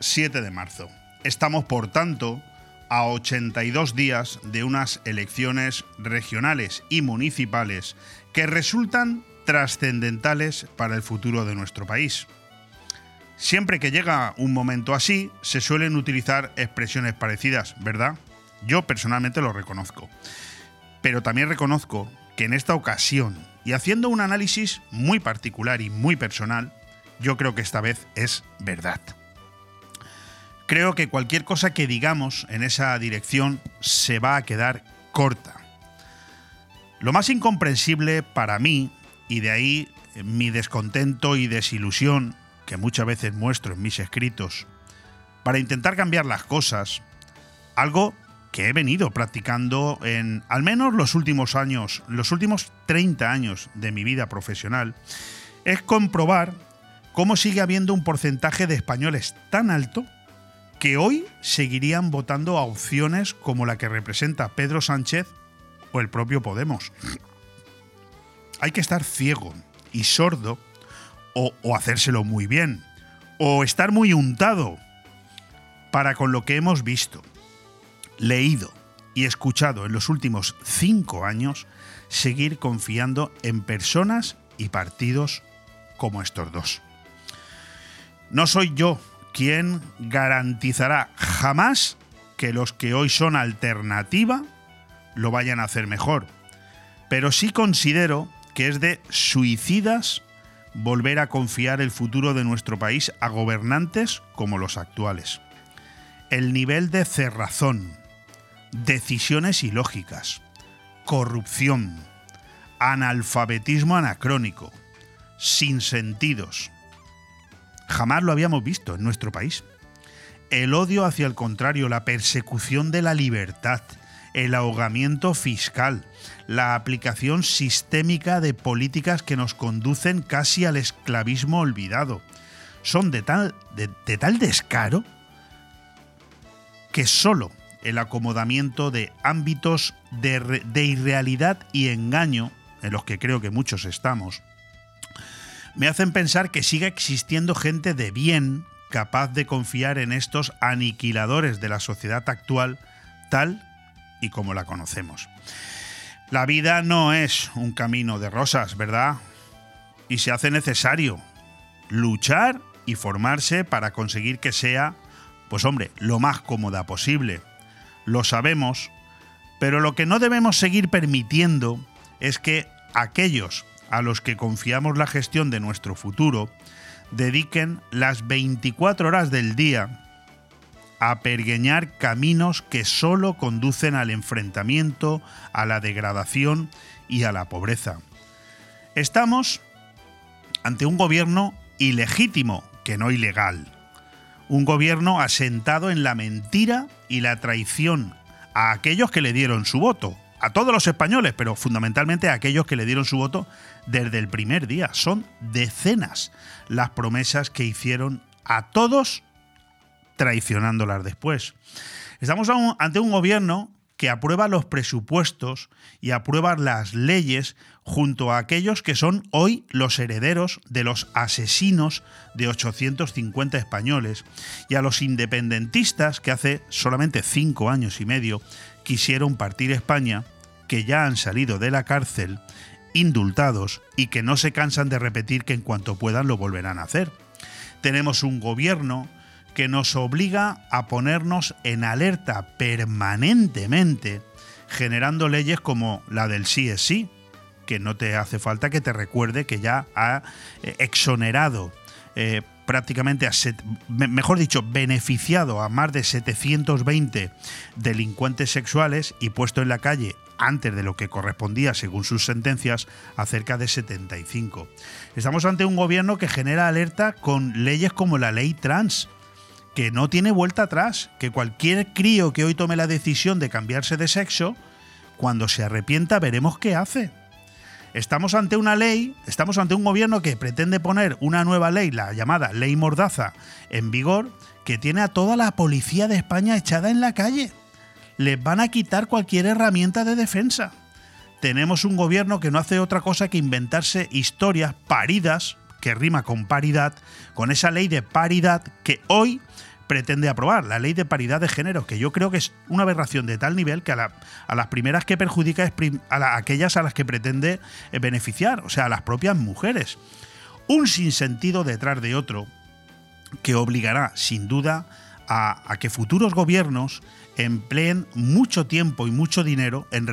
Hoy es 7 de marzo. Estamos, por tanto, a 82 días de unas elecciones regionales y municipales que resultan trascendentales para el futuro de nuestro país. Siempre que llega un momento así, se suelen utilizar expresiones parecidas, ¿verdad? Yo personalmente lo reconozco. Pero también reconozco que en esta ocasión, y haciendo un análisis muy particular y muy personal, yo creo que esta vez es verdad. Creo que cualquier cosa que digamos en esa dirección se va a quedar corta. Lo más incomprensible para mí, y de ahí mi descontento y desilusión que muchas veces muestro en mis escritos, para intentar cambiar las cosas, algo que he venido practicando en al menos los últimos años, los últimos 30 años de mi vida profesional, es comprobar cómo sigue habiendo un porcentaje de españoles tan alto que hoy seguirían votando a opciones como la que representa Pedro Sánchez o el propio Podemos. Hay que estar ciego y sordo o, o hacérselo muy bien o estar muy untado para con lo que hemos visto, leído y escuchado en los últimos cinco años seguir confiando en personas y partidos como estos dos. No soy yo quien garantizará jamás que los que hoy son alternativa lo vayan a hacer mejor, pero sí considero que es de suicidas volver a confiar el futuro de nuestro país a gobernantes como los actuales. El nivel de cerrazón, decisiones ilógicas, corrupción, analfabetismo anacrónico, sin sentidos, Jamás lo habíamos visto en nuestro país. El odio hacia el contrario, la persecución de la libertad, el ahogamiento fiscal, la aplicación sistémica de políticas que nos conducen casi al esclavismo olvidado, son de tal, de, tal descaro que solo el acomodamiento de ámbitos de, de irrealidad y engaño, en los que creo que muchos estamos, me hacen pensar que sigue existiendo gente de bien capaz de confiar en estos aniquiladores de la sociedad actual tal y como la conocemos. La vida no es un camino de rosas, ¿verdad? Y se hace necesario luchar y formarse para conseguir que sea, pues hombre, lo más cómoda posible. Lo sabemos, pero lo que no debemos seguir permitiendo es que aquellos a los que confiamos la gestión de nuestro futuro dediquen las 24 horas del día a pergueñar caminos que solo conducen al enfrentamiento, a la degradación y a la pobreza. Estamos ante un gobierno ilegítimo, que no ilegal. Un gobierno asentado en la mentira y la traición a aquellos que le dieron su voto, a todos los españoles, pero fundamentalmente a aquellos que le dieron su voto desde el primer día. Son decenas las promesas que hicieron a todos traicionándolas después. Estamos ante un gobierno que aprueba los presupuestos y aprueba las leyes junto a aquellos que son hoy los herederos de los asesinos de 850 españoles y a los independentistas que hace solamente cinco años y medio quisieron partir España, que ya han salido de la cárcel, indultados y que no se cansan de repetir que en cuanto puedan lo volverán a hacer. Tenemos un gobierno que nos obliga a ponernos en alerta permanentemente, generando leyes como la del sí es sí, que no te hace falta que te recuerde que ya ha eh, exonerado eh, prácticamente, a mejor dicho, beneficiado a más de 720 delincuentes sexuales y puesto en la calle antes de lo que correspondía según sus sentencias a cerca de 75. Estamos ante un gobierno que genera alerta con leyes como la ley trans, que no tiene vuelta atrás, que cualquier crío que hoy tome la decisión de cambiarse de sexo, cuando se arrepienta veremos qué hace. Estamos ante una ley, estamos ante un gobierno que pretende poner una nueva ley, la llamada Ley Mordaza, en vigor, que tiene a toda la policía de España echada en la calle. Les van a quitar cualquier herramienta de defensa. Tenemos un gobierno que no hace otra cosa que inventarse historias paridas, que rima con paridad, con esa ley de paridad que hoy pretende aprobar, la ley de paridad de género, que yo creo que es una aberración de tal nivel que a, las primeras que perjudica es a aquellas a las que pretende eh, beneficiar, o sea, a las propias mujeres. Un sinsentido detrás de otro que obligará, sin duda, a que futuros gobiernos empleen mucho tiempo y mucho dinero en,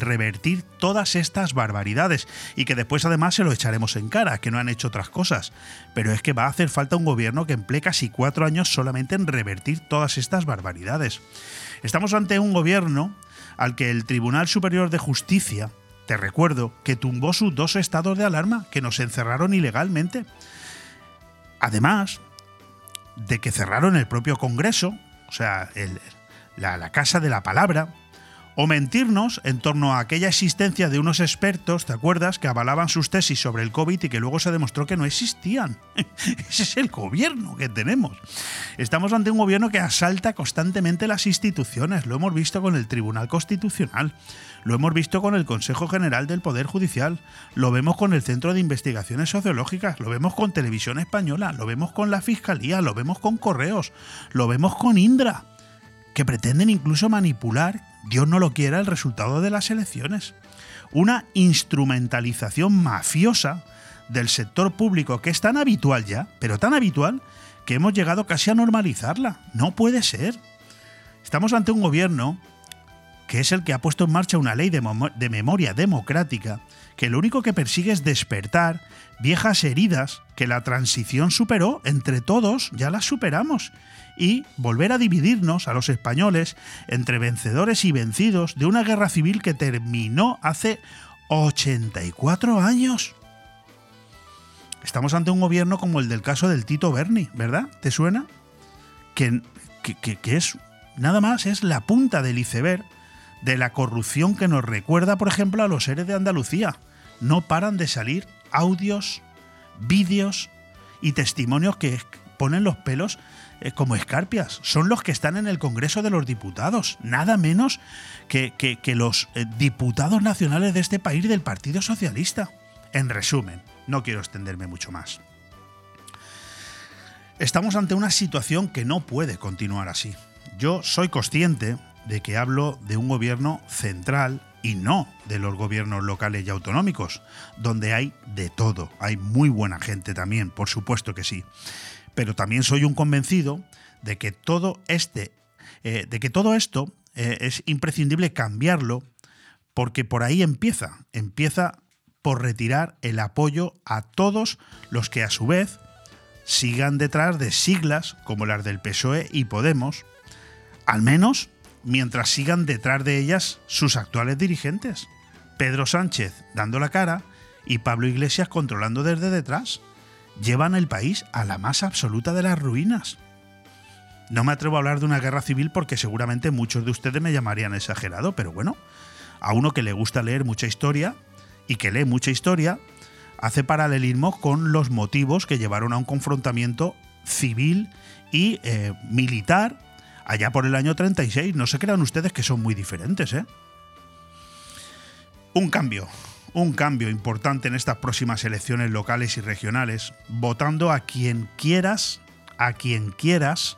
revertir todas estas barbaridades y que después además se lo echaremos en cara, que no han hecho otras cosas. Pero es que va a hacer falta un gobierno que emplee casi cuatro años solamente en revertir todas estas barbaridades. Estamos ante un gobierno al que el Tribunal Superior de Justicia, te recuerdo, que tumbó sus dos estados de alarma que nos encerraron ilegalmente. Además de que cerraron el propio Congreso, o sea, el, la, Casa de la Palabra, o mentirnos en torno a aquella existencia de unos expertos, ¿te acuerdas?, que avalaban sus tesis sobre el COVID y que luego se demostró que no existían. Ese es el gobierno que tenemos. Estamos ante un gobierno que asalta constantemente las instituciones, lo hemos visto con el Tribunal Constitucional, lo hemos visto con el Consejo General del Poder Judicial, lo vemos con el Centro de Investigaciones Sociológicas, lo vemos con Televisión Española, lo vemos con la Fiscalía, lo vemos con Correos, lo vemos con Indra que pretenden incluso manipular, Dios no lo quiera, el resultado de las elecciones. Una instrumentalización mafiosa del sector público que es tan habitual ya, pero tan habitual, que hemos llegado casi a normalizarla. No puede ser. Estamos ante un gobierno que es el que ha puesto en marcha una ley de, memoria democrática, que lo único que persigue es despertar viejas heridas que la transición superó, entre todos ya las superamos, y volver a dividirnos a los españoles entre vencedores y vencidos de una guerra civil que terminó hace 84 años. Estamos ante un gobierno como el del caso del Tito Berni, ¿verdad? ¿Te suena? Que, que, es nada más, es la punta del iceberg de la corrupción que nos recuerda, por ejemplo, a los seres de Andalucía. No paran de salir audios, vídeos y testimonios que ponen los pelos eh, como escarpias. Son los que están en el Congreso de los Diputados, nada menos que, que, los eh, diputados nacionales de este país del Partido Socialista. En resumen, no quiero extenderme mucho más. Estamos ante una situación que no puede continuar así. Yo soy consciente de que hablo de un gobierno central y no de los gobiernos locales y autonómicos, donde hay de todo. Hay muy buena gente también, por supuesto que sí pero también soy un convencido de que todo este, eh, de que todo esto eh, es imprescindible cambiarlo, porque por ahí empieza, empieza por retirar el apoyo a todos los que a su vez sigan detrás de siglas como las del PSOE y Podemos, al menos mientras sigan detrás de ellas sus actuales dirigentes, Pedro Sánchez dando la cara y Pablo Iglesias controlando desde detrás llevan el país a la más absoluta de las ruinas. No me atrevo a hablar de una guerra civil porque seguramente muchos de ustedes me llamarían exagerado, pero bueno, a uno que le gusta leer mucha historia y que lee mucha historia, hace paralelismo con los motivos que llevaron a un confrontamiento civil y eh, militar allá por el año 36. No se crean ustedes que son muy diferentes, ¿eh? Un cambio, un cambio importante en estas próximas elecciones locales y regionales, votando a quien quieras, a quien quieras,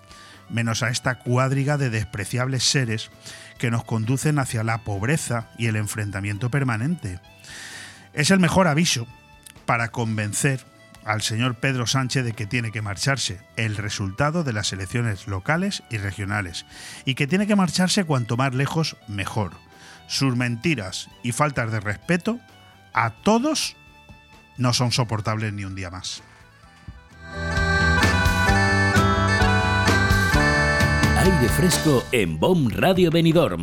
menos a esta cuadriga de despreciables seres que nos conducen hacia la pobreza y el enfrentamiento permanente. Es el mejor aviso para convencer al señor Pedro Sánchez de que tiene que marcharse el resultado de las elecciones locales y regionales y que tiene que marcharse cuanto más lejos mejor. Sus mentiras y faltas de respeto a todos no son soportables ni un día más. Aire fresco en BOM Radio Benidorm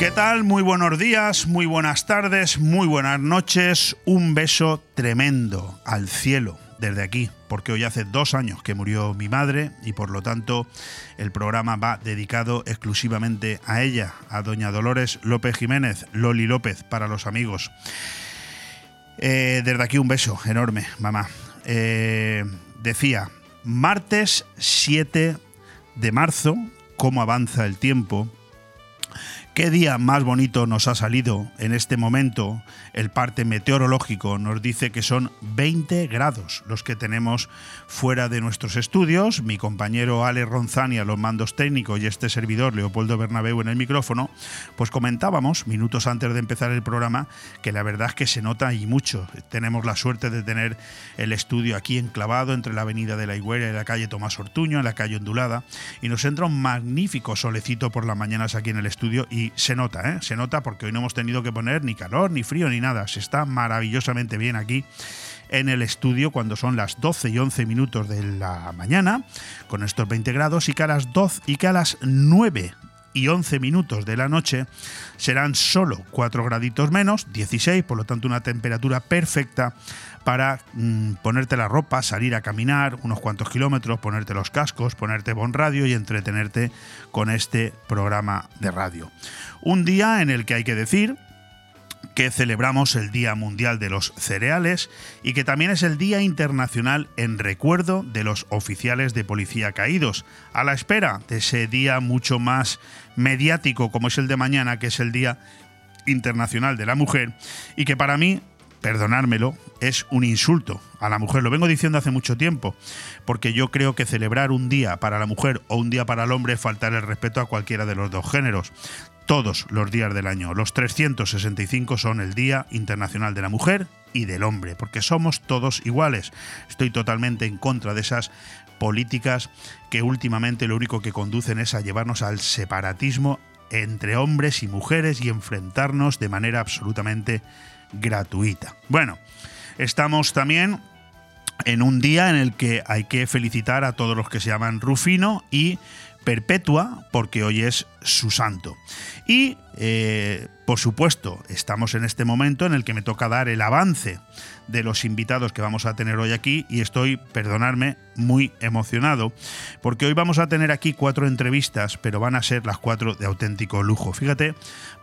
¿Qué tal? Muy buenos días, muy buenas tardes, muy buenas noches. Un beso tremendo al cielo desde aquí, porque hoy hace dos años que murió mi madre y por lo tanto el programa va dedicado exclusivamente a ella, a doña Dolores López Jiménez, Loli López para los amigos. Eh, desde aquí un beso enorme, mamá. Eh, decía, martes 7 de marzo, cómo avanza el tiempo, ¿Qué día más bonito nos ha salido en este momento? El parte meteorológico nos dice que son 20 grados los que tenemos fuera de nuestros estudios. Mi compañero Ale Ronzani a los mandos técnicos y este servidor Leopoldo Bernabeu en el micrófono, pues comentábamos minutos antes de empezar el programa que la verdad es que se nota y mucho. Tenemos la suerte de tener el estudio aquí enclavado entre la avenida de la Higuera y la calle Tomás Ortuño, en la calle Ondulada, y nos entra un magnífico solecito por las mañanas aquí en el estudio y se nota, ¿eh? se nota porque hoy no hemos tenido que poner ni calor, ni frío, ni Se está maravillosamente bien aquí en el estudio cuando son las 12 y 11 minutos de la mañana, con estos 20 grados, y que a las 12 y que a las 9 y 11 minutos de la noche serán solo 4 graditos menos, 16, por lo tanto una temperatura perfecta para mm, ponerte la ropa, salir a caminar unos cuantos kilómetros, ponerte los cascos, ponerte bon radio y entretenerte con este programa de radio. Un día en el que hay que decir que celebramos el Día Mundial de los Cereales y que también es el Día Internacional en recuerdo de los oficiales de policía caídos, a la espera de ese día mucho más mediático como es el de mañana, que es el Día Internacional de la Mujer, y que para mí perdonármelo, es un insulto a la mujer. Lo vengo diciendo hace mucho tiempo, porque yo creo que celebrar un día para la mujer o un día para el hombre es faltar el respeto a cualquiera de los dos géneros. Todos los días del año, los 365 son el Día Internacional de la Mujer y del Hombre, porque somos todos iguales. Estoy totalmente en contra de esas políticas que últimamente lo único que conducen es a llevarnos al separatismo entre hombres y mujeres y enfrentarnos de manera absolutamente gratuita. Bueno, estamos también en un día en el que hay que felicitar a todos los que se llaman Rufino y Perpetua, porque hoy es su santo. Y, eh, por supuesto, estamos en este momento en el que me toca dar el avance de los invitados que vamos a tener hoy aquí y estoy, perdonadme, muy emocionado, porque hoy vamos a tener aquí cuatro entrevistas, pero van a ser las cuatro de auténtico lujo. Fíjate,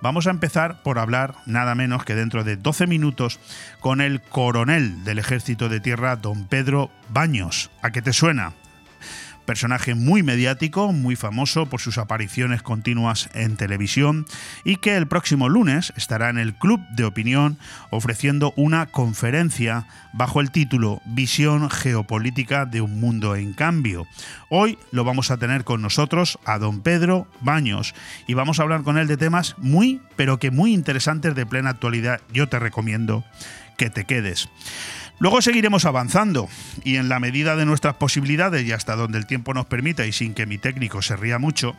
vamos a empezar por hablar nada menos que dentro de 12 minutos con el coronel del ejército de tierra, don Pedro Baños. ¿A qué te suena? Personaje muy mediático, muy famoso por sus apariciones continuas en televisión y que el próximo lunes estará en el Club de Opinión ofreciendo una conferencia bajo el título Visión Geopolítica de un Mundo en Cambio. Hoy lo vamos a tener con nosotros a don Pedro Baños y vamos a hablar con él de temas muy, pero que muy interesantes de plena actualidad. Yo te recomiendo que te quedes. Luego seguiremos avanzando y en la medida de nuestras posibilidades y hasta donde el tiempo nos permita y sin que mi técnico se ría mucho,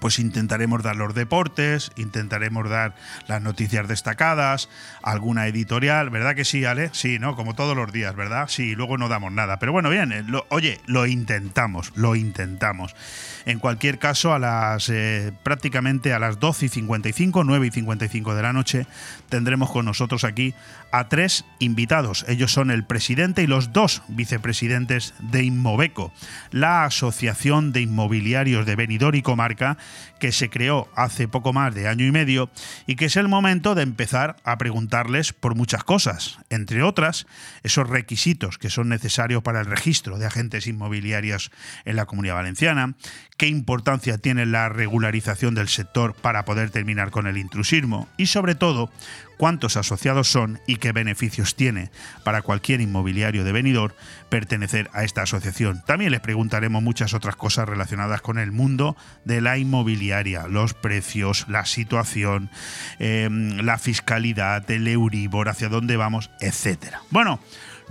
pues intentaremos dar los deportes, intentaremos dar las noticias destacadas, alguna editorial, ¿verdad que sí, Ale? Sí, ¿no? Como todos los días, ¿verdad? Sí, luego no damos nada. Pero bueno, bien, eh, oye, lo intentamos, lo intentamos. En cualquier caso, a las eh, prácticamente a las 12 y 55, 9 y 55 de la noche, tendremos con nosotros aquí a tres invitados. Ellos son el presidente y los dos vicepresidentes de Inmobeco, la Asociación de Inmobiliarios de Benidorm y Comarca, que se creó hace poco más de año y medio y que es el momento de empezar a preguntarles por muchas cosas, entre otras, esos requisitos que son necesarios para el registro de agentes inmobiliarios en la Comunidad Valenciana, qué importancia tiene la regularización del sector para poder terminar con el intrusismo y sobre todo cuántos asociados son y qué beneficios tiene para cualquier inmobiliario de venidor pertenecer a esta asociación. También les preguntaremos muchas otras cosas relacionadas con el mundo de la inmobiliaria, los precios, la situación, em, la fiscalidad, el Euribor, hacia dónde vamos, etcétera. Bueno,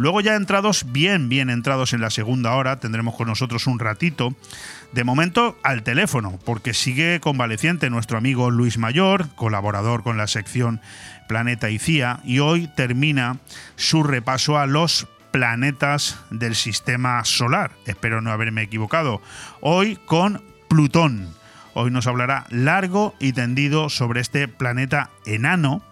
Luego ya entrados, bien, bien entrados en la segunda hora, tendremos con nosotros un ratito. De momento al teléfono, porque sigue convaleciente nuestro amigo Luis Mayor, colaborador con la sección Planeta y CIA, y hoy termina su repaso a los planetas del sistema solar. Espero no haberme equivocado. Hoy con Plutón. Hoy nos hablará largo y tendido sobre este planeta enano,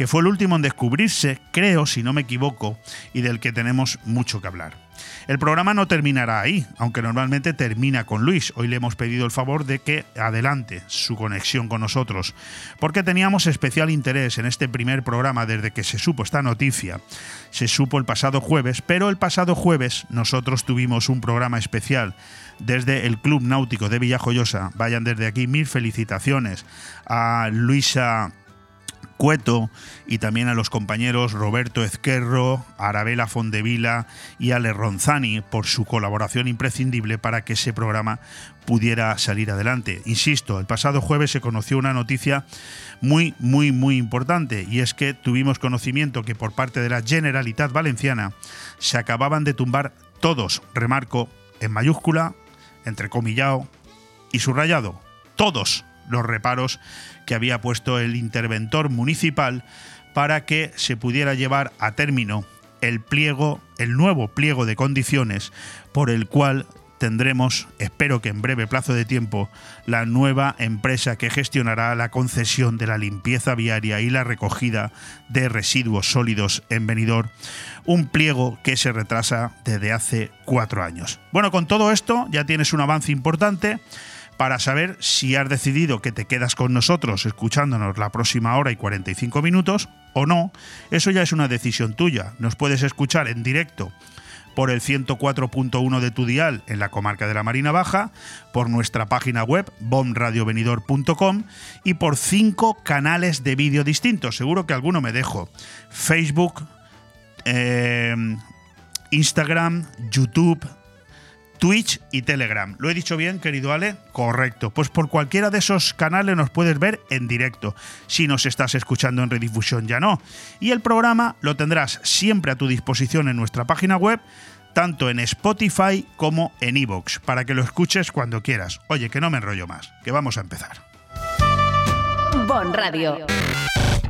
que fue el último en descubrirse, creo, si no me equivoco, y del que tenemos mucho que hablar. El programa no terminará ahí, aunque normalmente termina con Luis. Hoy le hemos pedido el favor de que adelante su conexión con nosotros, porque teníamos especial interés en este primer programa desde que se supo esta noticia. Se supo el pasado jueves, pero el pasado jueves nosotros tuvimos un programa especial desde el Club Náutico de Villajoyosa. Vayan desde aquí mil felicitaciones a Luisa Cueto y también a los compañeros Roberto Ezquerro, Arabela Fondevila y Ale Ronzani por su colaboración imprescindible para que ese programa pudiera salir adelante. Insisto, el pasado jueves se conoció una noticia muy, muy, muy importante y es que tuvimos conocimiento que por parte de la Generalitat Valenciana se acababan de tumbar todos, remarco, en mayúscula, entrecomillado y subrayado, todos los reparos que había puesto el interventor municipal para que se pudiera llevar a término el pliego, el nuevo pliego de condiciones por el cual tendremos, espero que en breve plazo de tiempo, la nueva empresa que gestionará la concesión de la limpieza viaria y la recogida de residuos sólidos en Benidorm, un pliego que se retrasa desde hace cuatro años. Bueno, con todo esto ya tienes un avance importante para saber si has decidido que te quedas con nosotros escuchándonos la próxima hora y 45 minutos o no. Eso ya es una decisión tuya. Nos puedes escuchar en directo por el 104.1 de tu dial en la comarca de la Marina Baja, por nuestra página web bomradiovenidor.com y por cinco canales de vídeo distintos. Seguro que alguno me dejo. Facebook, eh, Instagram, YouTube, Twitch y Telegram. ¿Lo he dicho bien, querido Ale? Correcto. Pues por cualquiera de esos canales nos puedes ver en directo. Si nos estás escuchando en redifusión ya no. Y el programa lo tendrás siempre a tu disposición en nuestra página web, tanto en Spotify como en iVoox, para que lo escuches cuando quieras. Oye, que no me enrollo más, que vamos a empezar. Bon Radio.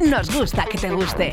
Nos gusta que te guste.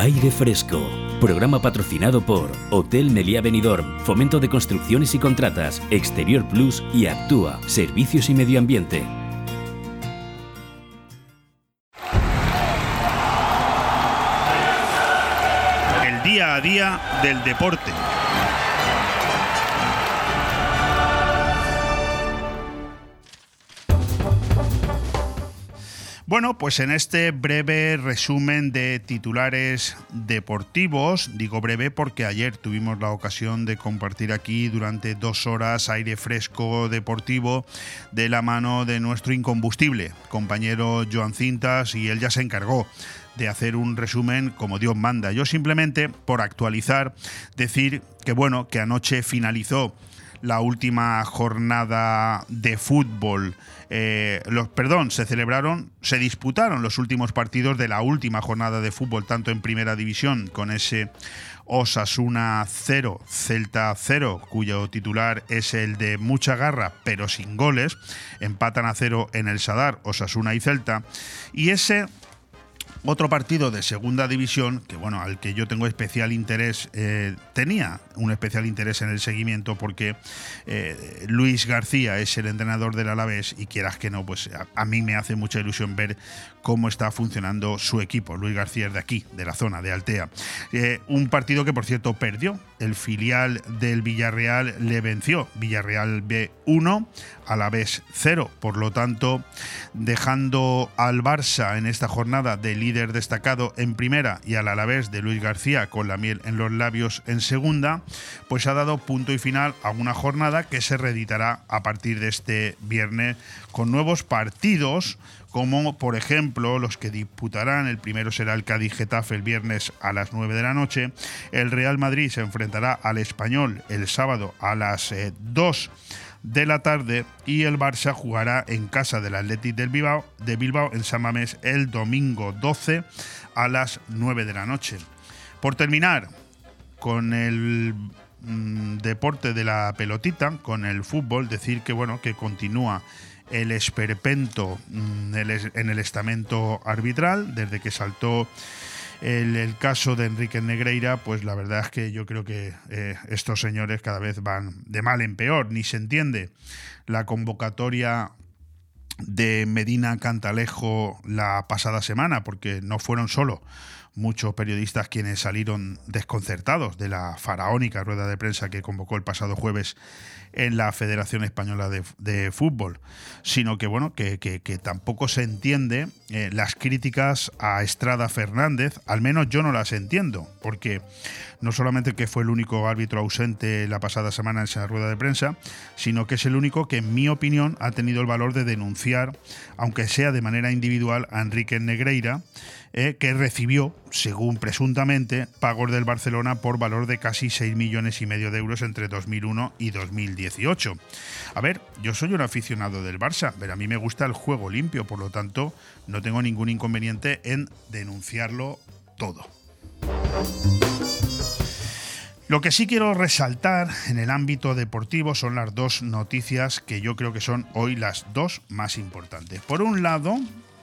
Aire Fresco, programa patrocinado por Hotel Meliá Benidorm, Fomento de Construcciones y Contratas, Exterior Plus y Actúa, Servicios y Medio Ambiente. El día a día del deporte. Bueno, pues en este breve resumen de titulares deportivos, digo breve porque ayer tuvimos la ocasión de compartir aquí durante dos horas aire fresco deportivo de la mano de nuestro incombustible compañero Joan Cintas y él ya se encargó de hacer un resumen como Dios manda. Yo simplemente, por actualizar, decir que bueno, que anoche finalizó la última jornada de fútbol. Eh, los, perdón, se celebraron, se disputaron los últimos partidos de la última jornada de fútbol, tanto en primera división, con ese Osasuna 0, Celta 0, cuyo titular es el de mucha garra, pero sin goles. Empatan a cero en el Sadar, Osasuna y Celta. Y ese Otro partido de segunda división, que bueno, al que yo tengo especial interés, eh, tenía un especial interés en el seguimiento porque eh, Luis García es el entrenador del Alavés y quieras que no, pues a, mí me hace mucha ilusión ver cómo está funcionando su equipo. Luis García es de aquí, de la zona, de Altea. Eh, un partido que por cierto perdió. El filial del Villarreal le venció. Villarreal B1, Alavés 0. Por lo tanto, dejando al Barça en esta jornada de líder destacado en primera y al Alavés de Luis García con la miel en los labios en segunda, pues ha dado punto y final a una jornada que se reeditará a partir de este viernes con nuevos partidos como por ejemplo los que disputarán, el primero será el Cádiz Getafe el viernes a las 9 de la noche, el Real Madrid se enfrentará al Español el sábado a las 2 eh, de la tarde y el Barça jugará en casa del Athletic del Bilbao, de Bilbao en San Mamés el domingo 12 a las 9 de la noche. Por terminar con el mm, deporte de la pelotita, con el fútbol, decir que bueno, que continúa el esperpento mm, en el estamento arbitral desde que saltó el, caso de Enrique Negreira, pues la verdad es que yo creo que eh, estos señores cada vez van de mal en peor, ni se entiende la convocatoria de Medina Cantalejo la pasada semana, porque no fueron solo muchos periodistas quienes salieron desconcertados de la faraónica rueda de prensa que convocó el pasado jueves en la Federación Española de, Fútbol, sino que bueno, que, tampoco se entiende eh, las críticas a Estrada Fernández, al menos yo no las entiendo, porque no solamente que fue el único árbitro ausente la pasada semana en esa rueda de prensa, sino que es el único que, en mi opinión, ha tenido el valor de denunciar, aunque sea de manera individual, a Enrique Negreira, eh, que recibió, según presuntamente, pagos del Barcelona por valor de casi 6 millones y medio de euros entre 2001 y 2018. A ver, yo soy un aficionado del Barça, pero a mí me gusta el juego limpio, por lo tanto, no tengo ningún inconveniente en denunciarlo todo. Lo que sí quiero resaltar en el ámbito deportivo son las dos noticias que yo creo que son hoy las dos más importantes. Por un lado,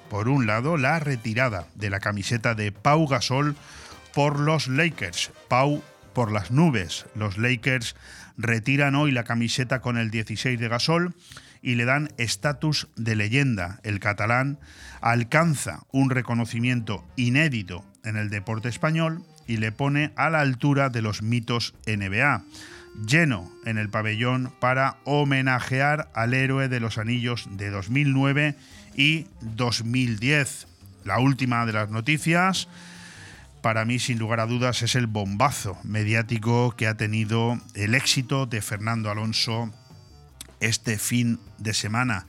por un lado, la retirada de la camiseta de Pau Gasol por los Lakers. Pau por las nubes. Los Lakers retiran hoy la camiseta con el 16 de Gasol y le dan estatus de leyenda. El catalán alcanza un reconocimiento inédito en el deporte español y le pone a la altura de los mitos NBA. Lleno en el pabellón para homenajear al héroe de los anillos de 2009 y 2010. La última de las noticias, para mí sin lugar a dudas, es el bombazo mediático que ha tenido el éxito de Fernando Alonso este fin de semana.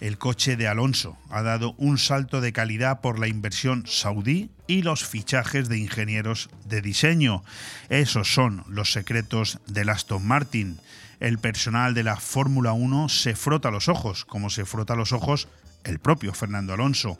El coche de Alonso ha dado un salto de calidad por la inversión saudí y los fichajes de ingenieros de diseño. Esos son los secretos del Aston Martin. El personal de la Fórmula 1 se frota los ojos, como se frota los ojos el propio Fernando Alonso.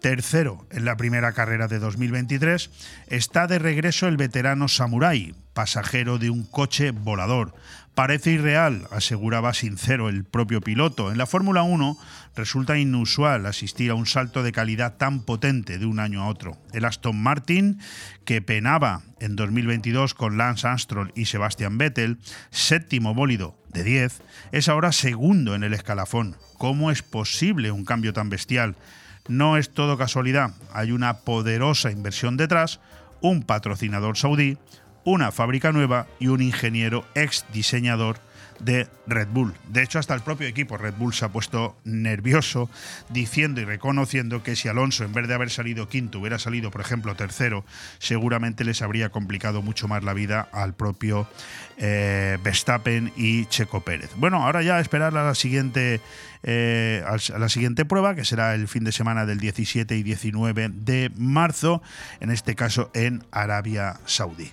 Tercero en la primera carrera de 2023, está de regreso el veterano Samurai, pasajero de un coche volador. Parece irreal, aseguraba sincero el propio piloto. En la Fórmula 1 resulta inusual asistir a un salto de calidad tan potente de un año a otro. El Aston Martin, que penaba en 2022 con Lance Armstrong y Sebastian Vettel, séptimo bólido de 10, es ahora segundo en el escalafón. ¿Cómo es posible un cambio tan bestial? No es todo casualidad, hay una poderosa inversión detrás, un patrocinador saudí, una fábrica nueva y un ingeniero ex diseñador de Red Bull. De hecho, hasta el propio equipo Red Bull se ha puesto nervioso diciendo y reconociendo que si Alonso, en vez de haber salido quinto, hubiera salido, por ejemplo, tercero, seguramente les habría complicado mucho más la vida al propio eh, Verstappen y Checo Pérez. Bueno, ahora ya esperar a la siguiente eh, a la siguiente prueba, que será el fin de semana del 17 y 19 de marzo, en este caso en Arabia Saudí.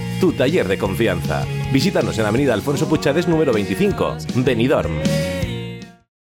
tu taller de confianza. Visítanos en Avenida Alfonso Puchades número 25, Benidorm.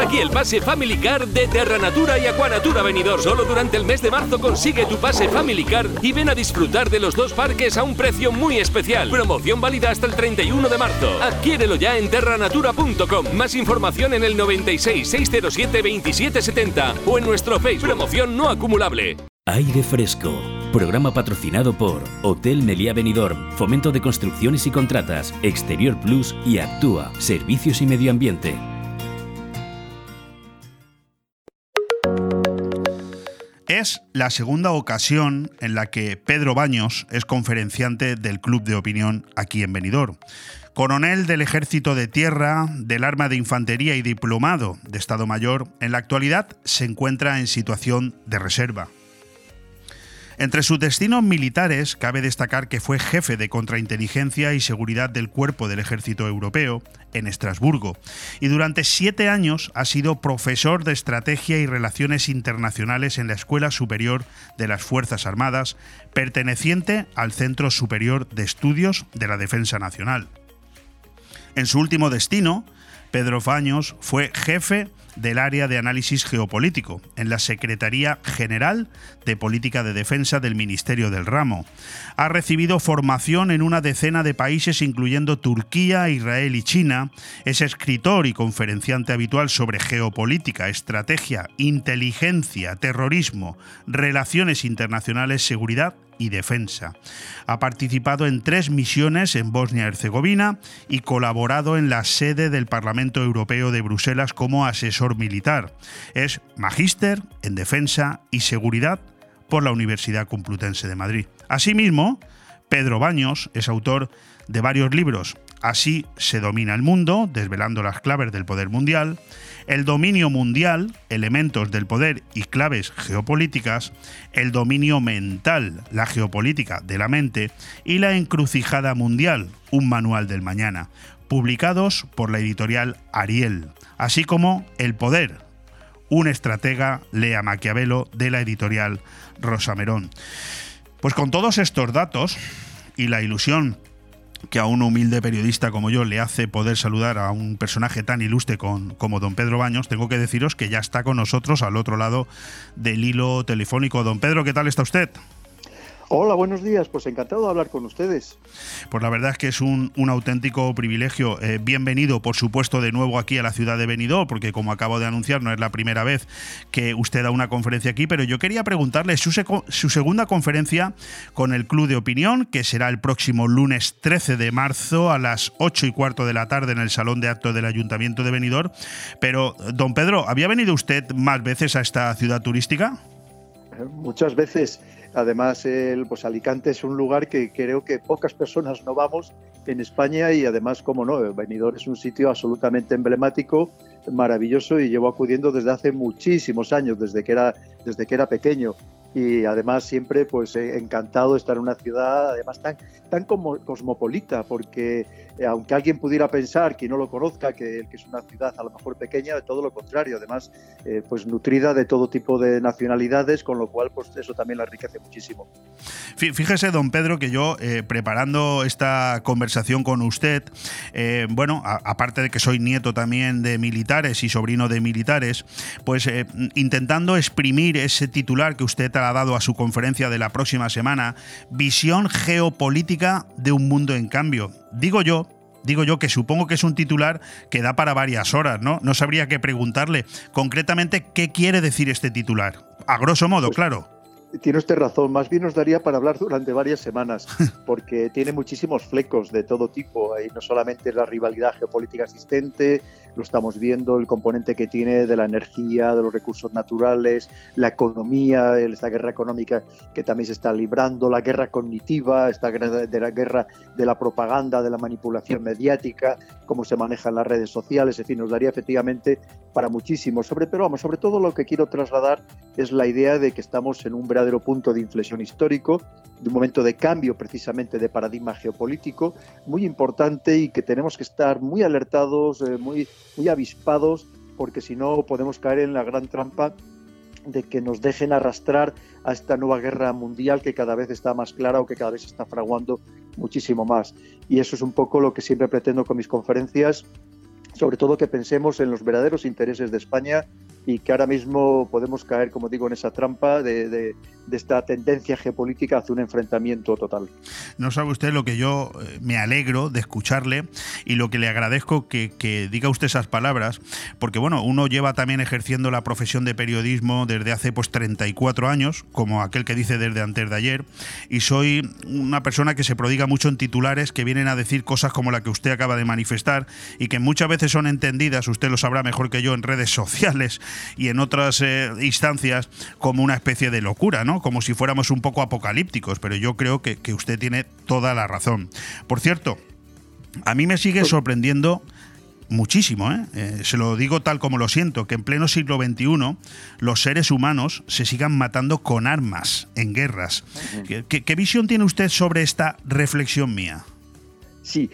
aquí el pase Family Car de Terra Natura y Aquanatura Venidor. Solo durante el mes de marzo consigue tu pase Family Car y ven a disfrutar de los dos parques a un precio muy especial. Promoción válida hasta el 31 de marzo. Adquiérelo ya en terranatura.com. Más información en el 96 607 2770 o en nuestro Facebook. Promoción no acumulable. Aire Fresco. Programa patrocinado por Hotel Meliá Benidorm, Fomento de Construcciones y Contratas, Exterior Plus y Actúa, Servicios y Medio Ambiente. Es la segunda ocasión en la que Pedro Baños es conferenciante del Club de Opinión aquí en Benidorm. Coronel del Ejército de Tierra, del Arma de Infantería y diplomado de Estado Mayor, en la actualidad se encuentra en situación de reserva. Entre sus destinos militares cabe destacar que fue jefe de contrainteligencia y seguridad del Cuerpo del Ejército Europeo en Estrasburgo y durante siete años ha sido profesor de Estrategia y Relaciones Internacionales en la Escuela Superior de las Fuerzas Armadas, perteneciente al Centro Superior de Estudios de la Defensa Nacional. En su último destino, Pedro Faños fue jefe del área de análisis geopolítico en la Secretaría General de Política de Defensa del Ministerio del Ramo. Ha recibido formación en una decena de países incluyendo Turquía, Israel y China. Es escritor y conferenciante habitual sobre geopolítica, estrategia, inteligencia, terrorismo, relaciones internacionales, seguridad y defensa. Ha participado en tres misiones en Bosnia-Herzegovina y colaborado en la sede del Parlamento Europeo de Bruselas como asesor militar. Es magíster en defensa y seguridad por la Universidad Complutense de Madrid. Asimismo, Pedro Baños es autor de varios libros. Así se domina el mundo, desvelando las claves del poder mundial, el dominio mundial, elementos del poder y claves geopolíticas, el dominio mental, la geopolítica de la mente y la encrucijada mundial, un manual del mañana, publicados por la editorial Ariel, así como El poder, un estratega lea Maquiavelo de la editorial Rosamerón. Pues con todos estos datos y la ilusión que a un humilde periodista como yo le hace poder saludar a un personaje tan ilustre como don Pedro Baños, tengo que deciros que ya está con nosotros al otro lado del hilo telefónico. Don Pedro, ¿qué tal está usted? Hola, buenos días. Pues encantado de hablar con ustedes. Pues la verdad es que es un, auténtico privilegio. Eh, bienvenido, por supuesto, de nuevo aquí a la ciudad de Benidorm, porque como acabo de anunciar, no es la primera vez que usted da una conferencia aquí, pero yo quería preguntarle su, su segunda conferencia con el Club de Opinión, que será el próximo lunes 13 de marzo a las 8 y cuarto de la tarde en el Salón de Actos del Ayuntamiento de Benidorm. Pero, don Pedro, ¿había venido usted más veces a esta ciudad turística? Muchas veces. Además, el, pues Alicante es un lugar que creo que pocas personas no vamos en España y además, como no, Benidorm es un sitio absolutamente emblemático, maravilloso y llevo acudiendo desde hace muchísimos años, desde que era, desde que era pequeño. Y además siempre pues encantado de estar en una ciudad además tan tan cosmopolita porque eh, aunque alguien pudiera pensar que no lo conozca que, que, es una ciudad a lo mejor pequeña de todo lo contrario además eh, pues nutrida de todo tipo de nacionalidades con lo cual pues eso también la enriquece muchísimo fíjese don Pedro que yo eh, preparando esta conversación con usted bueno aparte de que soy nieto también de militares y sobrino de militares pues intentando exprimir ese titular que usted ha dado a su conferencia de la próxima semana, Visión geopolítica de un mundo en cambio. Digo yo, digo yo que supongo que es un titular que da para varias horas, ¿no? No sabría qué preguntarle concretamente qué quiere decir este titular. A grosso modo, pues claro. tiene usted razón, más bien nos daría para hablar durante varias semanas, porque tiene muchísimos flecos de todo tipo, y no solamente la rivalidad geopolítica existente, lo estamos viendo, el componente que tiene de la energía, de los recursos naturales, la economía, esta guerra económica que también se está librando, la guerra cognitiva, esta guerra de la guerra de la propaganda, de la manipulación mediática, cómo se manejan las redes sociales, en fin, nos daría efectivamente para muchísimo. Sobre, pero vamos, sobre todo lo que quiero trasladar es la idea de que estamos en un verdadero punto de inflexión histórico, de un momento de cambio precisamente de paradigma geopolítico muy importante y que tenemos que estar muy alertados, eh, muy, muy avispados, porque si no podemos caer en la gran trampa de que nos dejen arrastrar a esta nueva guerra mundial que cada vez está más clara o que cada vez se está fraguando muchísimo más. Y eso es un poco lo que siempre pretendo con mis conferencias, sobre todo que pensemos en los verdaderos intereses de España y que ahora mismo podemos caer, como digo, en esa trampa de, esta tendencia geopolítica hacia un enfrentamiento total. No sabe usted lo que yo eh, me alegro de escucharle y lo que le agradezco que, que, diga usted esas palabras, porque bueno, uno lleva también ejerciendo la profesión de periodismo desde hace pues 34 años, como aquel que dice desde antes de ayer, y soy una persona que se prodiga mucho en titulares que vienen a decir cosas como la que usted acaba de manifestar y que muchas veces son entendidas, usted lo sabrá mejor que yo, en redes sociales y en otras eh, instancias como una especie de locura, ¿no? Como si fuéramos un poco apocalípticos, pero yo creo que, usted tiene toda la razón. Por cierto, a mí me sigue sorprendiendo muchísimo, ¿eh? ¿eh? se lo digo tal como lo siento, que en pleno siglo XXI los seres humanos se sigan matando con armas en guerras. qué visión tiene usted sobre esta reflexión mía? Sí,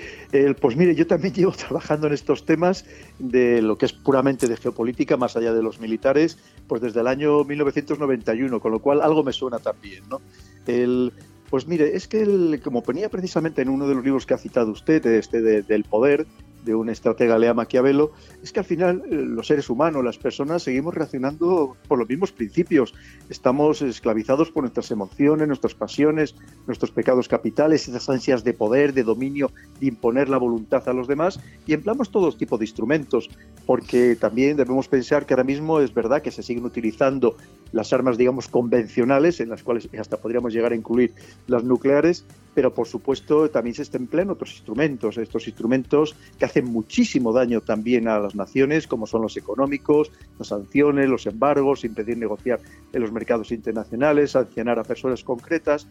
pues mire, yo también llevo trabajando en estos temas de lo que es puramente de geopolítica, más allá de los militares, pues desde el año 1991, con lo cual algo me suena también, ¿no? El, pues mire, es que el, como ponía precisamente en uno de los libros que ha citado usted, este del poder, de un estratega Lea Maquiavelo, es que al final eh, los seres humanos, las personas, seguimos reaccionando por los mismos principios. Estamos esclavizados por nuestras emociones, nuestras pasiones, nuestros pecados capitales, esas ansias de poder, de dominio, de imponer la voluntad a los demás y empleamos todo tipo de instrumentos, porque también debemos pensar que ahora mismo es verdad que se siguen utilizando las armas, digamos, convencionales, en las cuales hasta podríamos llegar a incluir las nucleares, pero por supuesto también se emplean otros instrumentos, estos instrumentos que hacen muchísimo daño también a las naciones, como son los económicos, las sanciones, los embargos, impedir negociar en los mercados internacionales, sancionar a personas concretas,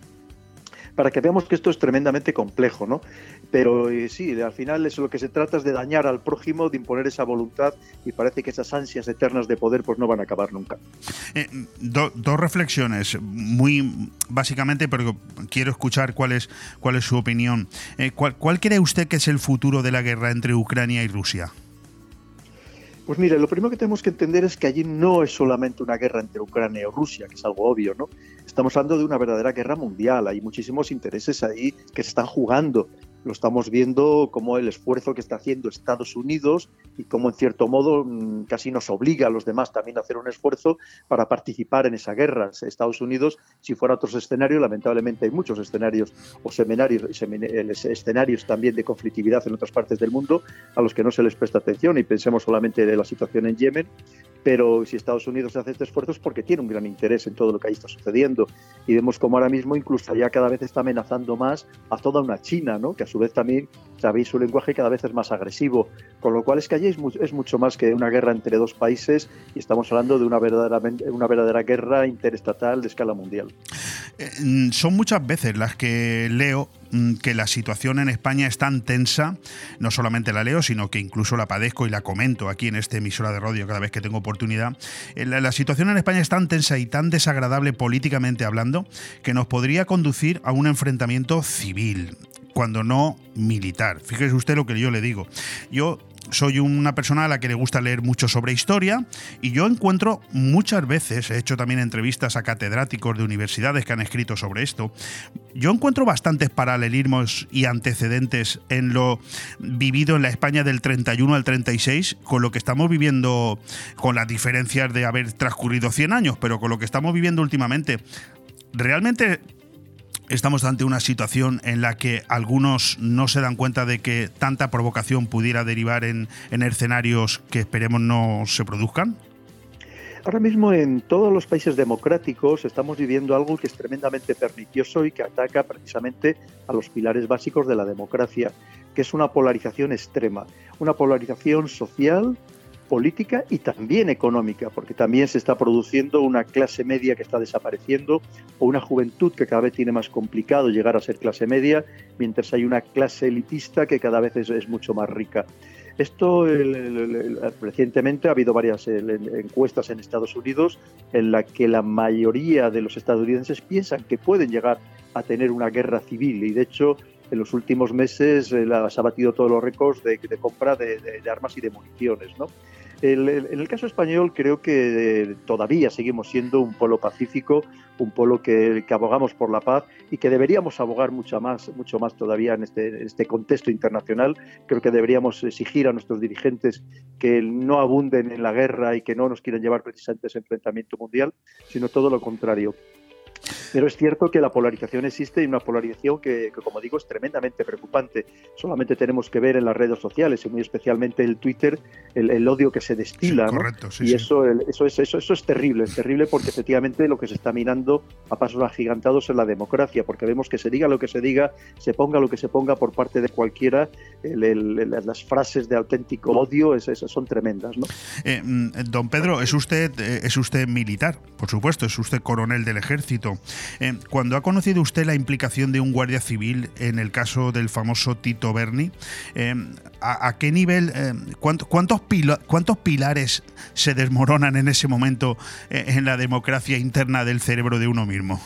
para que veamos que esto es tremendamente complejo, ¿no? Pero eh, sí, al final eso lo que se trata es de dañar al prójimo, de imponer esa voluntad y parece que esas ansias eternas de poder pues no van a acabar nunca. Eh, dos reflexiones, muy básicamente, pero quiero escuchar cuál es, cuál es su opinión. Eh, ¿cuál, ¿Cuál cree usted que es el futuro de la guerra entre Ucrania y Rusia? Pues mire, lo primero que tenemos que entender es que allí no es solamente una guerra entre Ucrania y Rusia, que es algo obvio, ¿no? Estamos hablando de una verdadera guerra mundial, hay muchísimos intereses ahí que se están jugando lo estamos viendo como el esfuerzo que está haciendo Estados Unidos y cómo en cierto modo mm, casi nos obliga a los demás también a hacer un esfuerzo para participar en esa guerra. Estados Unidos, si fuera otro escenario, lamentablemente hay muchos escenarios o seminarios, escenarios también de conflictividad en otras partes del mundo a los que no se les presta atención y pensemos solamente de la situación en Yemen, pero si Estados Unidos hace este esfuerzo es porque tiene un gran interés en todo lo que ahí está sucediendo y vemos como ahora mismo incluso ya cada vez está amenazando más a toda una China, ¿no? que a su vez también sabéis su lenguaje cada vez es más agresivo, con lo cual es que allí es, mucho más que una guerra entre dos países y estamos hablando de una verdadera, guerra interestatal de escala mundial. Eh, mm, son muchas veces las que leo mm, que la situación en España es tan tensa, no solamente la leo, sino que incluso la padezco y la comento aquí en esta emisora de radio cada vez que tengo oportunidad. Eh, la, la situación en España es tan tensa y tan desagradable políticamente hablando que nos podría conducir a un enfrentamiento civil cuando no militar. Fíjese usted lo que yo le digo. Yo soy una persona a la que le gusta leer mucho sobre historia y yo encuentro muchas veces, he hecho también entrevistas a catedráticos de universidades que han escrito sobre esto, yo encuentro bastantes paralelismos y antecedentes en lo vivido en la España del 31 al 36 con lo que estamos viviendo, con las diferencias de haber transcurrido 100 años, pero con lo que estamos viviendo últimamente. Realmente estamos ante una situación en la que algunos no se dan cuenta de que tanta provocación pudiera derivar en, escenarios que esperemos no se produzcan? Ahora mismo en todos los países democráticos estamos viviendo algo que es tremendamente pernicioso y que ataca precisamente a los pilares básicos de la democracia, que es una polarización extrema, una polarización social, política y también económica, porque también se está produciendo una clase media que está desapareciendo o una juventud que cada vez tiene más complicado llegar a ser clase media, mientras hay una clase elitista que cada vez es, mucho más rica. Esto recientemente ha habido varias encuestas en Estados Unidos en la que la mayoría de los estadounidenses piensan que pueden llegar a tener una guerra civil y de hecho en los últimos meses eh, ha batido todos los récords de, compra de, armas y de municiones. ¿no? en el caso español creo que eh, todavía seguimos siendo un polo pacífico, un polo que, abogamos por la paz y que deberíamos abogar mucho más, mucho más todavía en este, este, contexto internacional. Creo que deberíamos exigir a nuestros dirigentes que no abunden en la guerra y que no nos quieran llevar precisamente a ese enfrentamiento mundial, sino todo lo contrario. Pero es cierto que la polarización existe y una polarización que, como digo, es tremendamente preocupante. Solamente tenemos que ver en las redes sociales y muy especialmente el Twitter el, odio que se destila. correcto, sí, y Eso, eso, es, eso, eso es terrible, es terrible porque efectivamente lo que se está minando a pasos agigantados es la democracia, porque vemos que se diga lo que se diga, se ponga lo que se ponga por parte de cualquiera, las frases de auténtico odio esas son tremendas. ¿no? Eh, mm, don Pedro, es usted, eh, es usted militar, por supuesto, es usted coronel del ejército. Eh, cuando ha conocido usted la implicación de un guardia civil en el caso del famoso Tito Berni, eh, ¿a, qué nivel, eh, cuántos, cuántos pilares se desmoronan en ese momento en la democracia interna del cerebro de uno mismo?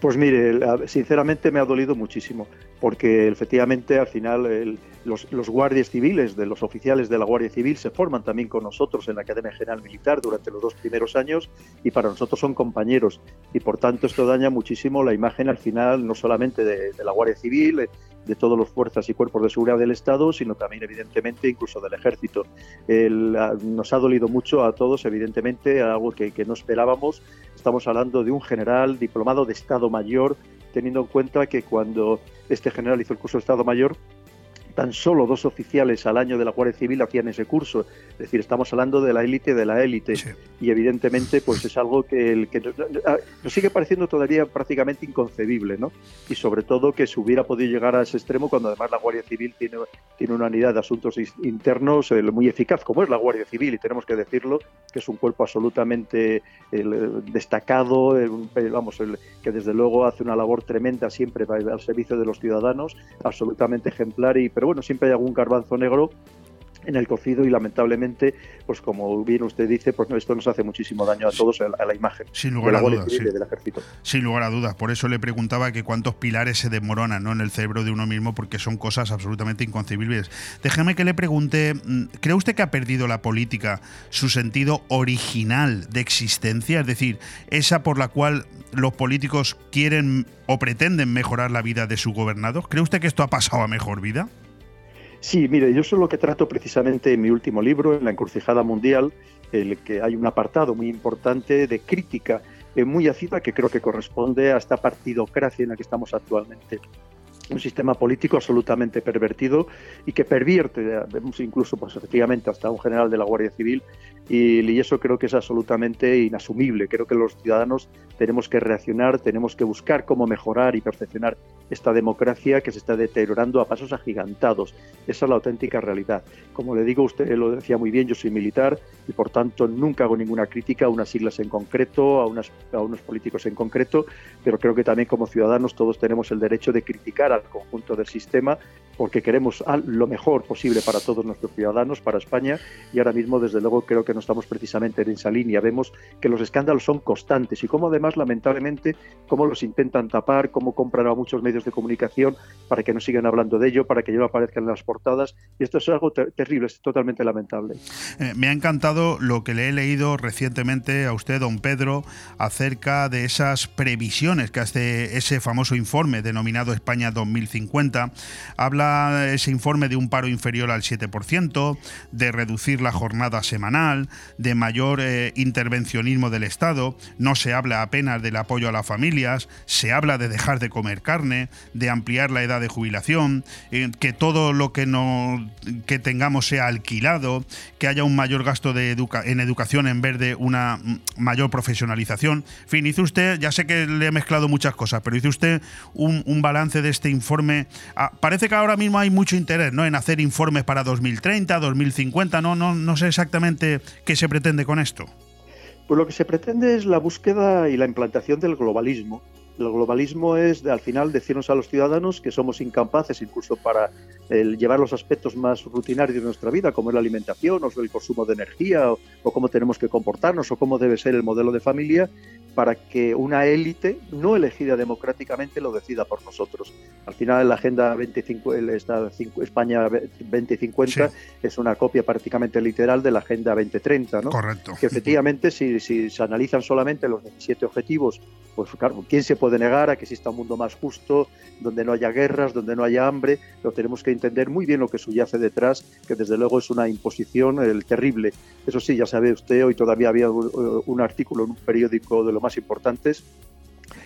Pues mire, sinceramente me ha dolido muchísimo, porque efectivamente al final los, guardias civiles, de los oficiales de la Guardia Civil, se forman también con nosotros en la Academia General Militar durante los dos primeros años y para nosotros son compañeros. Y por tanto esto daña muchísimo la imagen al final, no solamente de, la Guardia Civil, de todas las fuerzas y cuerpos de seguridad del Estado, sino también, evidentemente, incluso del Ejército. nos ha dolido mucho a todos, evidentemente, algo que no esperábamos. Estamos hablando de un general diplomado de Estado Mayor, teniendo en cuenta que cuando este general hizo el curso de Estado Mayor, tan solo dos oficiales al año de la Guardia Civil hacían ese curso. Es decir, estamos hablando de la élite de la élite. Y evidentemente, pues es algo que, el, que nos sigue pareciendo todavía prácticamente inconcebible, ¿no? Y sobre todo que se hubiera podido llegar a ese extremo cuando además la Guardia Civil tiene, tiene una unidad de asuntos internos eh, muy eficaz, como es la Guardia Civil, y tenemos que decirlo, que es un cuerpo absolutamente destacado, vamos, que desde luego hace una labor tremenda siempre al servicio de los ciudadanos, absolutamente ejemplar y pero bueno, siempre hay algún garbanzo negro en el cocido y lamentablemente, pues como bien usted dice, pues esto nos hace muchísimo daño a todos a la imagen Sin lugar a dudas, del ejército. Sin lugar a dudas, por eso le preguntaba que cuántos pilares se desmoronan ¿no? en el cerebro de uno mismo, porque son cosas absolutamente inconcebibles. Déjeme que le pregunte, mm, ¿cree usted que ha perdido la política su sentido original de existencia? Es decir, esa por la cual los políticos quieren o pretenden mejorar la vida de sus gobernados. ¿Cree usted que esto ha pasado a mejor vida? Sí, mire, yo eso es lo que trato precisamente en mi último libro, en La encrucijada mundial, el que hay un apartado muy importante de crítica eh, muy ácida que creo que corresponde a esta partidocracia en la que estamos actualmente un sistema político absolutamente pervertido y que pervierte, vemos incluso pues efectivamente hasta un general de la Guardia Civil y, eso creo que es absolutamente inasumible. Creo que los ciudadanos tenemos que reaccionar, tenemos que buscar cómo mejorar y perfeccionar esta democracia que se está deteriorando a pasos agigantados. Esa es la auténtica realidad. Como le digo, usted lo decía muy bien, yo soy militar y por tanto nunca hago ninguna crítica a unas siglas en concreto, a, unas, a unos políticos en concreto, pero creo que también como ciudadanos todos tenemos el derecho de criticar al conjunto del sistema porque queremos lo mejor posible para todos nuestros ciudadanos, para España, y ahora mismo, desde luego, creo que no estamos precisamente en esa línea. Vemos que los escándalos son constantes y cómo además, lamentablemente, cómo los intentan tapar, cómo compran a muchos medios de comunicación para que no sigan hablando de ello, para que ya no aparezcan en las portadas, y esto es algo terrible, es totalmente lamentable. Eh, me ha encantado lo que le he leído recientemente a usted, don Pedro, acerca de esas previsiones que hace ese famoso informe denominado España 2050. Habla ese informe de un paro inferior al 7%, de reducir la jornada semanal, de mayor eh, intervencionismo del Estado, no se habla apenas del apoyo a las familias, se habla de dejar de comer carne, de ampliar la edad de jubilación, eh, que todo lo que, no, que tengamos sea alquilado, que haya un mayor gasto de en educación en vez de una mayor profesionalización. En fin, hizo usted, ya sé que le he mezclado muchas cosas, pero hizo usted un, un balance de este informe. Ah, parece que ahora mismo hay mucho interés ¿no? en hacer informes para 2030, 2050, no, no, no sé exactamente qué se pretende con esto. Pues lo que se pretende es la búsqueda y la implantación del globalismo. El globalismo es, al final, decirnos a los ciudadanos que somos incapaces, incluso para llevar los aspectos más rutinarios de nuestra vida, como es la alimentación, o el consumo de energía, o, cómo tenemos que comportarnos, o cómo debe ser el modelo de familia, para que una élite no elegida democráticamente lo decida por nosotros. Al final, la Agenda 25, esta España 2050 es una copia prácticamente literal de la Agenda 2030, ¿no? Correcto. Que efectivamente, si, si se analizan solamente los 17 objetivos, pues claro, ¿quién se puede negar a que exista un mundo más justo, donde no haya guerras, donde no haya hambre? Lo tenemos que entender muy bien lo que subyace detrás, que desde luego es una imposición el terrible. Eso sí, ya sabe usted, hoy todavía había un, artículo en un periódico de lo más importantes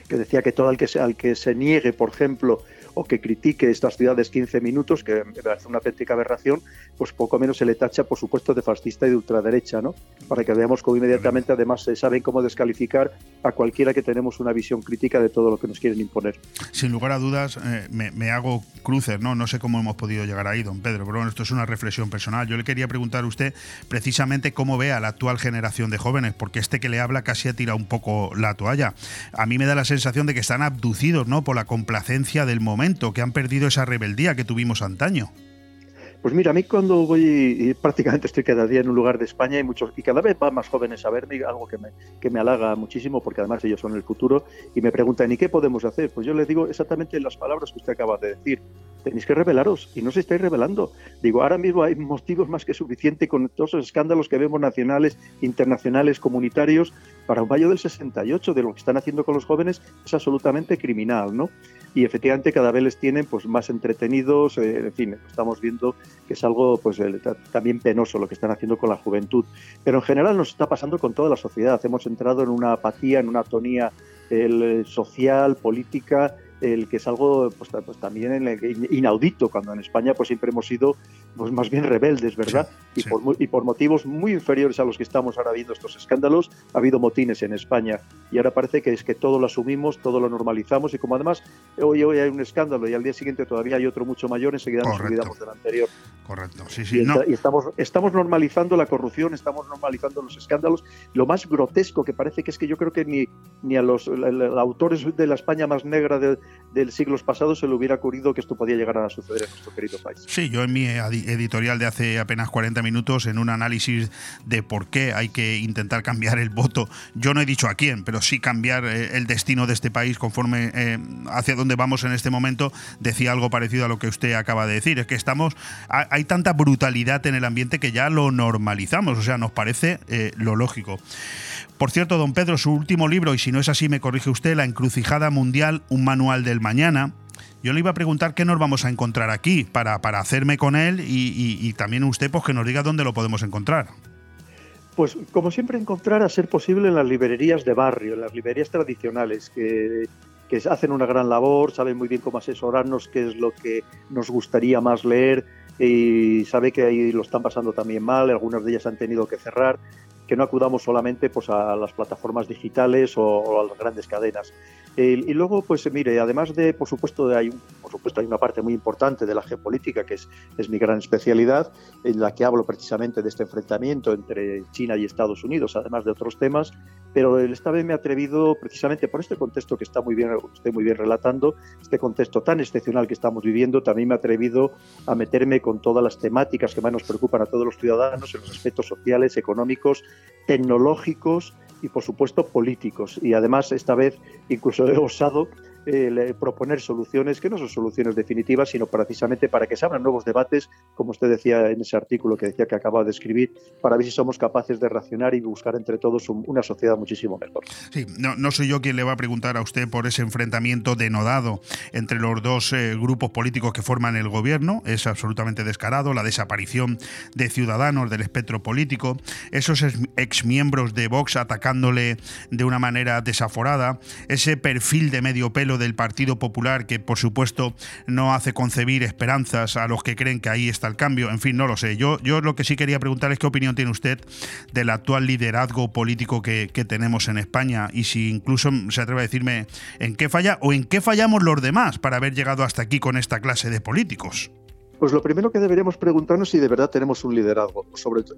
que decía que todo el que al que se niegue, por ejemplo, o que critique estas ciudades 15 minutos, que me parece una auténtica aberración, pues poco menos se le tacha, por supuesto, de fascista y de ultraderecha, ¿no? Para que veamos cómo inmediatamente, además, se saben cómo descalificar a cualquiera que tenemos una visión crítica de todo lo que nos quieren imponer. Sin lugar a dudas, eh, me, hago cruces, ¿no? No sé cómo hemos podido llegar ahí, don Pedro, pero bueno, esto es una reflexión personal. Yo le quería preguntar a usted precisamente cómo ve a la actual generación de jóvenes, porque este que le habla casi ha tirado un poco la toalla. A mí me da la sensación de que están abducidos, ¿no? Por la complacencia del momento que han perdido esa rebeldía que tuvimos antaño. Pues mira, a mí cuando voy, prácticamente estoy cada día en un lugar de España y, muchos, y cada vez van más jóvenes a verme, algo que me, que me halaga muchísimo porque además ellos son el futuro y me preguntan, ¿y qué podemos hacer? Pues yo les digo exactamente las palabras que usted acaba de decir. Tenéis que rebelaros y no se estáis revelando. Digo, ahora mismo hay motivos más que suficiente con todos los escándalos que vemos nacionales, internacionales, comunitarios, para un mayo del 68 de lo que están haciendo con los jóvenes es absolutamente criminal, ¿no? Y efectivamente cada vez les tienen pues más entretenidos, eh, en fin, estamos viendo que es algo pues también penoso lo que están haciendo con la juventud. Pero en general nos está pasando con toda la sociedad. Hemos entrado en una apatía, en una atonía social, política, el que es algo pues, pues también inaudito, cuando en España pues siempre hemos sido pues, más bien rebeldes, ¿verdad? y, Por, y por motivos muy inferiores a los que estamos ahora viendo estos escándalos, ha habido motines en España y ahora parece que es que todo lo asumimos, todo lo normalizamos y como además hoy, hoy hay un escándalo y al día siguiente todavía hay otro mucho mayor, enseguida nos olvidamos del anterior. Correcto, sí, sí. Y, estamos, estamos normalizando la corrupción, estamos normalizando los escándalos. Lo más grotesco que parece que es que yo creo que ni, ni a los, autores de la España más negra de, del siglos pasados se le hubiera ocurrido que esto podía llegar a suceder en nuestro querido país. Sí, yo en mi editorial de hace apenas 40 minutos, en un análisis de por qué hay que intentar cambiar el voto, yo no he dicho a quién, pero sí cambiar eh, el destino de este país conforme eh, hacia dónde vamos en este momento, decía algo parecido a lo que usted acaba de decir. Es que estamos, hay tanta brutalidad en el ambiente que ya lo normalizamos, o sea, nos parece eh, lo lógico. Por cierto, don Pedro, su último libro, y si no es así me corrige usted, La encrucijada mundial, un manual del mañana. Yo le iba a preguntar qué nos vamos a encontrar aquí para, para hacerme con él y, también usted pues, que nos diga dónde lo podemos encontrar. Pues como siempre encontrar a ser posible en las librerías de barrio, en las librerías tradicionales, que, que hacen una gran labor, saben muy bien cómo asesorarnos, qué es lo que nos gustaría más leer y sabe que ahí lo están pasando también mal, algunas de ellas han tenido que cerrar que no acudamos solamente pues, a las plataformas digitales o, a las grandes cadenas. y luego, pues mire, además de, por supuesto, hay, por supuesto, hay una parte muy importante de la geopolítica, que es, es mi gran especialidad, en la que hablo precisamente de este enfrentamiento entre China y Estados Unidos, además de otros temas, pero esta vez me he atrevido, precisamente por este contexto que está muy bien, usted muy bien relatando, este contexto tan excepcional que estamos viviendo, también me he atrevido a meterme con todas las temáticas que más nos preocupan a todos los ciudadanos en los aspectos sociales, económicos, tecnológicos y por supuesto políticos. Y además esta vez incluso he osado eh, proponer soluciones que no son soluciones definitivas, sino precisamente para que se abran nuevos debates, como usted decía en ese artículo que decía que acababa de escribir, para ver si somos capaces de racionar y buscar entre todos una sociedad muchísimo mejor. Sí, no, no, soy yo quien le va a preguntar a usted por ese enfrentamiento denodado entre los dos eh, grupos políticos que forman el gobierno, es absolutamente descarado, la desaparición de ciudadanos del espectro político, esos exmiembros de Vox atacándole de una manera desaforada, ese perfil de medio pelo del Partido Popular que por supuesto no hace concebir esperanzas a los que creen que ahí está el cambio. En fin, no lo sé. Yo, yo lo que sí quería preguntar es qué opinión tiene usted del actual liderazgo político que, tenemos en España y si incluso se atreve a decirme en qué falla o en qué fallamos los demás para haber llegado hasta aquí con esta clase de políticos. Pues lo primero que deberíamos preguntarnos es si de verdad tenemos un liderazgo,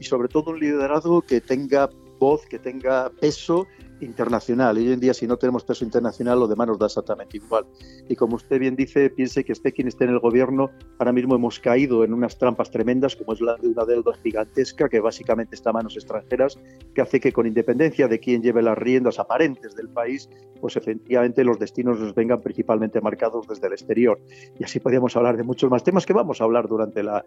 y sobre todo un liderazgo que tenga voz, que tenga peso internacional. Y hoy en día, si no tenemos peso internacional, lo demás nos da exactamente igual. Y como usted bien dice, piense que esté quien esté en el gobierno, ahora mismo hemos caído en unas trampas tremendas, como es la de una deuda gigantesca que básicamente está a manos extranjeras, que hace que con independencia de quien lleve las riendas aparentes del país, pues efectivamente los destinos nos vengan principalmente marcados desde el exterior. Y así podríamos hablar de muchos más temas que vamos a hablar durante la,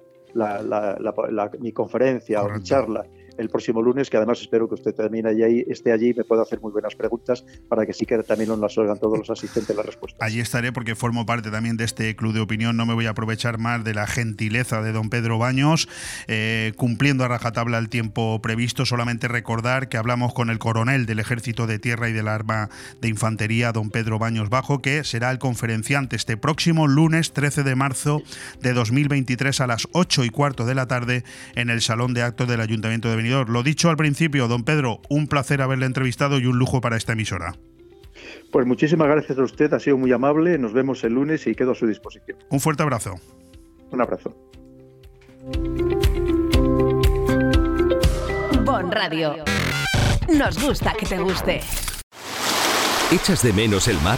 mi conferencia o mi charla el próximo lunes, que además espero que usted también allí, esté allí y me pueda hacer muy buenas preguntas para que sí que también las oigan todos los asistentes las respuestas. Allí estaré porque formo parte también de este club de opinión. No me voy a aprovechar más de la gentileza de don Pedro Baños, eh, cumpliendo a rajatabla el tiempo previsto. Solamente recordar que hablamos con el coronel del Ejército de Tierra y del Arma de Infantería, don Pedro Baños Bajo, que será el conferenciante este próximo lunes 13 de marzo de 2023 a las 8 y cuarto de la tarde en el Salón de Actos del Ayuntamiento de lo dicho al principio, don Pedro, un placer haberle entrevistado y un lujo para esta emisora. Pues muchísimas gracias a usted, ha sido muy amable. Nos vemos el lunes y quedo a su disposición. Un fuerte abrazo. Un abrazo. Bon Radio. Nos gusta que te guste. ¿Echas de menos el mar?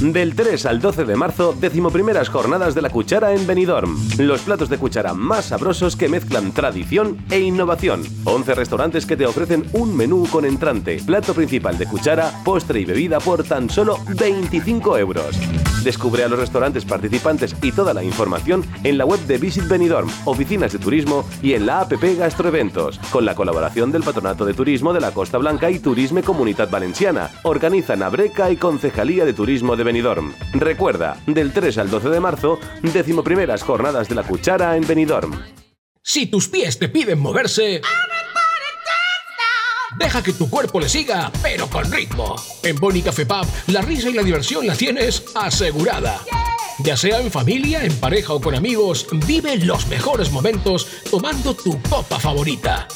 Del 3 al 12 de marzo, decimoprimeras jornadas de la cuchara en Benidorm. Los platos de cuchara más sabrosos que mezclan tradición e innovación. 11 restaurantes que te ofrecen un menú con entrante, plato principal de cuchara, postre y bebida por tan solo 25 euros. Descubre a los restaurantes participantes y toda la información en la web de Visit Benidorm, oficinas de turismo y en la app Gastroeventos, con la colaboración del Patronato de Turismo de la Costa Blanca y Turisme Comunidad Valenciana. Organizan Abreca y Concejalía de Turismo de Benidorm. Recuerda, del 3 al 12 de marzo, decimoprimeras jornadas de la cuchara en Benidorm. Si tus pies te piden moverse... Deja que tu cuerpo le siga, pero con ritmo. En Boni Café Pub, la risa y la diversión la tienes asegurada. Ya sea en familia, en pareja o con amigos, vive los mejores momentos tomando tu copa favorita.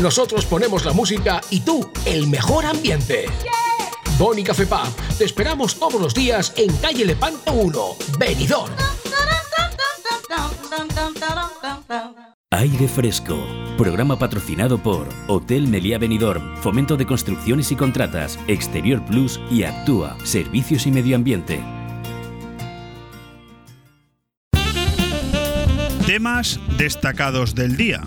Nosotros ponemos la música y tú el mejor ambiente. Boni Café Pub. Te esperamos todos los días en calle Lepanto 1, Benidorm. Aire Fresco, programa patrocinado por Hotel Meliá Benidorm, Fomento de Construcciones y Contratas, Exterior Plus y Actúa, Servicios y Medio Ambiente. Temas destacados del día.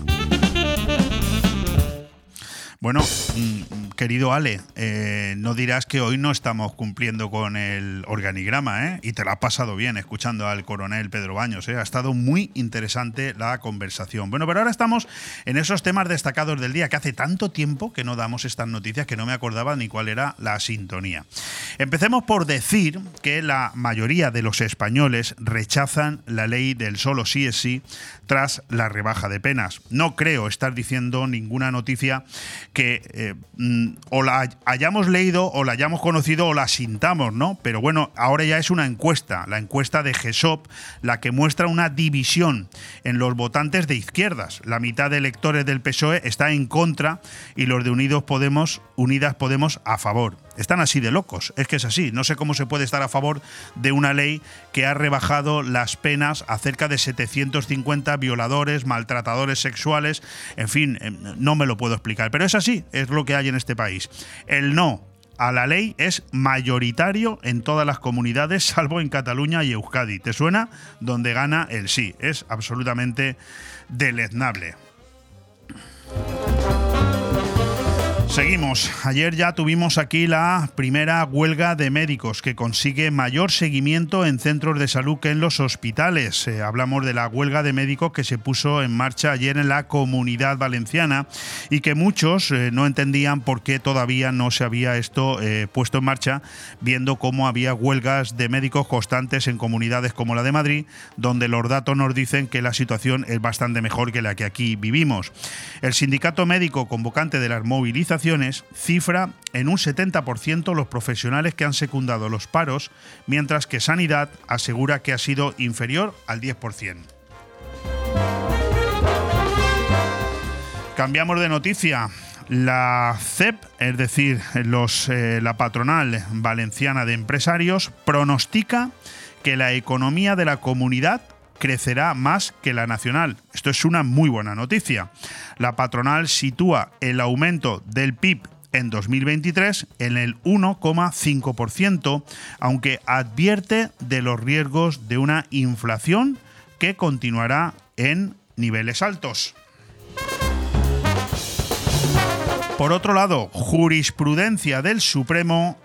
Bueno, mm, querido Ale, eh, no dirás que hoy no estamos cumpliendo con el organigrama, ¿eh? Y te lo has pasado bien escuchando al coronel Pedro Baños, ¿eh? Ha estado muy interesante la conversación. Bueno, pero ahora estamos en esos temas destacados del día, que hace tanto tiempo que no damos estas noticias que no me acordaba ni cuál era la sintonía. Empecemos por decir que la mayoría de los españoles rechazan la ley del solo sí es sí tras la rebaja de penas. No creo estar diciendo ninguna noticia que eh, o la hayamos leído o la hayamos conocido o la sintamos, ¿no? Pero bueno, ahora ya es una encuesta, la encuesta de GESOP, la que muestra una división en los votantes de izquierdas. La mitad de electores del PSOE está en contra y los de Unidos Podemos, Unidas Podemos a favor están así de locos. Es que es así. No sé cómo se puede estar a favor de una ley que ha rebajado las penas a cerca de 750 violadores, maltratadores sexuales. En fin, em, no me lo puedo explicar. Pero es así, es lo que hay en este país. El no a la ley es mayoritario en todas las comunidades, salvo en Cataluña y Euskadi. ¿Te suena? Donde gana el sí. Es absolutamente deleznable. Seguimos. Ayer ya tuvimos aquí la primera huelga de médicos que consigue mayor seguimiento en centros de salud que en los hospitales. Eh, hablamos de la huelga de médicos que se puso en marcha ayer en la comunidad valenciana y que muchos eh, no entendían por qué todavía no se había esto eh, puesto en marcha, viendo cómo había huelgas de médicos constantes en comunidades como la de Madrid, donde los datos nos dicen que la situación es bastante mejor que la que aquí vivimos. El sindicato médico convocante de las movilizaciones cifra en un 70% los profesionales que han secundado los paros, mientras que Sanidad asegura que ha sido inferior al 10%. Cambiamos de noticia. La CEP, es decir, eh, la patronal valenciana de empresarios, pronostica que la economía de la comunidad crecerá más que la nacional. Esto es una muy buena noticia. La patronal sitúa el aumento del PIB en 2023 en el 1,5%, aunque advierte de los riesgos de una inflación que continuará en niveles altos. Por otro lado, jurisprudencia del Supremo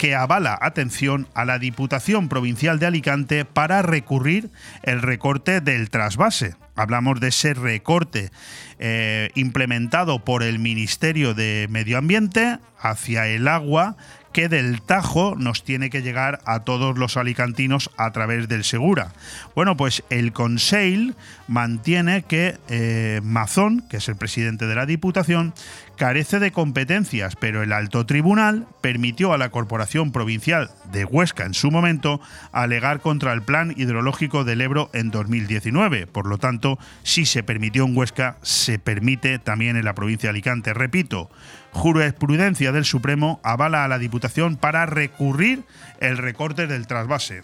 que avala, atención, a la Diputación Provincial de Alicante para recurrir el recorte del trasvase. Hablamos de ese recorte eh, implementado por el Ministerio de Medio Ambiente hacia el agua que del Tajo nos tiene que llegar a todos los alicantinos a través del Segura. Bueno, pues el Conseil mantiene que eh, Mazón, que es el presidente de la Diputación, carece de competencias, pero el alto tribunal permitió a la Corporación Provincial de Huesca en su momento alegar contra el Plan Hidrológico del Ebro en 2019. Por lo tanto, si se permitió en Huesca, se permite también en la provincia de Alicante. Repito, jurisprudencia del Supremo avala a la Diputación para recurrir el recorte del trasvase.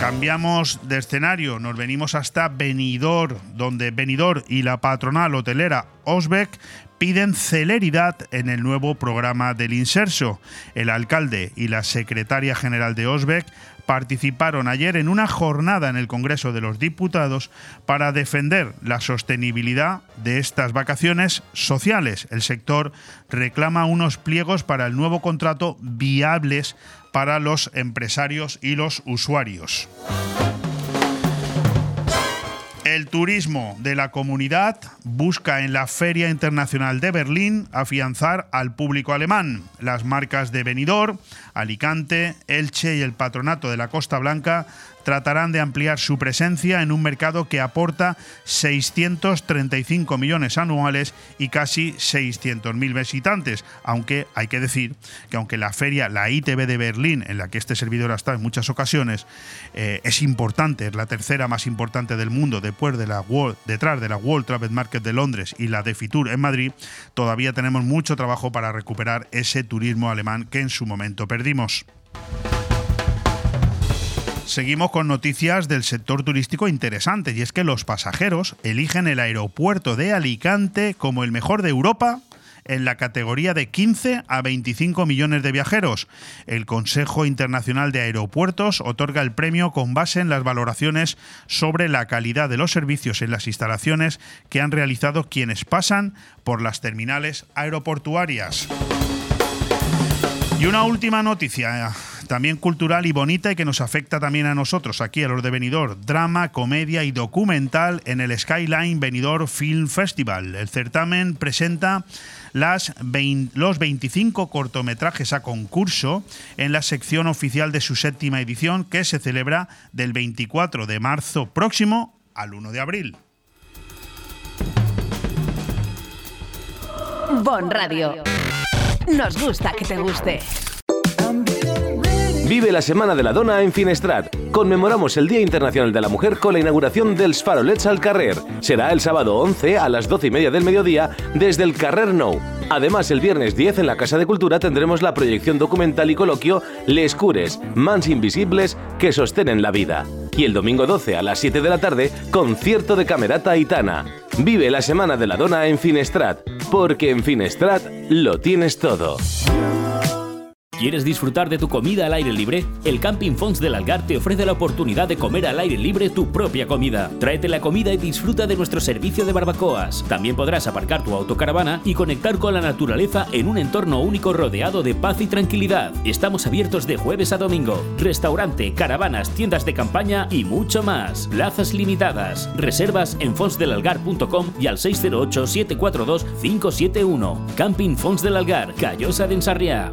Cambiamos de escenario, nos venimos hasta Benidorm, donde Benidorm y la patronal hotelera Osbeck piden celeridad en el nuevo programa del Inserso. El alcalde y la secretaria general de Osbeck participaron ayer en una jornada en el Congreso de los Diputados para defender la sostenibilidad de estas vacaciones sociales. El sector reclama unos pliegos para el nuevo contrato viables para los empresarios y los usuarios. El turismo de la comunidad busca en la Feria Internacional de Berlín afianzar al público alemán. Las marcas de Benidorm, Alicante, Elche y el Patronato de la Costa Blanca tratarán de ampliar su presencia en un mercado que aporta 635 millones anuales y casi 600.000 visitantes, aunque hay que decir que aunque la feria, la ITB de Berlín, en la que este servidor ha estado en muchas ocasiones, eh, es importante, es la tercera más importante del mundo después de la detrás de la World Travel Market de Londres y la de Fitur en Madrid, todavía tenemos mucho trabajo para recuperar ese turismo alemán que en su momento perdimos. Seguimos con noticias del sector turístico interesantes y es que los pasajeros eligen el aeropuerto de Alicante como el mejor de Europa en la categoría de 15 a 25 millones de viajeros. El Consejo Internacional de Aeropuertos otorga el premio con base en las valoraciones sobre la calidad de los servicios en las instalaciones que han realizado quienes pasan por las terminales aeroportuarias. Y una última noticia, también cultural y bonita y que nos afecta también a nosotros aquí a los de Benidorm. Drama, comedia y documental en el Skyline Benidorm Film Festival. El certamen presenta las los 25 cortometrajes a concurso en la sección oficial de su séptima edición que se celebra del 24 de marzo próximo al 1 de abril. Bon Radio. Nos gusta que te guste. Vive la Semana de la Dona en Finestrat. Conmemoramos el Día Internacional de la Mujer con la inauguración del Farolets al Carrer. Será el sábado 11 a las 12 y media del mediodía desde el Carrer Nou. Además, el viernes 10 en la Casa de Cultura tendremos la proyección documental y coloquio Les Cures, Mans Invisibles que sostienen la vida. Y el domingo 12 a las 7 de la tarde, concierto de Camerata Itana. Vive la Semana de la Dona en Finestrat, porque en Finestrat lo tienes todo. ¿Quieres disfrutar de tu comida al aire libre? El Camping Fons del Algar te ofrece la oportunidad de comer al aire libre tu propia comida. Tráete la comida y disfruta de nuestro servicio de barbacoas. También podrás aparcar tu autocaravana y conectar con la naturaleza en un entorno único rodeado de paz y tranquilidad. Estamos abiertos de jueves a domingo. Restaurante, caravanas, tiendas de campaña y mucho más. Plazas limitadas. Reservas en fonsdelalgar.com y al 608 742 571. Camping Fons del Algar, Callosa de Ensarriá.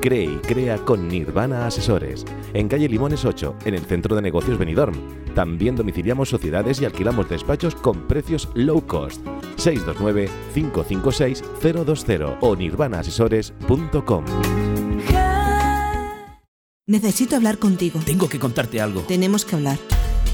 Cree y crea con Nirvana Asesores. En calle Limones 8, en el centro de negocios Benidorm. También domiciliamos sociedades y alquilamos despachos con precios low cost. 629-556-020 o nirvanaasesores.com. Necesito hablar contigo. Tengo que contarte algo. Tenemos que hablar.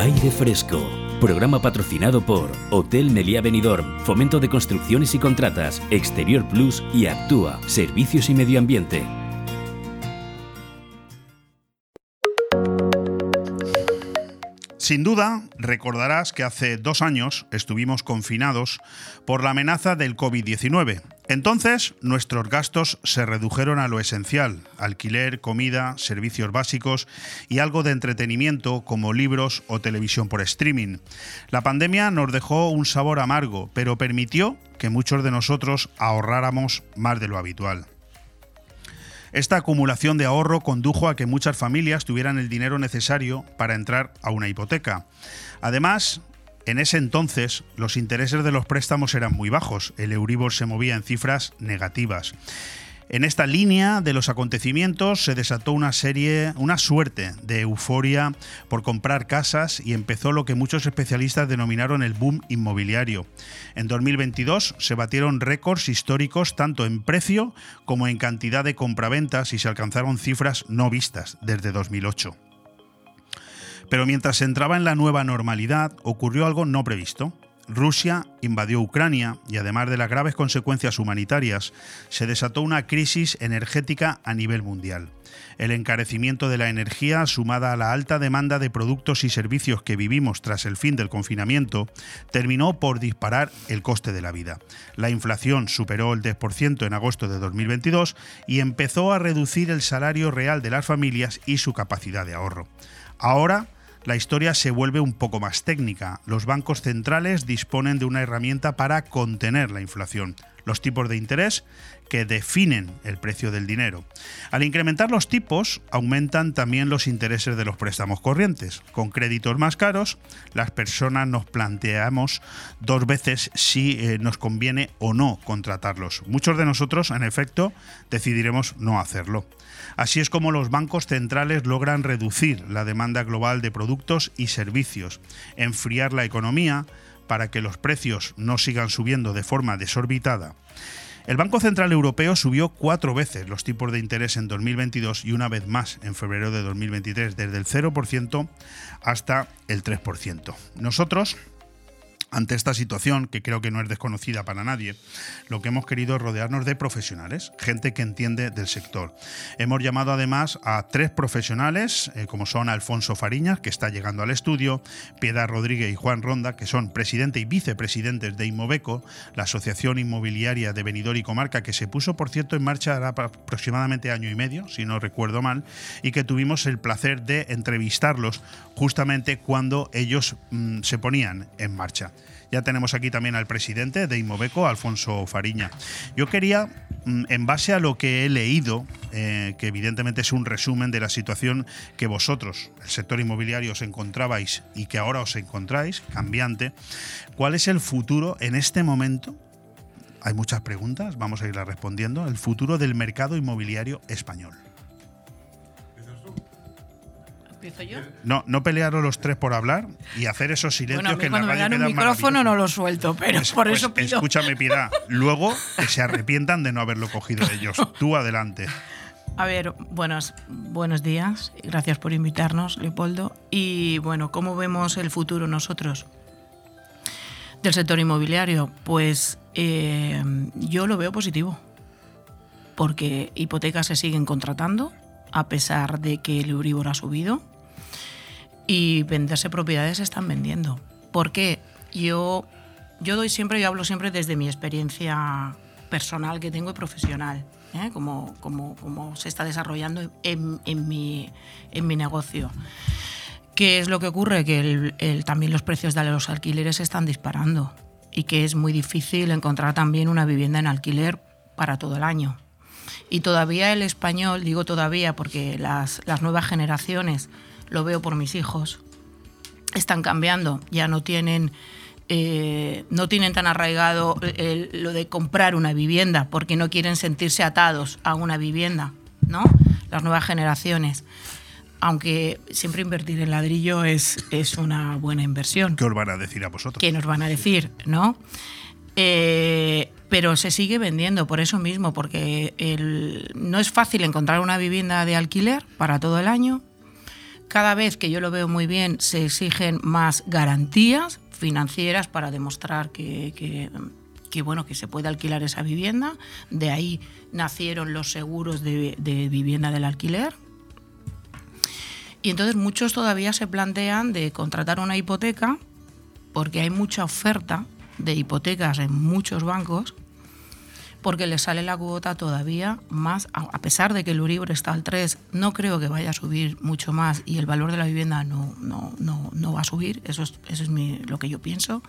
Aire Fresco. Programa patrocinado por Hotel Meliá Benidorm, Fomento de Construcciones y Contratas, Exterior Plus y Actúa, Servicios y Medio Ambiente. Sin duda, recordarás que hace dos años estuvimos confinados por la amenaza del COVID-19. Entonces, nuestros gastos se redujeron a lo esencial, alquiler, comida, servicios básicos y algo de entretenimiento como libros o televisión por streaming. La pandemia nos dejó un sabor amargo, pero permitió que muchos de nosotros ahorráramos más de lo habitual. Esta acumulación de ahorro condujo a que muchas familias tuvieran el dinero necesario para entrar a una hipoteca. Además, en ese entonces los intereses de los préstamos eran muy bajos, el Euribor se movía en cifras negativas. En esta línea de los acontecimientos se desató una serie, una suerte de euforia por comprar casas y empezó lo que muchos especialistas denominaron el boom inmobiliario. En 2022 se batieron récords históricos tanto en precio como en cantidad de compraventas y se alcanzaron cifras no vistas desde 2008. Pero mientras entraba en la nueva normalidad, ocurrió algo no previsto. Rusia invadió Ucrania y además de las graves consecuencias humanitarias, se desató una crisis energética a nivel mundial. El encarecimiento de la energía, sumada a la alta demanda de productos y servicios que vivimos tras el fin del confinamiento, terminó por disparar el coste de la vida. La inflación superó el 10% en agosto de 2022 y empezó a reducir el salario real de las familias y su capacidad de ahorro. Ahora, la historia se vuelve un poco más técnica. Los bancos centrales disponen de una herramienta para contener la inflación, los tipos de interés que definen el precio del dinero. Al incrementar los tipos, aumentan también los intereses de los préstamos corrientes. Con créditos más caros, las personas nos planteamos dos veces si eh, nos conviene o no contratarlos. Muchos de nosotros, en efecto, decidiremos no hacerlo. Así es como los bancos centrales logran reducir la demanda global de productos y servicios, enfriar la economía para que los precios no sigan subiendo de forma desorbitada. El Banco Central Europeo subió cuatro veces los tipos de interés en 2022 y una vez más en febrero de 2023, desde el 0% hasta el 3%. Nosotros, ante esta situación, que creo que no es desconocida para nadie, lo que hemos querido es rodearnos de profesionales, gente que entiende del sector. Hemos llamado además a tres profesionales, eh, como son Alfonso Fariñas, que está llegando al estudio, Piedad Rodríguez y Juan Ronda, que son presidente y vicepresidentes de Inmobeco, la Asociación Inmobiliaria de Benidorm y Comarca, que se puso, por cierto, en marcha aproximadamente año y medio, si no recuerdo mal, y que tuvimos el placer de entrevistarlos justamente cuando ellos mm, se ponían en marcha. Ya tenemos aquí también al presidente de Inmobeco, Alfonso Fariña. Yo quería, mm, en base a lo que he leído, eh, que evidentemente es un resumen de la situación que vosotros, el sector inmobiliario, os encontrabais y que ahora os encontráis, cambiante, ¿cuál es el futuro en este momento? Hay muchas preguntas, vamos a irlas respondiendo. El futuro del mercado inmobiliario español. ¿Empiezo yo? No, no pelearos los tres por hablar y hacer esos silencios Bueno, a mí que en la cuando me radio dan un micrófono no lo suelto, pero Pues- por pues eso pido. Escúchame, Piedad. Luego que se arrepientan de no haberlo cogido ellos. Tú adelante. A ver, buenos, buenos días. Gracias por invitarnos, Leopoldo. Y bueno, ¿cómo vemos el futuro nosotros del sector inmobiliario? Pues eh, yo lo veo positivo, porque hipotecas se siguen contratando a pesar de que el Euribor ha subido y venderse propiedades se están vendiendo. ¿Por qué? Yo, yo doy siempre, yo hablo siempre desde mi experiencia personal que tengo y profesional, ¿eh? como, como, como se está desarrollando en, en mi, en mi negocio. ¿Qué es lo que ocurre? Que el- el- también los precios de los alquileres se están disparando y que es muy difícil encontrar también una vivienda en alquiler para todo el año. Y todavía el español, digo todavía porque las, las nuevas generaciones, lo veo por mis hijos, están cambiando, ya no tienen, eh, no tienen tan arraigado el- lo de comprar una vivienda porque no quieren sentirse atados a una vivienda, ¿no? Las nuevas generaciones. Aunque siempre invertir en ladrillo es, es una buena inversión. ¿Qué os van a decir a vosotros? ¿Qué nos van a decir? ¿No? Eh, pero se sigue vendiendo por eso mismo, porque el- no es fácil encontrar una vivienda de alquiler para todo el año. Cada vez que yo lo veo muy bien, se exigen más garantías financieras para demostrar que, que- bueno, que se puede alquilar esa vivienda. De ahí nacieron los seguros de, de vivienda del alquiler. Y entonces muchos todavía se plantean de contratar una hipoteca porque hay mucha oferta de hipotecas en muchos bancos porque les sale la cuota todavía más, a pesar de que el Euribor está al 3, no creo que vaya a subir mucho más y el valor de la vivienda no, no, no, no va a subir, eso es, eso es lo que yo pienso.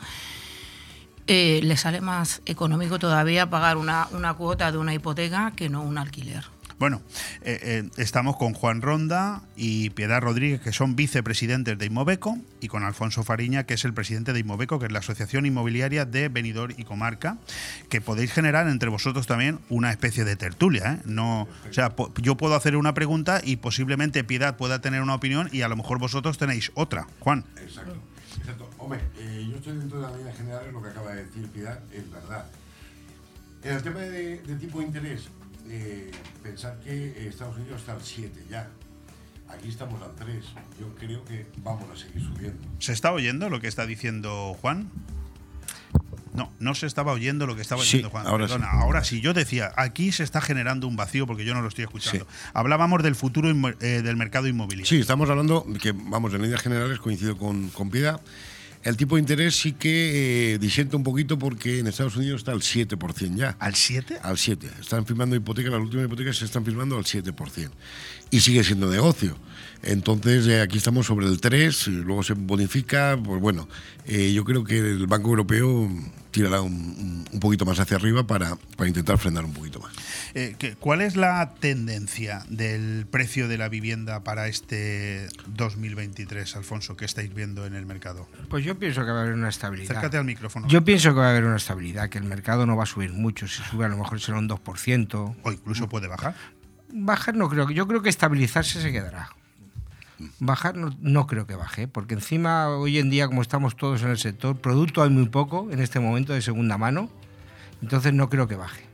Eh, le sale más económico todavía pagar una, una cuota de una hipoteca que no un alquiler. Bueno, eh, eh, estamos con Juan Ronda y Piedad Rodríguez, que son vicepresidentes de Inmobeco, y con Alfonso Fariña, que es el presidente de Inmobeco, que es la Asociación Inmobiliaria de Benidorm y Comarca, que podéis generar entre vosotros también una especie de tertulia. ¿eh? No, o sea, yo puedo hacer una pregunta y posiblemente Piedad pueda tener una opinión y a lo mejor vosotros tenéis otra. Juan. Exacto. Exacto. Hombre, eh, yo estoy dentro de la línea general, lo que acaba de decir Piedad es verdad. En el tema de, de tipo de interés, eh, pensar que Estados Unidos está al 7 ya. Aquí estamos al 3. Yo creo que vamos a seguir subiendo. ¿Se está oyendo lo que está diciendo Juan? No, no se estaba oyendo lo que estaba Sí, diciendo Juan. ahora Perdona, sí. ahora sí. Yo decía, aquí se está generando un vacío porque yo no lo estoy escuchando. Hablábamos del futuro eh, del mercado inmobiliario. Sí, estamos hablando que, vamos, en líneas generales coincido con, con Piedad. El tipo de interés sí que eh, un poquito porque en Estados Unidos está al 7% ya. ¿Al 7? Al 7. Están firmando hipotecas, las últimas hipotecas se están firmando al 7%. Y sigue siendo negocio. Entonces eh, aquí estamos sobre el 3, y luego se bonifica. Pues bueno, eh, yo creo que el Banco Europeo tirará un, un- poquito más hacia arriba para, para intentar frenar un poquito más. Eh, ¿qué- ¿Cuál es la tendencia del precio de la vivienda para este 2023, Alfonso, que estáis viendo en el mercado? Pues yo pienso que va a haber una estabilidad. Acércate al micrófono. Yo pienso que va a haber una estabilidad, que el mercado no va a subir mucho. Si sube a lo mejor será un 2%. O incluso puede bajar. Bajar no creo. Yo creo que estabilizarse se quedará. Bajar no, no creo que baje, porque encima hoy en día, como estamos todos en el sector, producto hay muy poco en este momento de segunda mano, entonces no creo que baje.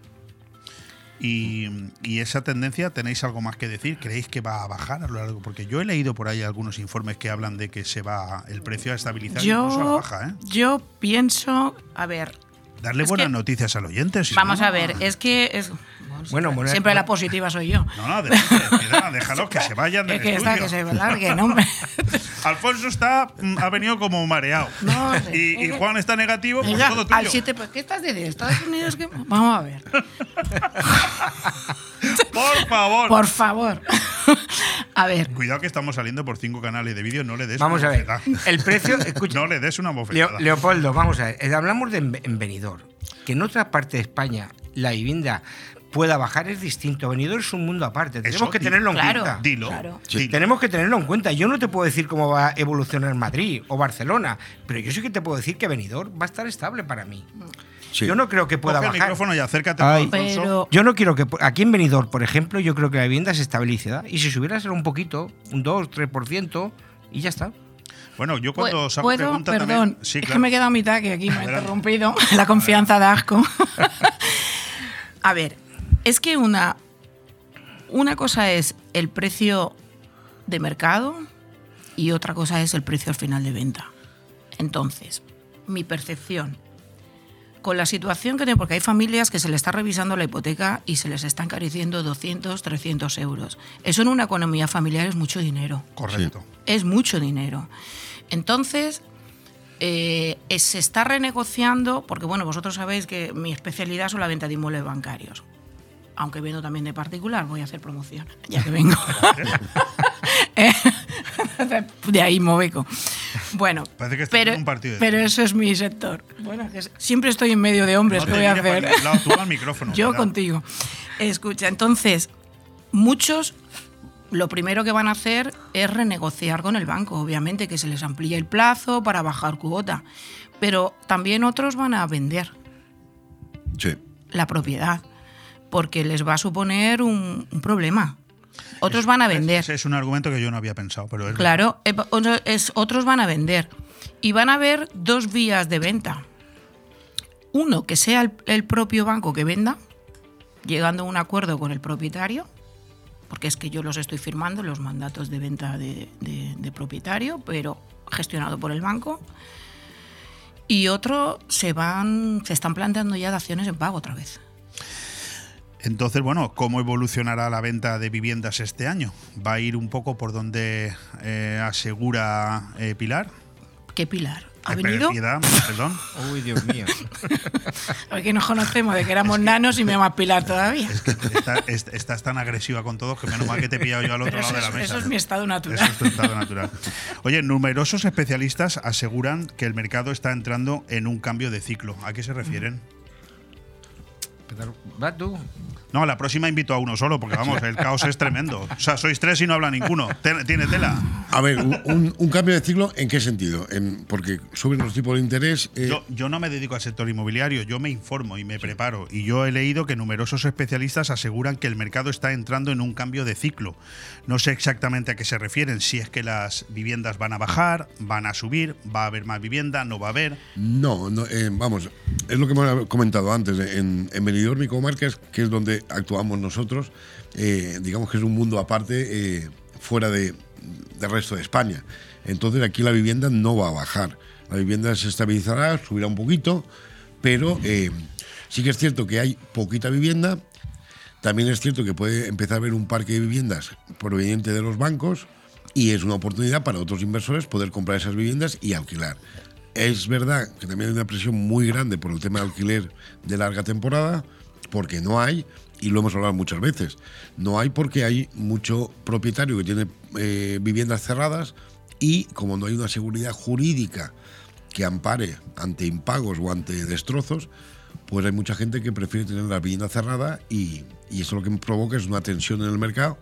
Y, y esa tendencia, ¿tenéis algo más que decir? ¿Creéis que va a bajar a lo largo? Porque yo he leído por ahí algunos informes que hablan de que se va el precio a estabilizar incluso a la Yo, baja, ¿eh? yo pienso, a ver, Darle es buenas que- noticias al oyente. si vamos no- a ver, es que es, Bueno, bueno, siempre la positiva soy yo. No, no, déjalos que se vayan del Es que está, que se largue, ¿no? hombre. Alfonso está, mm, ha venido como mareado. No, sí. y, y Juan está negativo, pues Mira, todo tuyo. al 7, pues, ¿qué estás diciendo? Estados Unidos que vamos a ver. Por favor. Por favor. a ver, Cuidado que estamos saliendo por cinco canales de vídeo, no le des Vamos una a ver, bofetada. el precio, escucha, No le des una bofetada. Leopoldo, vamos a ver. eh, Hablamos de en, en Benidorm. Que en otra parte de España la vivienda pueda bajar es distinto. Benidorm es un mundo aparte. Tenemos Eso, que tenerlo en Claro, cuenta. Dilo. claro. dilo. Tenemos que tenerlo en cuenta. Yo no te puedo decir cómo va a evolucionar Madrid o Barcelona, pero yo sí que te puedo decir que Benidorm va a estar estable para mí. Sí. Yo no creo que pueda Coge el bajar. micrófono y acércate Ay. Pero Yo no quiero que aquí en Benidorm, por ejemplo, yo creo que la vivienda se estabiliza y si subiera será un poquito, un 2, 3% y ya está. Bueno, yo cuando os hago ¿Puedo? pregunta Perdón, también. Sí, es que me he quedado a mitad, que aquí me Adelante. interrumpido la confianza de asco. a ver, es que una, una cosa es el precio de mercado y otra cosa es el precio al final de venta. Entonces, mi percepción, con la situación que tengo, porque hay familias que se les está revisando la hipoteca y se les está encareciendo 200, 300 euros. Eso en una economía familiar es mucho dinero Correcto. es mucho dinero. Entonces, eh, eh, se está renegociando, porque bueno, vosotros sabéis que mi especialidad son la venta de inmuebles bancarios. Aunque vendo también de particular, voy a hacer promoción, ya que vengo. Eh, de ahí moveco. Bueno, Parece que estás pero, en un partido de pero eso es mi sector. Bueno, que siempre estoy en medio de hombres, No ¿qué voy a para hacer? ningún lado, tú al micrófono, Yo contigo. Escucha, entonces, muchos lo primero que van a hacer es renegociar con el banco, obviamente, que se les amplíe el plazo para bajar cuota. Pero también otros van a vender Sí. la propiedad, porque les va a suponer un, un problema. Otros van a vender. Ese es un argumento que yo no había pensado, pero es Claro, eh, es- otros van a vender. Y van a haber dos vías de venta. Uno, que sea el, el propio banco que venda, llegando a un acuerdo con el propietario, porque es que yo los estoy firmando, los mandatos de venta de, de- de propietario, pero gestionado por el banco. Y otro, se van, se están planteando ya daciones en pago otra vez. Entonces, bueno, ¿cómo evolucionará la venta de viviendas este año? ¿Va a ir un poco por donde eh, asegura eh, Pilar? ¿Qué Pilar? ¿Ha venido? Piedad, perdón. Uy, Dios mío. Porque nos conocemos de que éramos nanos y me llamas Pilar todavía. Está- est- estás tan agresiva con todos que menos mal que te he pillado yo al otro Pero lado de la es- mesa. eso es mi estado natural. Eso es tu estado natural. Oye, numerosos especialistas aseguran que el mercado está entrando en un cambio de ciclo. ¿A qué se refieren? Va tú. No, la próxima invito a uno solo, porque vamos, el caos es tremendo. O sea, sois tres y no habla ninguno. Te- ¿Tiene tela? A ver, un, un- un cambio de ciclo, ¿en qué sentido? En- porque suben los tipos de interés. eh, Yo, yo no me dedico al sector inmobiliario, yo me informo y me preparo. Y yo he leído que numerosos especialistas aseguran que el mercado está entrando en un cambio de ciclo. No sé exactamente a qué se refieren, si es que las viviendas van a bajar, van a subir, va a haber más vivienda, no va a haber. No, no, eh, vamos, es lo que hemos comentado antes. En, en Benidorm y que es donde actuamos nosotros, eh, digamos que es un mundo aparte eh, fuera de, del resto de España. Entonces aquí la vivienda no va a bajar. La vivienda se estabilizará, subirá un poquito, pero eh, sí que es cierto que hay poquita vivienda. También es cierto que puede empezar a haber un parque de viviendas proveniente de los bancos y es una oportunidad para otros inversores poder comprar esas viviendas y alquilar. Es verdad que también hay una presión muy grande por el tema de alquiler de larga temporada, porque no hay, y lo hemos hablado muchas veces, no hay porque hay mucho propietario que tiene eh, viviendas cerradas y como no hay una seguridad jurídica que ampare ante impagos o ante destrozos, pues hay mucha gente que prefiere tener la vivienda cerrada y, eso lo que provoca es una tensión en el mercado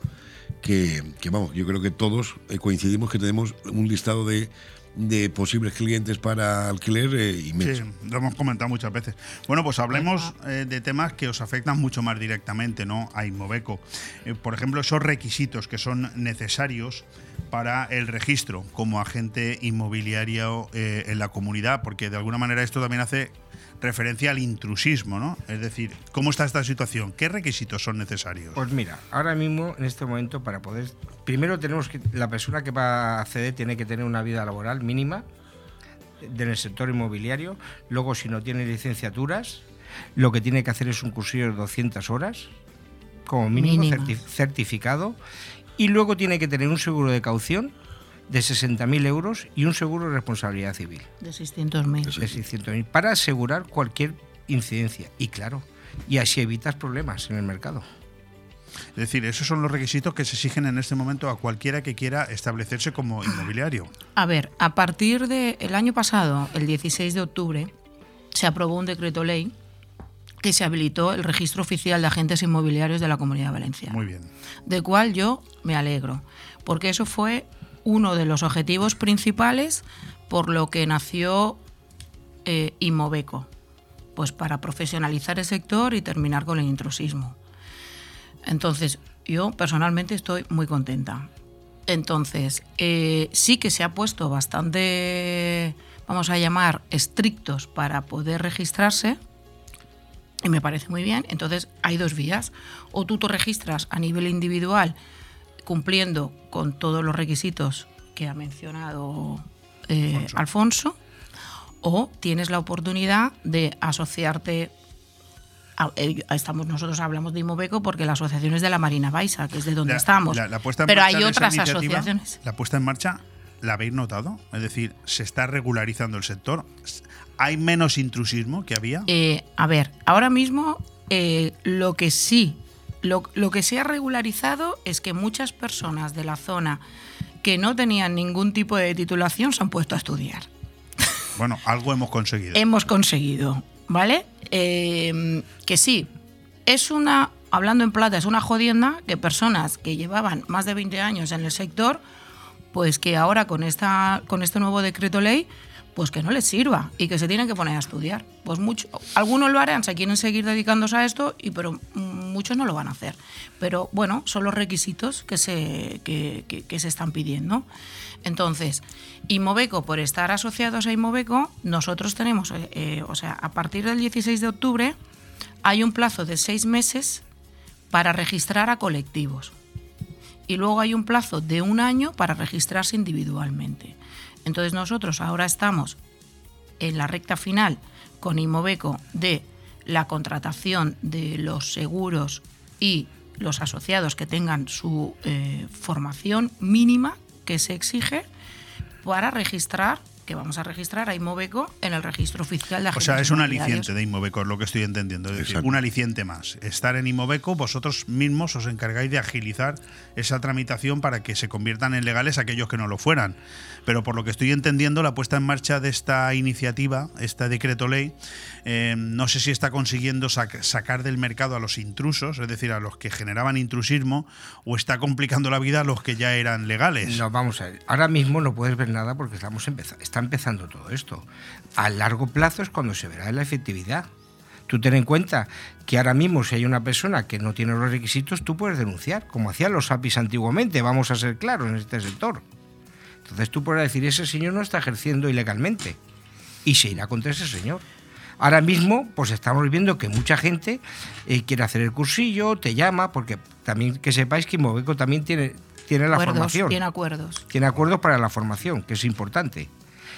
que, que, vamos, yo creo que todos eh, coincidimos que tenemos un listado de, de posibles clientes para alquiler eh, inmenso. Sí, lo hemos comentado muchas veces. Bueno, pues hablemos eh, de temas que os afectan mucho más directamente, ¿no? A Inmoveco. Eh, por ejemplo, esos requisitos que son necesarios para el registro como agente inmobiliario eh, en la comunidad, porque de alguna manera esto también hace referencia al intrusismo, ¿no? Es decir, ¿cómo está esta situación? ¿Qué requisitos son necesarios? Pues mira, ahora mismo, en este momento, para poder. Primero tenemos que. La persona que va a acceder tiene que tener una vida laboral mínima en el sector inmobiliario. Luego, si no tiene licenciaturas, lo que tiene que hacer es un cursillo de 200 horas, como mínimo, Mínimo. certi- certificado. Y luego tiene que tener un seguro de caución de 60.000 euros y un seguro de responsabilidad civil De 600.000. de 600.000 para asegurar cualquier incidencia. Y claro, y así evitas problemas en el mercado. Es decir, esos son los requisitos que se exigen en este momento a cualquiera que quiera establecerse como inmobiliario. A ver, a partir del año pasado, el 16 de octubre, se aprobó un decreto ley que se habilitó el registro oficial de agentes inmobiliarios de la Comunidad Valenciana. Muy bien. de cual yo me alegro, porque eso fue uno de los objetivos principales por lo que nació eh, pues para profesionalizar el sector y terminar con el intrusismo. Entonces, yo personalmente estoy muy contenta. Entonces, eh, sí que se ha puesto bastante, vamos a llamar, estrictos para poder registrarse, y me parece muy bien. Entonces, hay dos vías. O tú te registras a nivel individual cumpliendo con todos los requisitos que ha mencionado eh, Alfonso. o tienes la oportunidad de asociarte. eh, estamos nosotros hablamos de Imoveco porque la asociación es de la Marina Baixa, que es de donde La- estamos. la- la Pero hay otras asociaciones. La puesta en marcha, ¿la habéis notado? Es decir, ¿se está regularizando el sector? ¿Hay menos intrusismo que había? Eh, a ver, ahora mismo eh, lo que sí, lo, lo que se ha regularizado es que muchas personas de la zona que no tenían ningún tipo de titulación se han puesto a estudiar. Bueno, algo hemos conseguido. Hemos conseguido, ¿vale? Eh, que sí, es una, hablando en plata, es una jodienda que personas que llevaban más de 20 años en el sector, pues que ahora con, esta, con este nuevo decreto ley, pues que no les sirva y que se tienen que poner a estudiar. Pues mucho, algunos lo harán, se quieren seguir dedicándose a esto, y, pero muchos no lo van a hacer. Pero bueno, son los requisitos que se, que, se están pidiendo. Entonces, Inmoveco, por estar asociados a Inmoveco, nosotros tenemos, eh, eh, o sea, a partir del 16 de octubre hay un plazo de seis meses para registrar a colectivos. Y luego hay un plazo de un año para registrarse individualmente. Entonces nosotros ahora estamos en la recta final con Inmoveco de la contratación de los seguros y los asociados que tengan su eh, formación mínima que se exige para registrar, que vamos a registrar a Inmoveco en el registro oficial de O sea, es un aliciente de Inmoveco, es lo que estoy entendiendo. Es decir, un aliciente más. Estar en Inmoveco, vosotros mismos os encargáis de agilizar esa tramitación para que se conviertan en legales aquellos que no lo fueran. Pero por lo que estoy entendiendo, la puesta en marcha de esta iniciativa, este decreto ley, eh, no sé si está consiguiendo sac- sacar del mercado a los intrusos, es decir, a los que generaban intrusismo, o está complicando la vida a los que ya eran legales. No, vamos a ver. Ahora mismo no puedes ver nada porque estamos empeza- está empezando todo esto. A largo plazo es cuando se verá la efectividad. Tú ten en cuenta que ahora mismo si hay una persona que no tiene los requisitos, tú puedes denunciar, como hacían los APIs antiguamente, vamos a ser claros en este sector. Entonces tú puedes decir, ese señor no está ejerciendo ilegalmente y se irá contra ese señor. Ahora mismo, pues estamos viendo que mucha gente eh, quiere hacer el cursillo, te llama, porque también que sepáis que Moveco también tiene, tiene la Acuerdos, formación tiene acuerdos. tiene acuerdos para la formación, que es importante.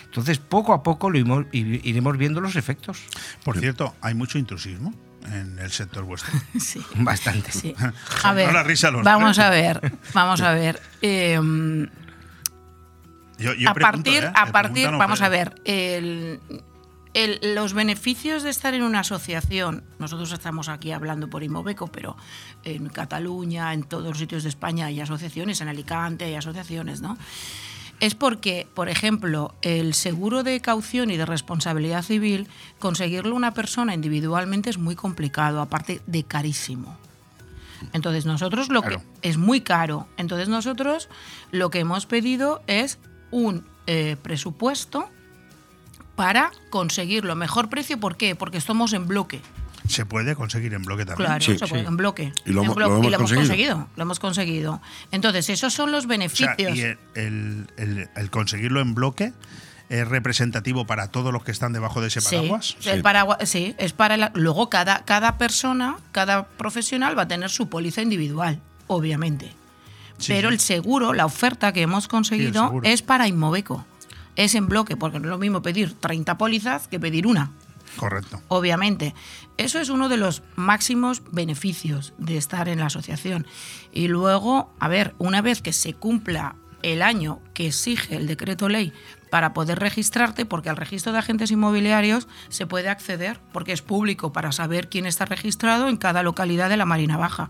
Entonces, poco a poco lo iremos, iremos viendo los efectos. Por cierto, hay mucho intrusismo en el sector vuestro. Sí. Bastante. Sí. A ver, No la risa a los vamos tres. a ver, vamos a ver. eh, Yo- yo a pregunto, partir, ¿eh? a Me partir, vamos a ver, el- el- los beneficios de estar en una asociación, nosotros estamos aquí hablando por Imobeco, pero en Cataluña, en todos los sitios de España hay asociaciones, en Alicante hay asociaciones, ¿no? Es porque, por ejemplo, el seguro de caución y de responsabilidad civil, conseguirlo una persona individualmente es muy complicado, aparte de carísimo. Entonces nosotros lo Claro. que es muy caro. Entonces nosotros lo que hemos pedido es un eh, presupuesto para conseguir lo mejor precio. ¿Por qué? Porque estamos en bloque. Se puede conseguir en bloque también. Claro, se puede, en bloque. Y lo En hemos- bloque. lo hemos Y conseguido. conseguido. Lo hemos conseguido. Entonces, esos son los O sea, beneficios. y el, el- el- el conseguirlo en bloque es representativo para todos los que están debajo de ese Sí, paraguas. el paraguas, sí, es para la- luego cada, cada persona, cada profesional va a tener su póliza individual, obviamente. Sí, Pero sí. el seguro, la oferta que hemos conseguido es para Inmobeco. Es en bloque, porque no es lo mismo pedir 30 pólizas que pedir una, Correcto. obviamente. Eso es uno de los máximos beneficios de estar en la asociación. Y luego, a ver, una vez que se cumpla el año que exige el decreto ley para poder registrarte, porque al registro de agentes inmobiliarios se puede acceder, porque es público para saber quién está registrado en cada localidad de la Marina Baja.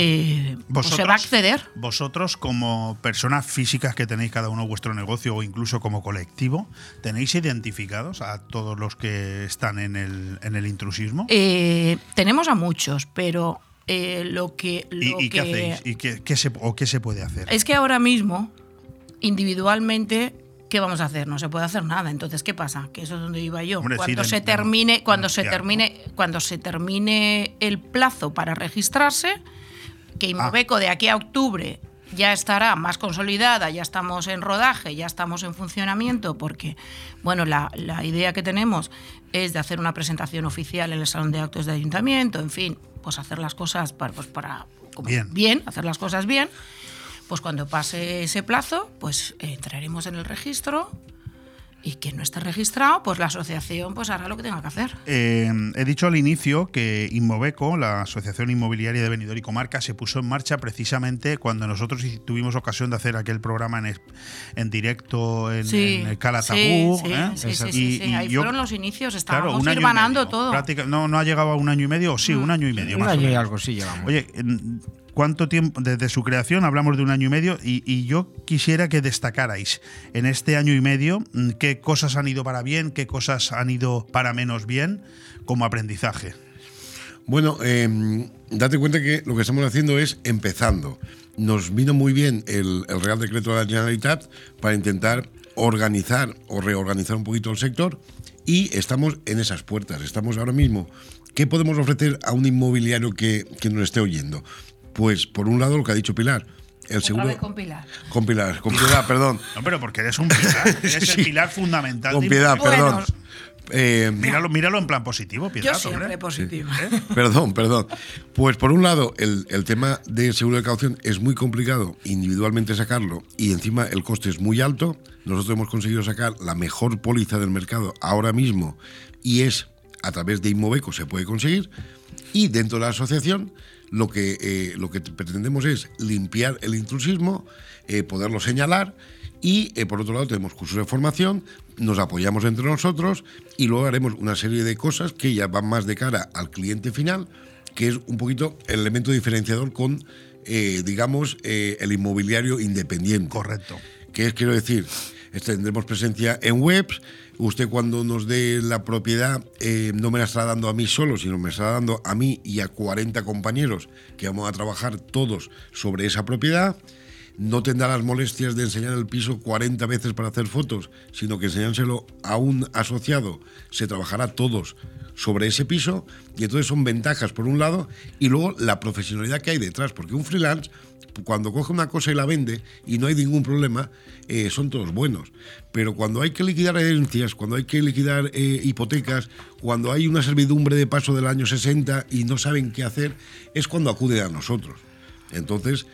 Eh, pues se va a acceder. Vosotros, como personas físicas que tenéis cada uno vuestro negocio o incluso como colectivo, ¿tenéis identificados a todos los que están en el, en el intrusismo? Eh, tenemos a muchos, pero eh, lo que... ¿Y, lo y qué que- hacéis? ¿Y qué, qué se, o qué se puede hacer? Es que ahora mismo, individualmente, ¿qué vamos a hacer? No se puede hacer nada. Entonces, ¿qué pasa? Que eso es donde iba yo. Hombre, cuando se termine, cuando se denunciar, termine, cuando se termine el plazo para registrarse, que Ah. Inmobeco de aquí a octubre ya estará más consolidada, ya estamos en rodaje, ya estamos en funcionamiento, porque bueno, la, la idea que tenemos es de hacer una presentación oficial en el Salón de Actos de Ayuntamiento, en fin, pues hacer las cosas para, pues para como Bien. bien, hacer las cosas bien. Pues cuando pase ese plazo, pues eh, entraremos en el registro y quien no esté registrado, pues la asociación pues hará lo que tenga que hacer. Eh, he dicho al inicio que Inmobeco, la Asociación Inmobiliaria de Benidorm y Comarca, se puso en marcha precisamente cuando nosotros tuvimos ocasión de hacer aquel programa en, en directo en, Sí, en Calatabú. sí, sí, ¿eh? sí, sí, Y- y Ahí yo- fueron los inicios, Claro, estábamos y medio, todo. práctica- no, no ha llegado a un año y medio, o sí, un año y medio Un más. o año y menos. algo sí llevamos. Oye, en- ¿cuánto tiempo desde su creación? Hablamos de un año y medio y, yo quisiera que destacarais en este año y medio mm, qué cosas han ido para bien, qué cosas han ido para menos bien como aprendizaje. Bueno, eh, date cuenta que lo que estamos haciendo es empezando. Nos vino muy bien el, el Real Decreto de la Generalitat para intentar organizar o reorganizar un poquito el sector y estamos en esas puertas. Estamos ahora mismo. ¿Qué podemos ofrecer a un inmobiliario que, que nos esté oyendo? Pues por un lado lo que ha dicho Pilar, el Otra seguro... vez con Pilar. Con Pilar, con Pilar, perdón. No, pero porque eres un pilar, eres el pilar fundamental. Con de piedad, perdón. Eh, Míralo, míralo en plan positivo, Piedad, Yo siempre hombre. positivo. Perdón, perdón. Pues por un lado, el, el tema del seguro de caución es muy complicado individualmente sacarlo y encima el coste es muy alto. Nosotros hemos conseguido sacar la mejor póliza del mercado ahora mismo y es a través de Inmobeco se puede conseguir. Y dentro de la asociación lo que, eh, lo que pretendemos es limpiar el intrusismo, eh, poderlo señalar y eh, por otro lado tenemos cursos de formación, nos apoyamos entre nosotros y luego haremos una serie de cosas que ya van más de cara al cliente final, que es un poquito el elemento diferenciador con, digamos, el inmobiliario independiente. Correcto. Que es, quiero decir, tendremos presencia en webs. Usted cuando nos dé la propiedad eh, no me la estará dando a mí solo, sino me estará dando a mí y a 40 compañeros que vamos a trabajar todos sobre esa propiedad. No tendrá las molestias de enseñar el piso 40 veces para hacer fotos, sino que enseñárselo a un asociado, se trabajará todos sobre ese piso y entonces son ventajas por un lado y luego la profesionalidad que hay detrás, porque un freelance cuando coge una cosa y la vende y no hay ningún problema, eh, son todos buenos. Pero cuando hay que liquidar herencias, cuando hay que liquidar eh, hipotecas, cuando hay una servidumbre de paso del año 60 y no saben qué hacer, es cuando acuden a nosotros. Entonces,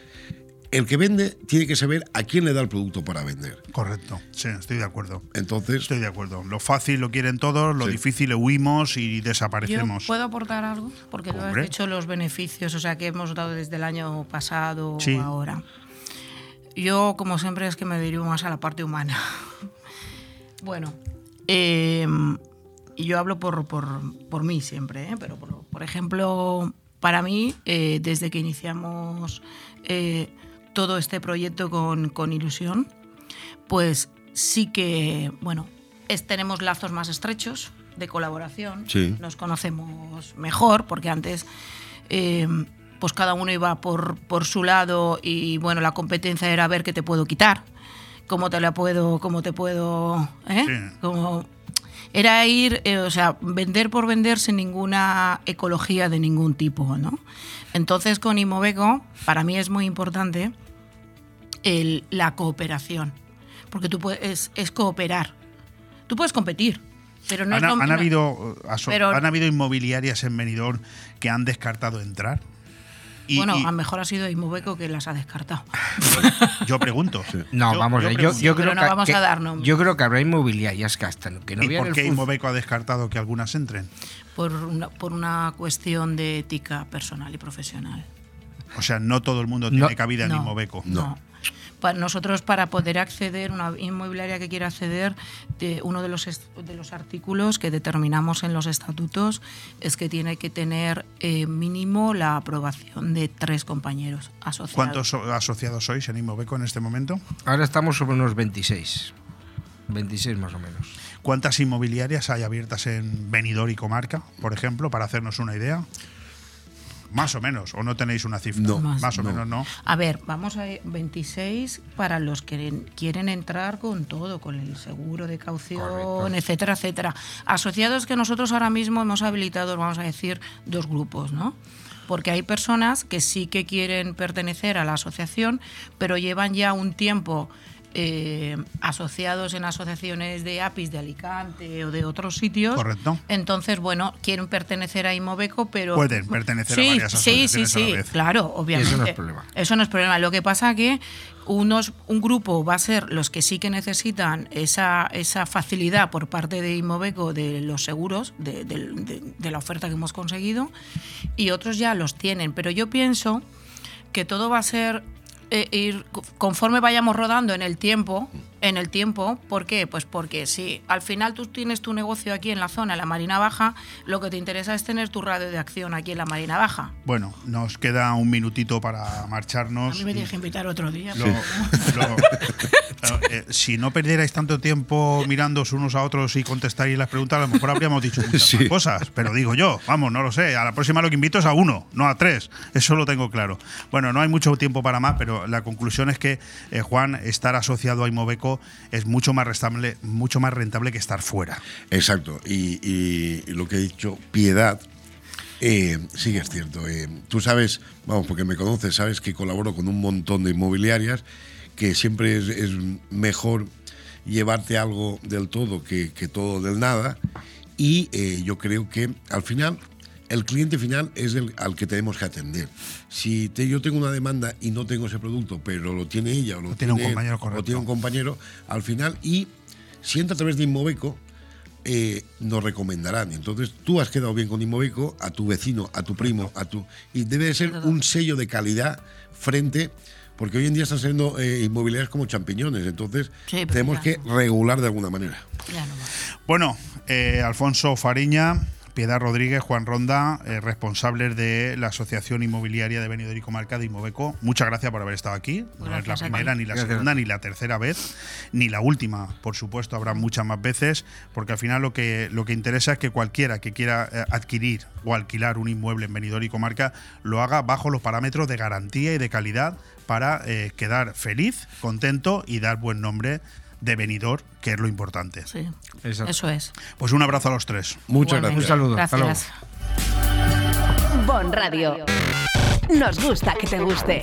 el que vende tiene que saber a quién le da el producto para vender. Correcto, sí, estoy de acuerdo. Entonces. Estoy de acuerdo. Lo fácil lo quieren todos, lo difícil lo huimos y desaparecemos. ¿Yo ¿Puedo aportar algo? Porque tú has dicho los beneficios, o sea, que hemos dado desde el año pasado Sí. o ahora. Yo, como siempre, es que me dirijo más a la parte humana. bueno, eh, y yo hablo por, por, por mí siempre, ¿eh? pero por, por ejemplo, para mí, eh, desde que iniciamos eh, todo este proyecto con, con ilusión, pues sí que, bueno, es, tenemos lazos más estrechos de colaboración, Sí. nos conocemos mejor, porque antes eh, pues cada uno iba por, por su lado y bueno, la competencia era ver qué te puedo quitar, cómo te la puedo, cómo te puedo, ¿eh? Sí. Como- era ir, eh, o sea, vender por vender sin ninguna ecología de ningún tipo, ¿no? Entonces con Imobeco, para mí es muy importante el- la cooperación, porque tú puedes, es cooperar. Tú puedes competir, pero no ¿Han, es lo- han habido, eh, aso- pero- ¿Han habido inmobiliarias en Benidorm que han descartado entrar? Y- bueno, y a lo mejor ha sido Imobeco que las ha descartado. yo pregunto. No, Yo- vamos, yo a ver, yo, pregunto. yo Pero creo no que, vamos que- a dar nombres. yo creo que habrá inmobiliarias que hasta que no ¿Y por qué Imobeco ha descartado que algunas entren? por una, por una cuestión de ética personal y profesional. O sea, no todo el mundo No. tiene cabida en No, Imobeco. No. Nosotros para poder acceder, una inmobiliaria que quiera acceder, de uno de los, de los artículos que determinamos en los estatutos es que tiene que tener eh, mínimo la aprobación de tres compañeros asociados. ¿Cuántos so- asociados sois en Imobeco en este momento? Ahora estamos sobre unos 26. 26 más o menos. ¿Cuántas inmobiliarias hay abiertas en Benidorm y comarca, por ejemplo, para hacernos una idea? Más o menos, o no tenéis una cifra. No, más o no. menos no. A ver, vamos a 26 para los que quieren- quieren entrar con todo, con el seguro de caución, Correcto. etcétera, etcétera. Asociados que nosotros ahora mismo hemos habilitado, vamos a decir, dos grupos, ¿no? Porque hay personas que sí que quieren pertenecer a la asociación, pero llevan ya un tiempo eh, asociados en asociaciones de APIs de Alicante o de otros sitios. Correcto. Entonces, bueno, quieren pertenecer a Imobeco, pero... Pueden pertenecer a sí, varias Sí, sí, asociaciones a la sí, vez. claro, obviamente. Eso no es problema. Eso no es problema. Lo que pasa que unos, un grupo va a ser los que sí que necesitan esa, esa facilidad por parte de Imobeco de los seguros, de, de- de- de la oferta que hemos conseguido, y otros ya los tienen. Pero yo pienso que todo va a ser eh, ir co- conforme vayamos rodando en el tiempo, en el tiempo, ¿por qué? Pues porque si al final tú tienes tu negocio aquí en la zona, en la Marina Baja, lo que te interesa es tener tu radio de acción aquí en la Marina Baja. Bueno, nos queda un minutito para A marcharnos. mí me tienes que invitar otro día. Lo- pero- lo- eh, si no perdierais tanto tiempo mirándoos unos a otros y contestarais las preguntas, a lo mejor habríamos dicho muchas más cosas. Pero digo yo, vamos, no lo sé. A la próxima lo que invito es a uno, no a tres. Eso lo tengo claro. Bueno, no hay mucho tiempo para más, pero la conclusión es que, eh, Juan, estar asociado a Imobeco es mucho más rentable, mucho más rentable que estar fuera. Exacto. Y, lo que he dicho, piedad, eh, sí es cierto. Eh, tú sabes, vamos, porque me conoces, sabes que colaboro con un montón de inmobiliarias, que siempre es, mejor llevarte algo del todo que, que todo del nada. Y eh, yo creo que al final el cliente final es el al que tenemos que atender. Si te- yo tengo una demanda y no tengo ese producto, pero lo tiene ella o lo, tiene un él, compañero, o correcto. tiene un compañero, al final, y si entra a través de Inmobeco, eh, nos recomendarán. Entonces tú has quedado bien con Inmobeco, a tu vecino, a tu primo, a tu. Y debe de ser un sello de calidad frente. Porque hoy en día están siendo eh, inmobiliarias como champiñones, entonces Sí, tenemos que regular de alguna manera. Ya no va. Bueno, eh, Alfonso Fariña, Piedad Rodríguez, Juan Ronda, eh, responsables de la Asociación Inmobiliaria de Benidorm y Comarca de Imobeco. Muchas gracias por haber estado aquí. No es la primera, ni la Gracias. segunda, ni la tercera vez, ni la última. Por supuesto, habrá muchas más veces, porque al final lo que, lo que interesa es que cualquiera que quiera eh, adquirir o alquilar un inmueble en Benidorm y Comarca lo haga bajo los parámetros de garantía y de calidad para eh, quedar feliz, contento y dar buen nombre de venidor, que es lo importante. Sí, Exacto. eso es. Pues un abrazo a los tres. Muchas Igualmente. gracias. Un saludo. Hasta luego. Gracias. Bon Radio. Nos gusta que te guste.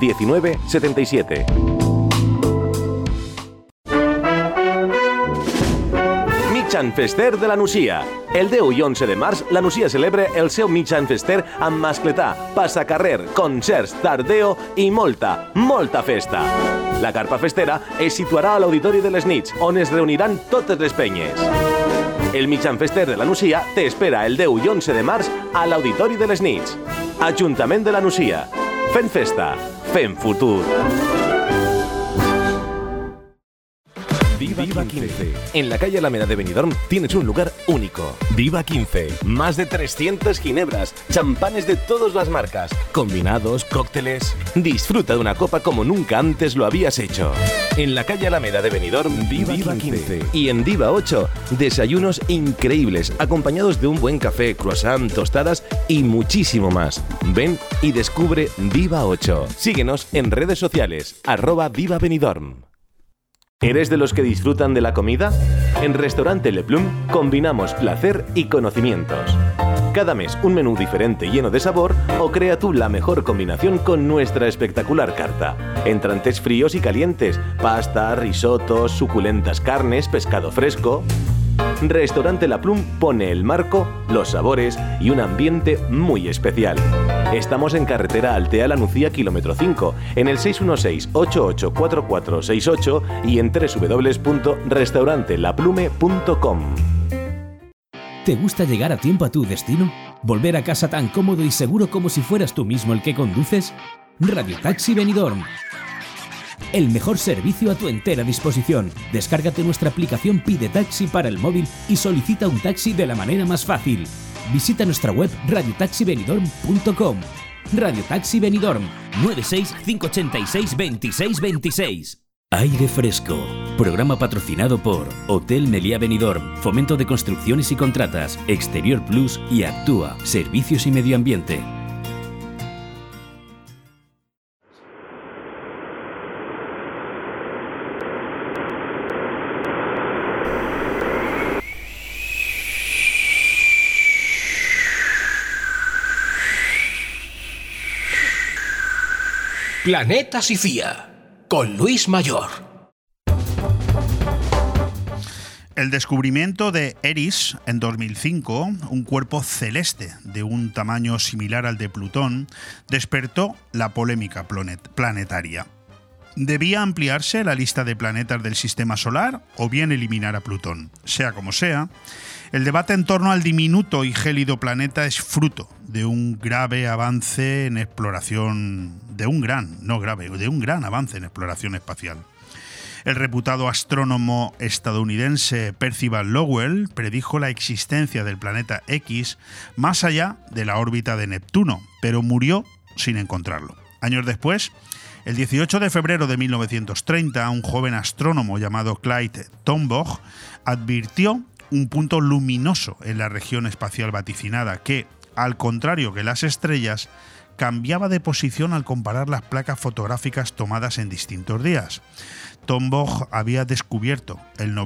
19 77. Mitjan Fester de la Nucia. El 10 i 11 de març, la Nucia celebra el seu Mitjan Fester amb mascletà, passacarrer, concerts, tardeo i molta, molta festa. La carpa festera es situarà a l'Auditori de les Nits, on es reuniran totes les penyes. El Mitjan Fester de la Nucia te espera el 10 i 11 de març a l'Auditori de les Nits. Ajuntament de la Nucia. Fent festa, fent futur. Viva, 15. En la calle Alameda de Benidorm tienes un lugar único. Viva 15. Más de 300 ginebras, champanes de todas las marcas, combinados, cócteles. Disfruta de una copa como nunca antes lo habías hecho. En la calle Alameda de Benidorm, Viva, 15. Y en Viva 8, desayunos increíbles, acompañados de un buen café, croissant, tostadas y muchísimo más. Ven y descubre Viva 8. Síguenos en redes sociales, arroba Viva Benidorm. ¿Eres de los que disfrutan de la comida? En Restaurante Le Plum combinamos placer y conocimientos. Cada mes un menú diferente lleno de sabor o crea tú la mejor combinación con nuestra espectacular carta. Entrantes fríos y calientes, pasta, risotos, suculentas carnes, pescado fresco. Restaurante La Plum pone el marco, los sabores y un ambiente muy especial. Estamos en carretera Altea La Nucía, kilómetro 5, en el 616-884468 y en www.restaurantelaplume.com. ¿Te gusta llegar a tiempo a tu destino? ¿Volver a casa tan cómodo y seguro como si fueras tú mismo el que conduces? Radio Taxi Benidorm. El mejor servicio a tu entera disposición. Descárgate nuestra aplicación Pide Taxi para el móvil y solicita un taxi de la manera más fácil. Visita nuestra web radiotaxibenidorm.com. Radio Taxi Benidorm 96 586 26 26. Aire Fresco. Programa patrocinado por Hotel Meliá Benidorm, Fomento de Construcciones y Contratas, Exterior Plus y Actúa, Servicios y Medio Ambiente. Planeta Sifía, con Luis Mayor. El descubrimiento de Eris en 2005, un cuerpo celeste de un tamaño similar al de Plutón, despertó la polémica planet- planetaria. ¿Debía ampliarse la lista de planetas del sistema solar o bien eliminar a Plutón? Sea como sea, el debate en torno al diminuto y gélido planeta es fruto de un grave avance en exploración, de un gran, no grave, de un gran avance en exploración espacial. El reputado astrónomo estadounidense Percival Lowell predijo la existencia del planeta X más allá de la órbita de Neptuno, pero murió sin encontrarlo. Años después, el 18 de febrero de 1930, un joven astrónomo llamado Clyde Tombaugh advirtió un punto luminoso en la región espacial vaticinada que, al contrario que las estrellas, cambiaba de posición al comparar las placas fotográficas tomadas en distintos días. Tombaugh había descubierto el,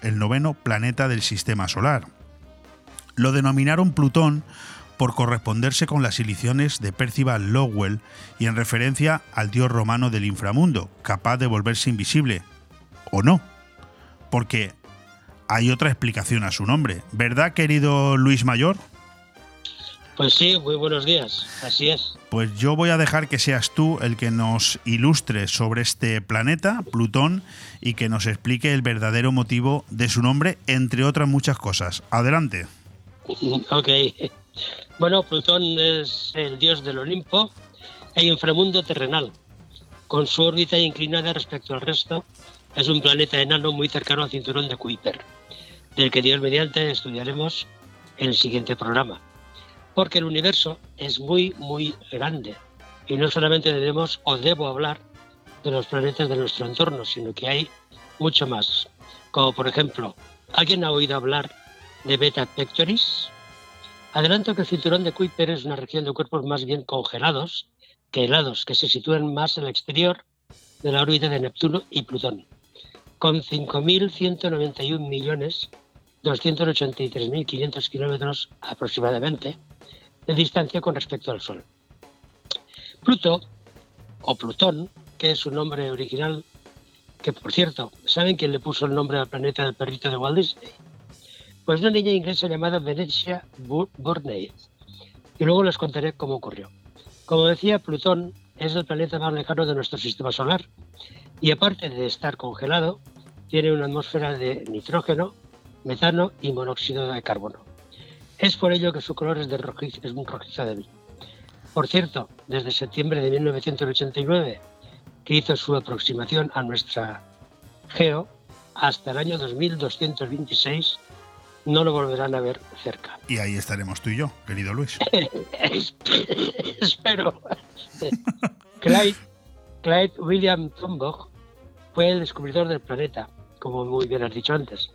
el noveno planeta del sistema solar. Lo denominaron Plutón por corresponderse con las ilusiones de Percival Lowell y en referencia al dios romano del inframundo, capaz de volverse invisible. ¿O no? Porque hay otra explicación a su nombre. ¿Verdad, querido Luis Mayor? Pues sí, muy buenos días, así es. Pues yo voy a dejar que seas tú el que nos ilustre sobre este planeta, Plutón, y que nos explique el verdadero motivo de su nombre, entre otras muchas cosas. Adelante. Ok. Bueno, Plutón es el dios del Olimpo e inframundo terrenal. Con su órbita inclinada respecto al resto, es un planeta enano muy cercano al cinturón de Kuiper, del que Dios mediante estudiaremos en el siguiente programa. Porque el universo es muy, muy grande Y no solamente debemos o debo hablar de los planetas de nuestro entorno, sino que hay mucho más. Como por ejemplo, ¿alguien ha oído hablar de Beta Pectoris? Adelanto que el cinturón de Kuiper es una región de cuerpos más bien congelados que helados, que se sitúan más el exterior de la órbita de Neptuno y Plutón, con 5.191.283.500 kilómetros aproximadamente de distancia con respecto al Sol. Pluto, o Plutón, que es su nombre original, que por cierto, ¿saben quién le puso el nombre al planeta del perrito de Walt Disney? Pues una niña inglesa llamada Venetia Burney. Y luego les contaré cómo ocurrió. Como decía, Plutón es el planeta más lejano de nuestro sistema solar y aparte de estar congelado, tiene una atmósfera de nitrógeno, metano y monóxido de carbono. Es por ello que su color es, de rojizo, es un rojizo débil. Por cierto, desde septiembre de 1989, que hizo su aproximación a nuestra geo, hasta el año 2226 no lo volverán a ver cerca. Y ahí estaremos tú y yo, querido Luis. Espero. Clyde, Clyde William Tombaugh fue el descubridor del planeta, como muy bien has dicho antes.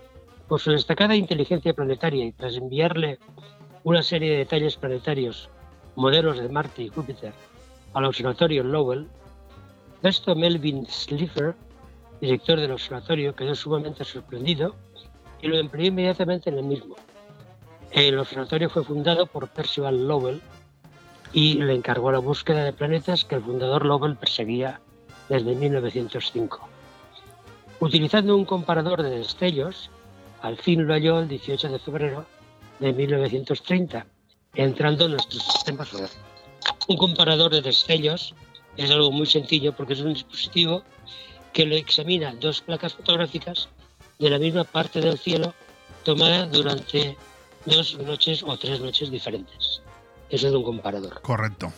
Por su destacada inteligencia planetaria y tras enviarle una serie de detalles planetarios, modelos de Marte y Júpiter, al observatorio Lowell, Besto Melvin Slipher, director del observatorio, quedó sumamente sorprendido y lo empleó inmediatamente en el mismo. El observatorio fue fundado por Percival Lowell y le encargó la búsqueda de planetas que el fundador Lowell perseguía desde 1905. Utilizando un comparador de destellos, al fin lo halló el 18 de febrero de 1930, entrando en nuestro sistema solar. Un comparador de destellos es algo muy sencillo porque es un dispositivo que le examina dos placas fotográficas de la misma parte del cielo tomada durante dos noches o tres noches diferentes. Eso es un comparador. Correcto.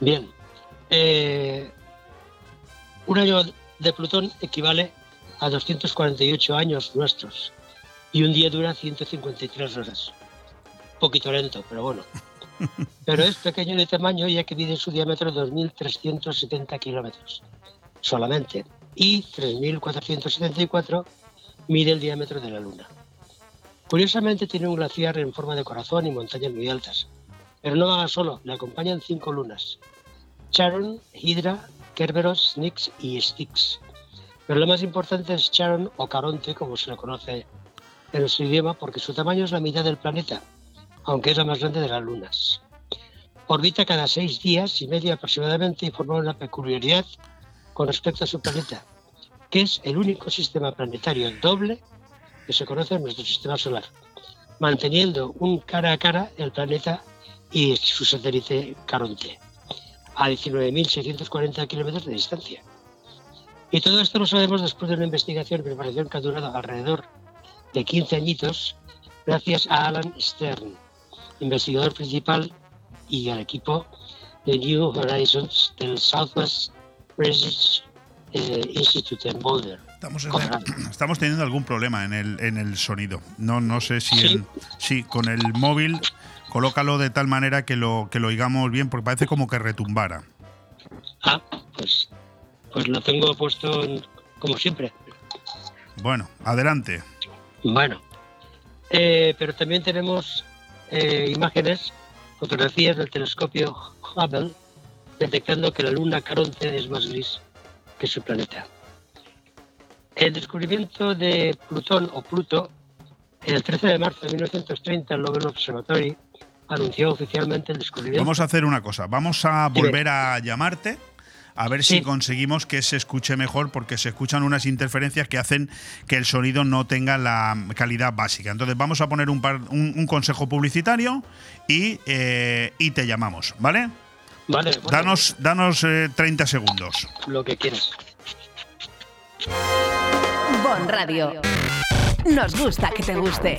Bien. Eh, un año de Plutón equivale a 248 años nuestros y un día dura 153 horas. Un poquito lento, pero bueno. Pero es pequeño de tamaño ya que mide su diámetro 2.370 kilómetros solamente y 3.474 mide el diámetro de la Luna. Curiosamente tiene un glaciar en forma de corazón y montañas muy altas, pero no va solo, le acompañan cinco lunas, Charon, Hydra, Kerberos, Nix y Styx. Pero lo más importante es Charon o Caronte, como se le conoce en su idioma, porque su tamaño es la mitad del planeta, aunque es la más grande de las lunas. Orbita cada seis días y medio aproximadamente y forma una peculiaridad con respecto a su planeta, que es el único sistema planetario doble que se conoce en nuestro sistema solar, manteniendo un cara a cara el planeta y su satélite Caronte, a 19.640 kilómetros de distancia. Y todo esto lo sabemos después de una investigación y preparación que ha durado alrededor de 15 añitos, gracias a Alan Stern, investigador principal y al equipo de New Horizons del Southwest Eh, Institute en Boulder. Estamos, estamos, teniendo algún problema en el, en el sonido. No, no sé si ¿Sí? con el móvil colócalo de tal manera que lo, que lo oigamos bien, porque parece como que retumbara. Ah, pues, pues lo tengo puesto como siempre. Bueno, adelante. Bueno, eh, pero también tenemos eh, imágenes, fotografías del telescopio Hubble, detectando que la luna Caronte es más gris que su planeta. El descubrimiento de Plutón o Pluto, el 13 de marzo de 1930, el Lowell Observatory anunció oficialmente el descubrimiento. Vamos a hacer una cosa, vamos a volver a llamarte a ver si conseguimos que se escuche mejor, porque se escuchan unas interferencias que hacen que el sonido no tenga la calidad básica. Entonces vamos a poner un, un, consejo publicitario y, eh, y te llamamos, ¿vale? Vale. danos danos 30 eh, segundos. Lo que quieras. Bon Radio. Nos gusta que te guste.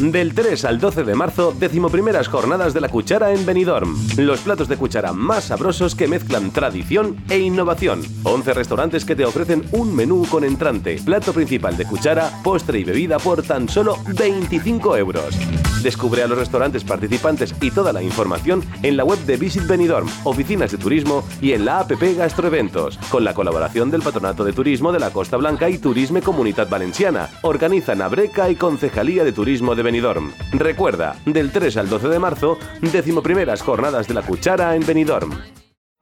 Del 3 al 12 de marzo, decimoprimeras jornadas de la cuchara en Benidorm. Los platos de cuchara más sabrosos que mezclan tradición e innovación. 11 restaurantes que te ofrecen un menú con entrante, plato principal de cuchara, postre y bebida por tan solo 25 euros. Descubre a los restaurantes participantes y toda la información en la web de Visit Benidorm, oficinas de turismo y en la APP Gastroeventos, con la colaboración del Patronato de Turismo de la Costa Blanca y Turisme Comunitat Valenciana. Organizan Abreca y Concejalía de Turismo de Benidorm. Recuerda, del 3 al 12 de marzo, decimoprimeras jornadas de la cuchara en Benidorm.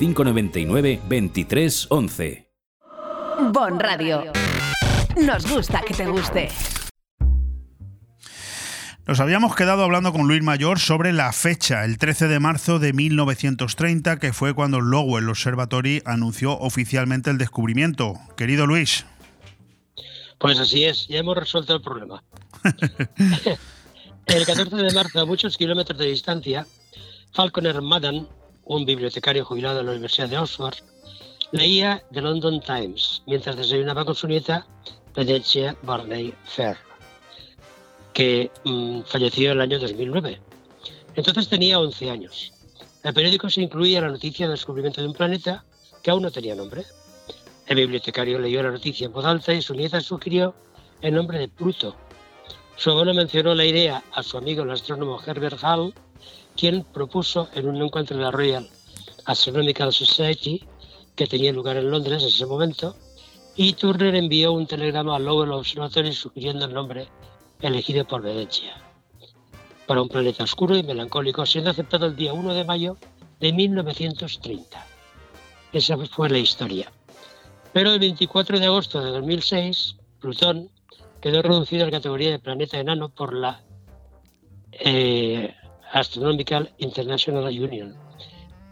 599 23 11. Bon Radio. Nos gusta que te guste. Nos habíamos quedado hablando con Luis Mayor sobre la fecha, el 13 de marzo de 1930, que fue cuando el Lowell Observatory anunció oficialmente el descubrimiento. Querido Luis. Pues así es, ya hemos resuelto el problema. el 14 de marzo, a muchos kilómetros de distancia, Falconer Madden, un bibliotecario jubilado de la Universidad de Oxford, leía The London Times mientras desayunaba con su nieta Venetia Barney Fair, que mmm, falleció en el año 2009. Entonces tenía 11 años. El periódico se incluía la noticia del descubrimiento de un planeta que aún no tenía nombre. El bibliotecario leyó la noticia en voz alta y su nieta sugirió el nombre de Pluto. Su abuelo mencionó la idea a su amigo el astrónomo Herbert Hall, quien propuso en un encuentro de la Royal Astronomical Society, que tenía lugar en Londres en ese momento, y Turner envió un telegrama al Lowell Observatory sugiriendo el nombre elegido por Venecia para un planeta oscuro y melancólico, siendo aceptado el día 1 de mayo de 1930. Esa fue la historia. Pero el 24 de agosto de 2006, Plutón quedó reducido a la categoría de planeta enano por la eh, Astronomical International Union,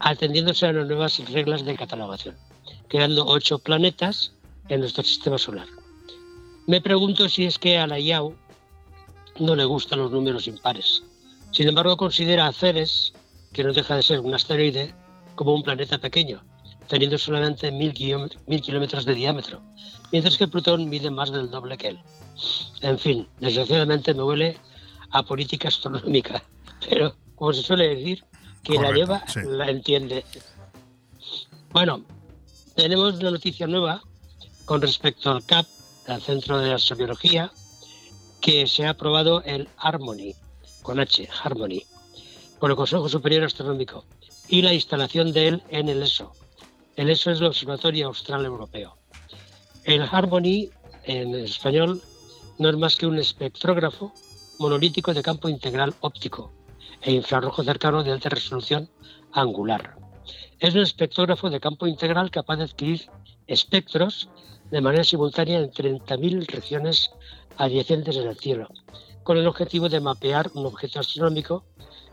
atendiéndose a las nuevas reglas de catalogación, quedando ocho planetas en nuestro sistema solar. Me pregunto si es que a la IAU no le gustan los números impares. Sin embargo, considera a Ceres, que no deja de ser un asteroide, como un planeta pequeño, teniendo solamente mil kilómetros de diámetro, mientras que Plutón mide más del doble que él. En fin, desgraciadamente me huele a política astronómica, pero como se suele decir, quien la lleva sí. la entiende. Bueno, tenemos una noticia nueva con respecto al CAP, al Centro de Astrobiología, que se ha aprobado el Harmony, con H, Harmony, por el Consejo Superior Astronómico, y la instalación de él en el ESO. El ESO es el Observatorio Austral Europeo. El Harmony, en español, no es más que un espectrógrafo monolítico de campo integral óptico e infrarrojo cercano de alta resolución angular. Es un espectrógrafo de campo integral capaz de adquirir espectros de manera simultánea en 30.000 regiones adyacentes en el cielo, con el objetivo de mapear un objeto astronómico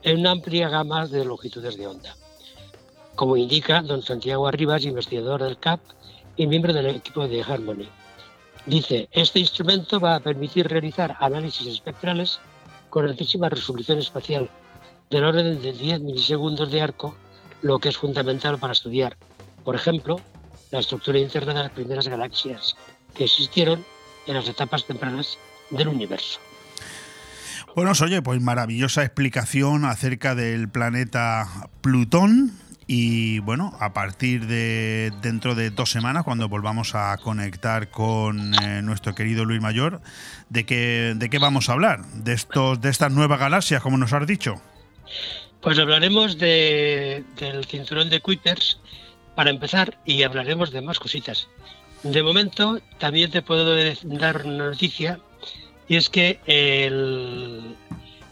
en una amplia gama de longitudes de onda. Como indica don Santiago Arribas, investigador del CAP y miembro del equipo de Harmony. Dice, este instrumento va a permitir realizar análisis espectrales con altísima resolución espacial, del orden de 10 milisegundos de arco, lo que es fundamental para estudiar, por ejemplo, la estructura interna de las primeras galaxias que existieron en las etapas tempranas del universo. Bueno, oye, pues maravillosa explicación acerca del planeta Plutón. Y bueno, a partir de dentro de dos semanas, cuando volvamos a conectar con eh, nuestro querido Luis Mayor, ¿de qué, ¿de qué vamos a hablar? ¿De, estos, ¿De estas nuevas galaxias, como nos has dicho? Pues hablaremos de, del cinturón de Kuipers para empezar y hablaremos de más cositas. De momento, también te puedo dar una noticia y es que el,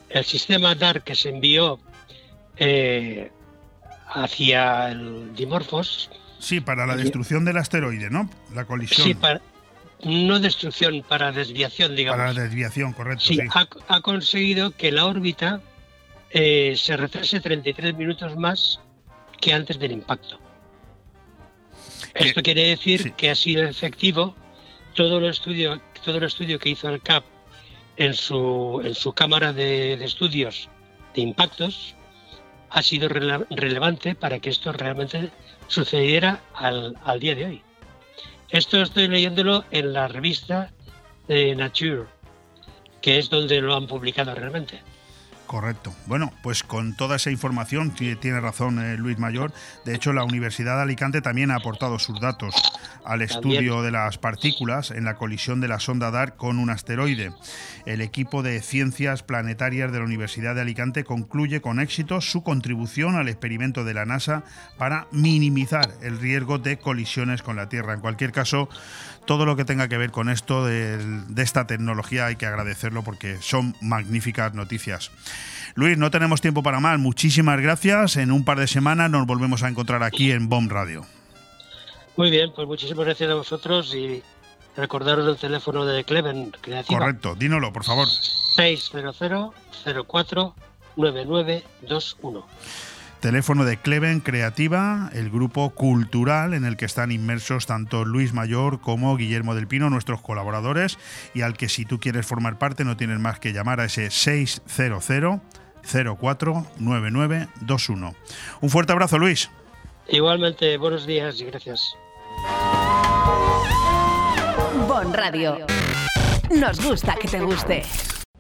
el sistema DAR que se envió eh, hacia el Dimorphos. Sí, para la destrucción del asteroide, ¿no? La colisión. Sí, para, no destrucción, para desviación, digamos. Para la desviación, correcto. Sí, Ha, conseguido que la órbita eh, se retrase 33 minutos más que antes del impacto. Esto quiere decir que ha sido efectivo todo el estudio, todo el estudio que hizo el CAP en su, en su cámara de, estudios de impactos ha sido relevante para que esto realmente sucediera al, al, día de hoy. Esto estoy leyéndolo en la revista de Nature, que es donde lo han publicado realmente. Correcto. Bueno, pues con toda esa información tiene razón eh, Luis Mayor. De hecho, la Universidad de Alicante también ha aportado sus datos al estudio de las partículas en la colisión de la sonda DART con un asteroide. El equipo de ciencias planetarias de la Universidad de Alicante concluye con éxito su contribución al experimento de la NASA para minimizar el riesgo de colisiones con la Tierra. En cualquier caso, todo lo que tenga que ver con esto de, esta tecnología hay que agradecerlo porque son magníficas noticias. Luis, no tenemos tiempo para más. Muchísimas gracias. En un par de semanas nos volvemos a encontrar aquí en BOM Radio. Muy bien, pues muchísimas gracias a vosotros y recordaros el teléfono de Cleven Creativa. Correcto, dínolo, por favor. 600 04 9921 teléfono de Cleven Creativa, el grupo cultural en el que están inmersos tanto Luis Mayor como Guillermo del Pino, nuestros colaboradores, y al que si tú quieres formar parte no tienes más que llamar a ese 600 049921. Un fuerte abrazo, Luis. Igualmente, buenos días y gracias. Bon Radio. Nos gusta que te guste.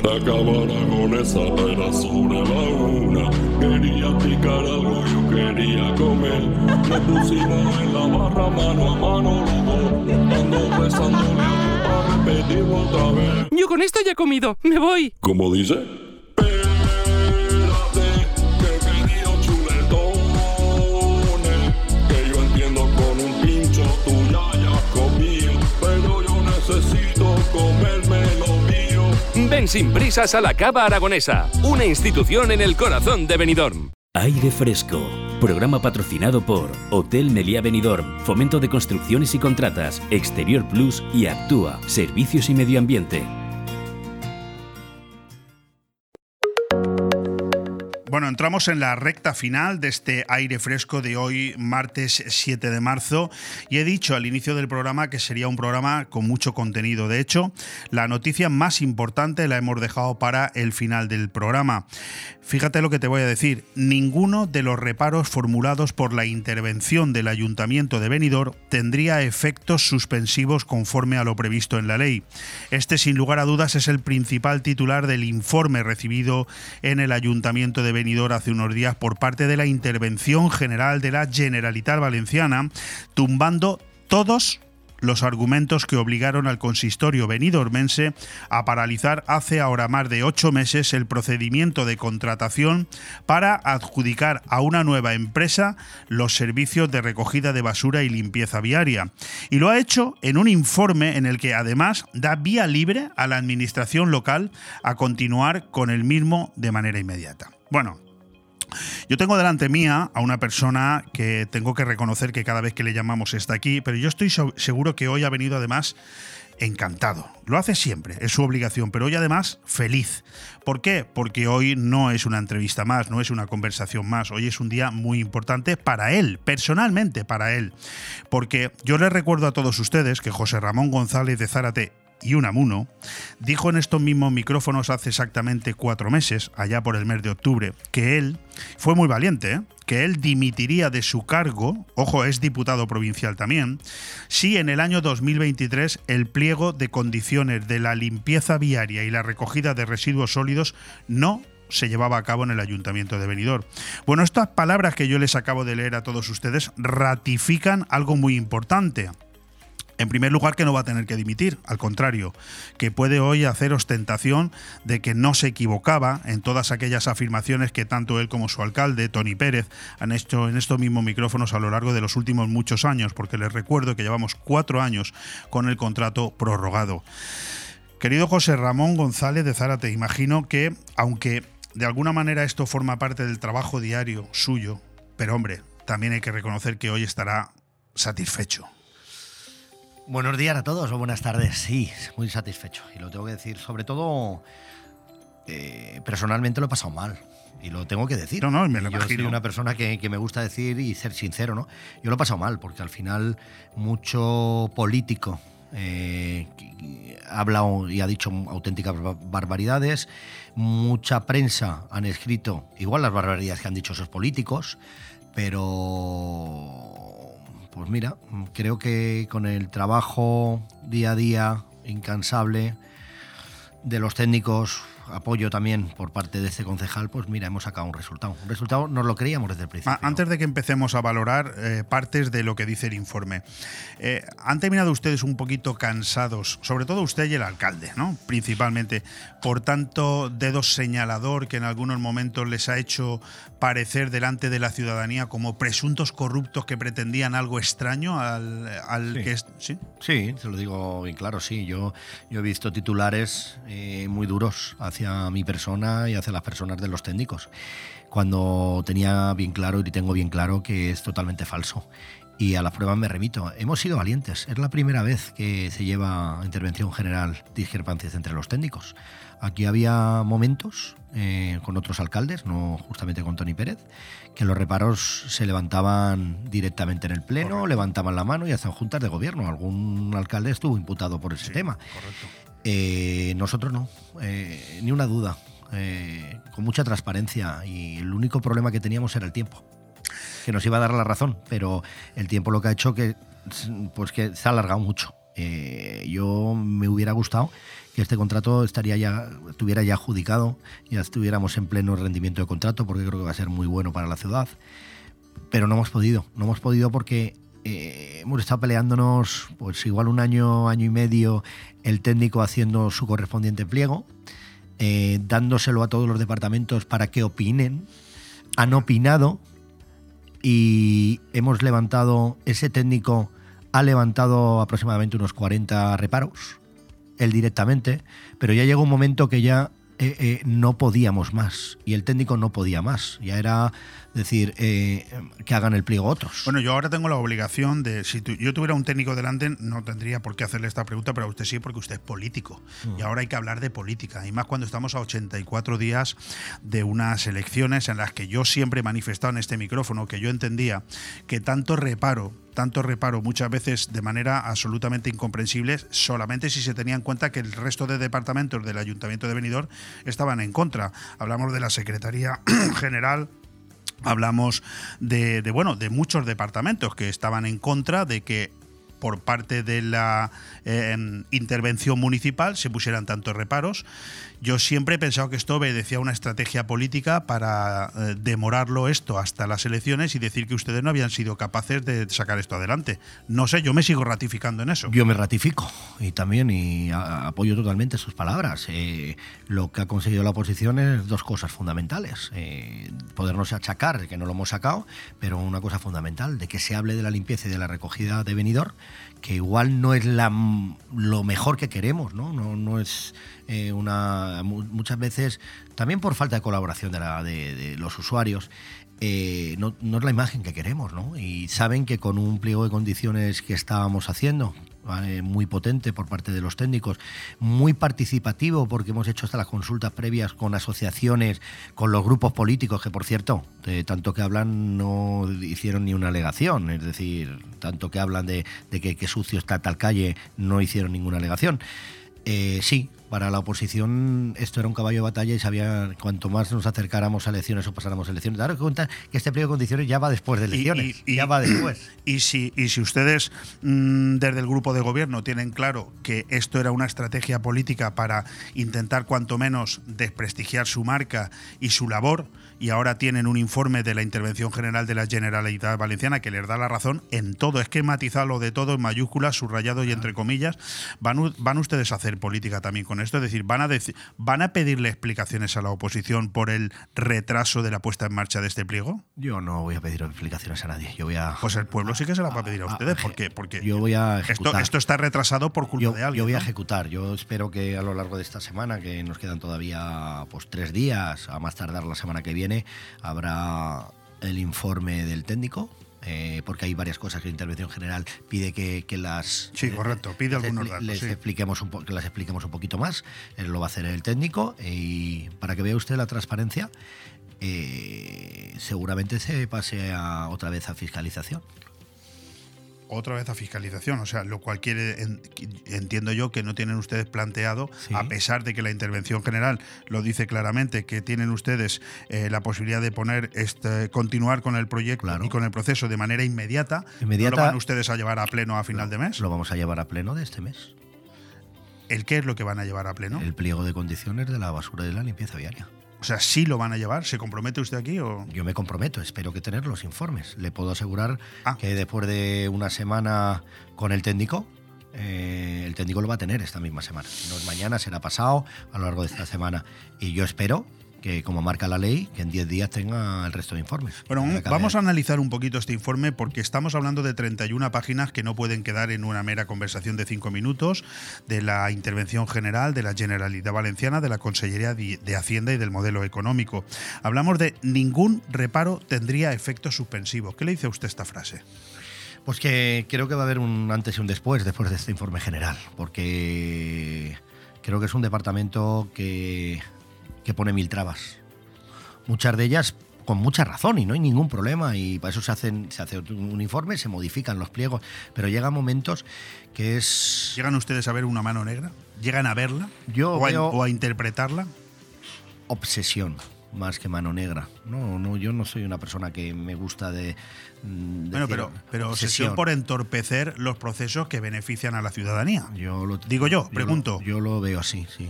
Acabara con esa pena sobre la una. Quería picar algo, yo quería comer. Nos pusimos en la barra mano a mano los dos. Ando besándole a repetirlo otra vez. Yo con esto ya he comido, me voy. ¿Cómo dice? Ven sin prisas a la Cava Aragonesa, una institución en el corazón de Benidorm. Aire Fresco, programa patrocinado por Hotel Meliá Benidorm, Fomento de Construcciones y Contratas, Exterior Plus y Actúa, Servicios y Medio Ambiente. Bueno, entramos en la recta final de este aire fresco de hoy, martes 7 de marzo, y he dicho al inicio del programa que sería un programa con mucho contenido. De hecho, la noticia más importante la hemos dejado para el final del programa. Fíjate lo que te voy a decir, ninguno de los reparos formulados por la intervención del Ayuntamiento de Benidorm tendría efectos suspensivos conforme a lo previsto en la ley. Este, sin lugar a dudas, es el principal titular del informe recibido en el Ayuntamiento de Benidorm hace unos días por parte de la Intervención General de la Generalitat Valenciana, tumbando todos los argumentos que obligaron al consistorio benidormense a paralizar hace ahora más de ocho meses el procedimiento de contratación para adjudicar a una nueva empresa los servicios de recogida de basura y limpieza viaria. Y lo ha hecho en un informe en el que además da vía libre a la administración local a continuar con el mismo de manera inmediata. Bueno, yo tengo delante mía a una persona que tengo que reconocer que cada vez que le llamamos está aquí, pero yo estoy seguro que hoy ha venido además encantado. Lo hace siempre, es su obligación, pero hoy además feliz. ¿Por qué? Porque hoy no es una entrevista más, no es una conversación más, hoy es un día muy importante para él, personalmente para él. Porque yo les recuerdo a todos ustedes que José Ramón González de Zárate y Unamuno, dijo en estos mismos micrófonos hace exactamente cuatro meses, allá por el mes de octubre, que él fue muy valiente, ¿eh? que él dimitiría de su cargo, ojo, es diputado provincial también, si en el año 2023 el pliego de condiciones de la limpieza viaria y la recogida de residuos sólidos no se llevaba a cabo en el Ayuntamiento de Benidorm. Bueno, estas palabras que yo les acabo de leer a todos ustedes ratifican algo muy importante. En primer lugar, que no va a tener que dimitir, al contrario, que puede hoy hacer ostentación de que no se equivocaba en todas aquellas afirmaciones que tanto él como su alcalde, Tony Pérez, han hecho en estos mismos micrófonos a lo largo de los últimos muchos años, porque les recuerdo que llevamos cuatro años con el contrato prorrogado. Querido José Ramón González de Zárate, imagino que, aunque de alguna manera esto forma parte del trabajo diario suyo, pero hombre, también hay que reconocer que hoy estará satisfecho. Buenos días a todos o buenas tardes. Sí, muy satisfecho. Y lo tengo que decir, sobre todo, eh, personalmente lo he pasado mal. Y lo tengo que decir. No, no, me lo Yo soy imagino. una persona que, que me gusta decir y ser sincero, ¿no? Yo lo he pasado mal, porque al final mucho político eh, ha hablado y ha dicho auténticas ba- barbaridades. Mucha prensa han escrito igual las barbaridades que han dicho esos políticos, pero pues mira, creo que con el trabajo día a día incansable de los técnicos, apoyo también por parte de este concejal, pues mira, hemos sacado un resultado. Un resultado nos lo creíamos desde el principio. Antes de que empecemos a valorar eh, partes de lo que dice el informe, eh, ¿han terminado ustedes un poquito cansados, sobre todo usted y el alcalde, ¿no? principalmente, por tanto dedo señalador que en algunos momentos les ha hecho parecer delante de la ciudadanía como presuntos corruptos que pretendían algo extraño al, al Sí. que es... ¿sí? Sí, te lo digo bien claro, sí. Yo, yo he visto titulares eh, muy duros hacia mi persona y hacia las personas de los técnicos, cuando tenía bien claro y tengo bien claro que es totalmente falso. Y a las pruebas me remito. Hemos sido valientes. Es la primera vez que se lleva intervención general discrepancias entre los técnicos. Aquí había momentos eh, con otros alcaldes, no justamente con Tony Pérez, que los reparos se levantaban directamente en el pleno, levantaban la mano y hacían juntas de gobierno. Algún alcalde estuvo imputado por ese tema. Eh, nosotros no, eh, ni una duda, eh, con mucha transparencia y el único problema que teníamos era el tiempo, que nos iba a dar la razón, pero el tiempo lo que ha hecho que, pues que se ha alargado mucho. Eh, yo me hubiera gustado que este contrato estaría ya, estuviera ya adjudicado, ya estuviéramos en pleno rendimiento de contrato, porque creo que va a ser muy bueno para la ciudad. Pero no hemos podido, no hemos podido porque eh, hemos estado peleándonos, pues igual un año, año y medio, el técnico haciendo su correspondiente pliego, eh, dándoselo a todos los departamentos para que opinen. Han opinado y hemos levantado, ese técnico ha levantado aproximadamente unos 40 reparos, él directamente, pero ya llegó un momento que ya eh, eh, no podíamos más y el técnico no podía más. Ya era decir eh, que hagan el pliego otros. Bueno, yo ahora tengo la obligación de, si tu- yo tuviera un técnico delante, no tendría por qué hacerle esta pregunta, pero a usted sí, porque usted es político. Mm. Y ahora hay que hablar de política, y más cuando estamos a 84 días de unas elecciones en las que yo siempre he manifestado en este micrófono que yo entendía que tanto reparo, tanto reparo muchas veces de manera absolutamente incomprensible, solamente si se tenía en cuenta que el resto de departamentos del Ayuntamiento de Benidorm estaban en contra. Hablamos de la Secretaría General, hablamos de, bueno de muchos departamentos que estaban en contra de que por parte de la eh, intervención municipal se pusieran tantos reparos. Yo siempre he pensado que esto obedecía a una estrategia política para eh, demorarlo esto hasta las elecciones y decir que ustedes no habían sido capaces de sacar esto adelante. No sé, yo me sigo ratificando en eso. Yo me ratifico y también y a- apoyo totalmente sus palabras. Eh, lo que ha conseguido la oposición es dos cosas fundamentales. Eh, podernos achacar que no lo hemos sacado, pero una cosa fundamental, de que se hable de la limpieza y de la recogida de venidor, que igual no es la, lo mejor que queremos, ¿no? No, no es eh, una... mu- Muchas veces, también por falta de colaboración de, la- de- de los usuarios, eh, no, no es la imagen que queremos, ¿no? Y saben que con un pliego de condiciones que estábamos haciendo, muy potente por parte de los técnicos, muy participativo porque hemos hecho hasta las consultas previas con asociaciones, con los grupos políticos, que por cierto, de tanto que hablan no hicieron ni una alegación, es decir, tanto que hablan de, de que, que sucio está tal calle, no hicieron ninguna alegación. Eh, sí, para la oposición esto era un caballo de batalla y sabía cuanto más nos acercáramos a elecciones o pasáramos a elecciones. Daros cuenta que este pliego de condiciones ya va después de elecciones. Y- y- ya va después. Y si, y si ustedes mm, desde el grupo de gobierno tienen claro que esto era una estrategia política para intentar cuanto menos desprestigiar su marca y su labor, y ahora tienen un informe de la Intervención General de la Generalitat Valenciana que les da la razón en todo, es que matizarlo de todo en mayúsculas, subrayado y entre comillas, van, van ustedes a hacer política también con esto, es decir, van a, deci- van a pedirle explicaciones a la oposición por el retraso de la puesta en marcha de este pliego. Yo no voy a pedir explicaciones a nadie. Yo voy a. Pues el pueblo sí que se la va a pedir a ustedes, porque, porque Yo voy a esto, esto está retrasado por culpa yo, de alguien. yo voy a ejecutar. Yo espero que a lo largo de esta semana, que nos quedan todavía pues tres días, a más tardar la semana que viene, habrá el informe del técnico. eh, porque hay varias cosas que la intervención general pide que, que las Sí, correcto, pide les algunos expli- datos, les sí. expliquemos un po- que las expliquemos un poquito más Él lo va a hacer el técnico y para que vea usted la transparencia eh, seguramente se pase a, otra vez a fiscalización Otra vez a fiscalización, o sea, lo cual quiere, en- entiendo yo que no tienen ustedes planteado, a pesar de que la intervención general lo dice claramente, que tienen ustedes eh, la posibilidad de poner este, continuar con el proyecto y con el proceso de manera inmediata. Inmediata- ¿No lo van ustedes a llevar a pleno a final de mes? lo vamos a llevar a pleno de este mes ¿El qué es lo que van a llevar a pleno? el pliego de condiciones de la basura y de la limpieza viaria sea, ¿sí lo van a llevar? ¿Se compromete usted aquí o...? Yo me comprometo, espero que tener los informes. Le puedo asegurar Ah. que después de una semana con el técnico, eh, el técnico lo va a tener esta misma semana. No es mañana, será pasado a lo largo de esta semana. Y yo espero que, como marca la ley, que en 10 días tenga el resto de informes. Bueno, vamos a analizar un poquito este informe porque estamos hablando de 31 páginas que no pueden quedar en una mera conversación de cinco minutos, de la intervención general de la Generalitat Valenciana, de la Consellería de Hacienda y del modelo económico. Hablamos de ningún reparo tendría efectos suspensivos. ¿Qué le dice a usted esta frase? Pues que creo que va a haber un antes y un después después de este informe general, porque creo que es un departamento que, que pone mil trabas. Muchas de ellas con mucha razón y no hay ningún problema y para eso se hacen se hace un informe, se modifican los pliegos, pero llegan momentos que es ¿Llegan ustedes a ver una mano negra? ¿Llegan a verla? Yo o, a, veo- o a interpretarla? obsesión más que mano negra. No, no, yo no soy una persona que me gusta de, mm, Bueno, pero, pero obsesión por entorpecer los procesos que benefician a la ciudadanía. Yo lo, Digo yo, pregunto. Lo, yo lo veo así, sí.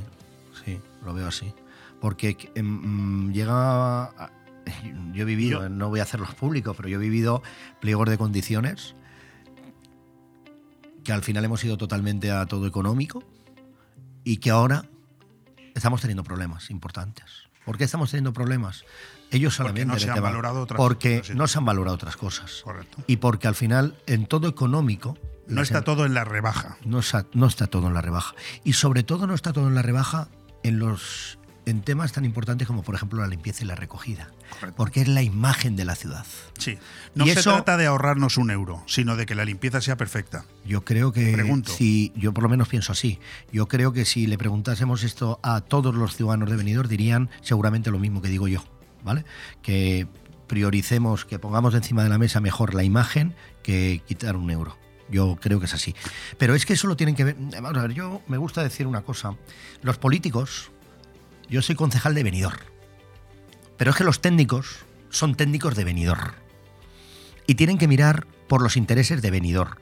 Sí, lo veo así. Porque em, mm, llega. a- yo he vivido, no voy a hacerlos públicos, pero yo he vivido pliegos de condiciones que al final hemos ido totalmente a todo económico y que ahora estamos teniendo problemas importantes. ¿Por qué estamos teniendo problemas? Ellos Porque solamente no se han valorado otras porque cosas, no se han valorado otras cosas. Correcto. Y porque al final, en todo económico. No está todo en la rebaja. no está, no está todo en la rebaja. Y sobre todo no está todo en la rebaja en los en temas tan importantes como por ejemplo la limpieza y la recogida. Porque es la imagen de la ciudad. Sí. No Y se eso- trata de ahorrarnos un euro, sino de que la limpieza sea perfecta. Yo creo que Pregunto. si yo por lo menos pienso así. Yo creo que si le preguntásemos esto a todos los ciudadanos de Benidorm dirían seguramente lo mismo que digo yo, ¿vale? Que prioricemos, que pongamos encima de la mesa mejor la imagen que quitar un euro. Yo creo que es así. Pero es que eso lo tienen que ver. Vamos a ver, yo me gusta decir una cosa. Los políticos, yo soy concejal de Benidorm. Pero es que los técnicos son técnicos de Benidorm. Y tienen que mirar por los intereses de Benidorm.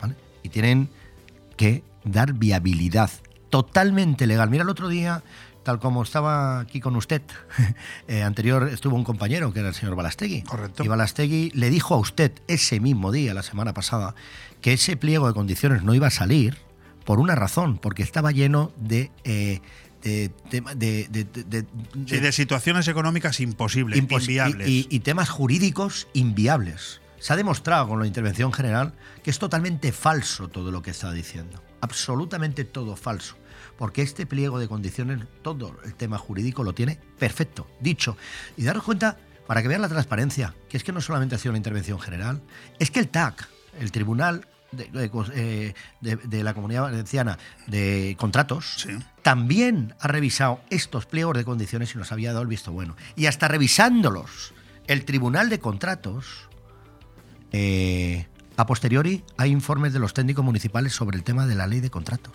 ¿Vale? Y tienen que dar viabilidad totalmente legal. Mira, el otro día, tal como estaba aquí con usted, eh, anterior estuvo un compañero que era el señor Balastegui. Correcto. Y Balastegui le dijo a usted ese mismo día, la semana pasada, que ese pliego de condiciones no iba a salir por una razón, porque estaba lleno de... eh, de, de- de- de- Sí, de situaciones económicas imposibles, impos- inviables. Y, y- y temas jurídicos inviables. Se ha demostrado con la intervención general que es totalmente falso todo lo que está diciendo. Absolutamente todo falso. Porque este pliego de condiciones, todo el tema jurídico lo tiene perfecto, dicho. Y daros cuenta, para que vean la transparencia, que es que no solamente ha sido la intervención general, es que el TAC, el Tribunal de, de- eh, de- de la Comunidad Valenciana de Contratos, también ha revisado estos pliegos de condiciones y nos había dado el visto bueno. Y hasta revisándolos, el Tribunal de Contratos eh, a posteriori hay informes de los técnicos municipales sobre el tema de la ley de contratos.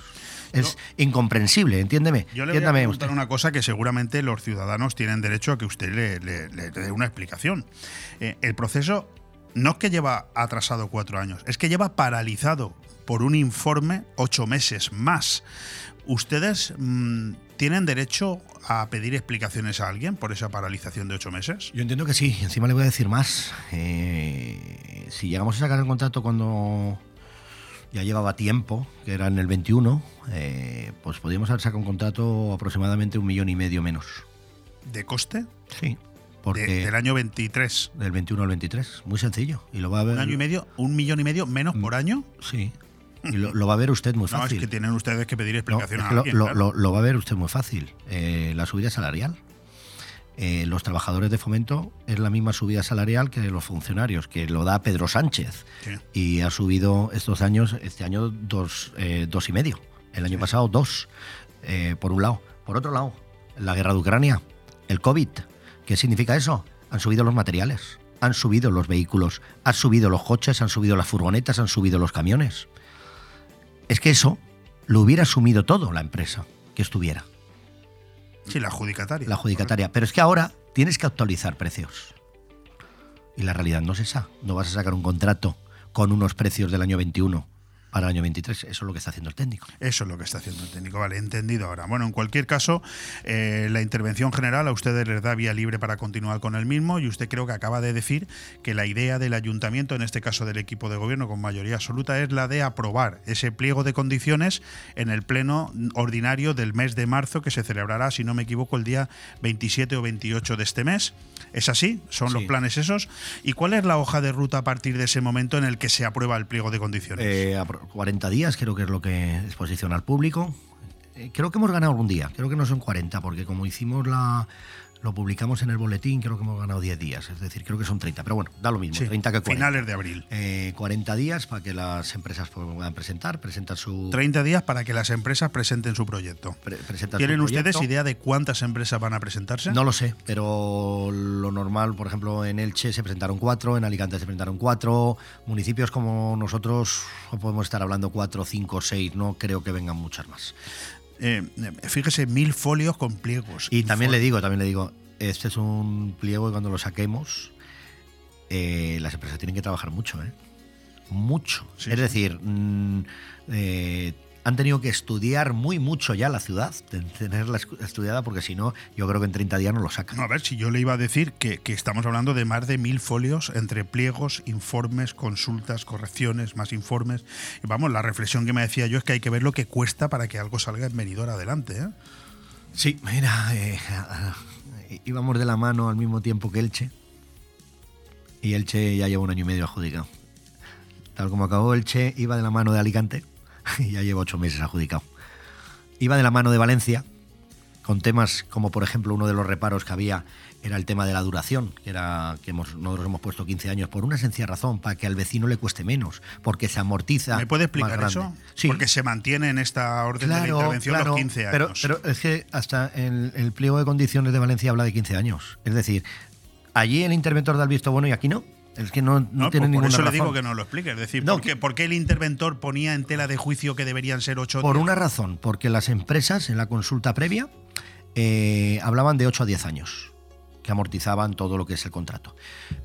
Es incomprensible, entiéndeme. Yo le voy a preguntar usted. una cosa que seguramente los ciudadanos tienen derecho a que usted le, le- le dé una explicación. Eh, el proceso no es que lleva atrasado cuatro años, es que lleva paralizado por un informe ocho meses más. ¿Ustedes mm, tienen derecho a pedir explicaciones a alguien por esa paralización de ocho meses? Yo entiendo que sí, encima le voy a decir más. Eh, si llegamos a sacar el contrato cuando ya llevaba tiempo, que era en el 21, eh, pues podríamos haber sacado un contrato aproximadamente un millón y medio menos. ¿De coste? Sí. Porque De- del año 23. Del 21 al 23, muy sencillo. Y lo va a ver. ¿Un año y medio? ¿Un millón y medio menos por año? Sí. Y lo, lo va a ver usted muy No, fácil. es que tienen ustedes que pedir No, explicación es a que lo, alguien. lo- claro. lo- lo va a ver usted muy fácil. Eh, la subida salarial. Eh, los trabajadores de fomento es la misma subida salarial que los funcionarios, que lo da Pedro Sánchez. Sí. Y ha subido estos años, este año dos, eh, dos y medio. El año pasado dos, eh, por un lado. Por otro lado, la guerra de Ucrania, el COVID. ¿Qué significa eso? Han subido los materiales, han subido los vehículos, han subido los coches, han subido las furgonetas, han subido los camiones. Es que eso lo hubiera asumido todo la empresa que estuviera, Sí, la adjudicataria. la adjudicataria. Pero es que ahora tienes que actualizar precios. Y la realidad no es esa. No vas a sacar un contrato con unos precios del año 21 para el año 23. Eso es lo que está haciendo el técnico. Eso es lo que está haciendo el técnico. Vale, entendido ahora. Bueno, en cualquier caso, eh, la intervención general a ustedes les da vía libre para continuar con el mismo y usted creo que acaba de decir que la idea del ayuntamiento, en este caso del equipo de gobierno con mayoría absoluta, es la de aprobar ese pliego de condiciones en el pleno ordinario del mes de marzo que se celebrará, si no me equivoco, el día 27 o 28 de este mes. ¿Es así? ¿Son los planes esos? ¿Y cuál es la hoja de ruta a partir de ese momento en el que se aprueba el pliego de condiciones? Eh, apro- 40 días creo que es lo que exposición al público. Eh, creo que hemos ganado algún día. Creo que no son 40, porque como hicimos la... Lo publicamos en el boletín, creo que hemos ganado 10 días. Es decir, creo que son 30. Pero bueno, da lo mismo, Sí, 30 que 40. finales de abril. Eh, 40 días para que las empresas puedan presentar, presentar su... 30 días para que las empresas presenten su proyecto. pre- presentar su ¿Tienen ustedes idea de cuántas empresas van a presentarse? No lo sé, pero lo normal, por ejemplo, en Elche se presentaron cuatro, en Alicante se presentaron cuatro, municipios como nosotros podemos estar hablando cuatro, cinco, seis, no creo que vengan muchas más. Eh, fíjese, mil folios con pliegos. Y también le digo, también le digo, este es un pliego y cuando lo saquemos, eh, las empresas tienen que trabajar mucho, ¿eh? Mucho. Sí, es sí. decir, mm, eh, han tenido que estudiar muy mucho ya la ciudad, tenerla estudiada, porque si no, yo creo que en 30 días no lo sacan. No, a ver, si yo le iba a decir que, que estamos hablando de más de mil folios entre pliegos, informes, consultas, correcciones, más informes. Vamos, la reflexión que me decía yo es que hay que ver lo que cuesta para que algo salga en venidor adelante. ¿eh? Sí, mira, eh, íbamos de la mano al mismo tiempo que Elche. Y Elche ya lleva un año y medio adjudicado. Tal como acabó Elche, iba de la mano de Alicante ya lleva ocho meses adjudicado. Iba de la mano de Valencia, con temas como por ejemplo uno de los reparos que había era el tema de la duración, que era que hemos, nosotros hemos puesto 15 años por una sencilla razón, para que al vecino le cueste menos, porque se amortiza. ¿Me puede explicar más grande. eso? Sí. Porque se mantiene en esta orden de la intervención los 15 pero- años. Pero, es que hasta el, el pliego de condiciones de Valencia habla de 15 años. Es decir, allí el interventor da el visto bueno y aquí no. Es que no, no, No, tiene pues por eso le digo que no lo explique. Es decir, No, ¿por, qué, por qué el interventor ponía en tela de juicio que deberían ser ocho Por días? una razón, porque las empresas en la consulta previa eh, hablaban de 8 a 10 años, que amortizaban todo lo que es el contrato.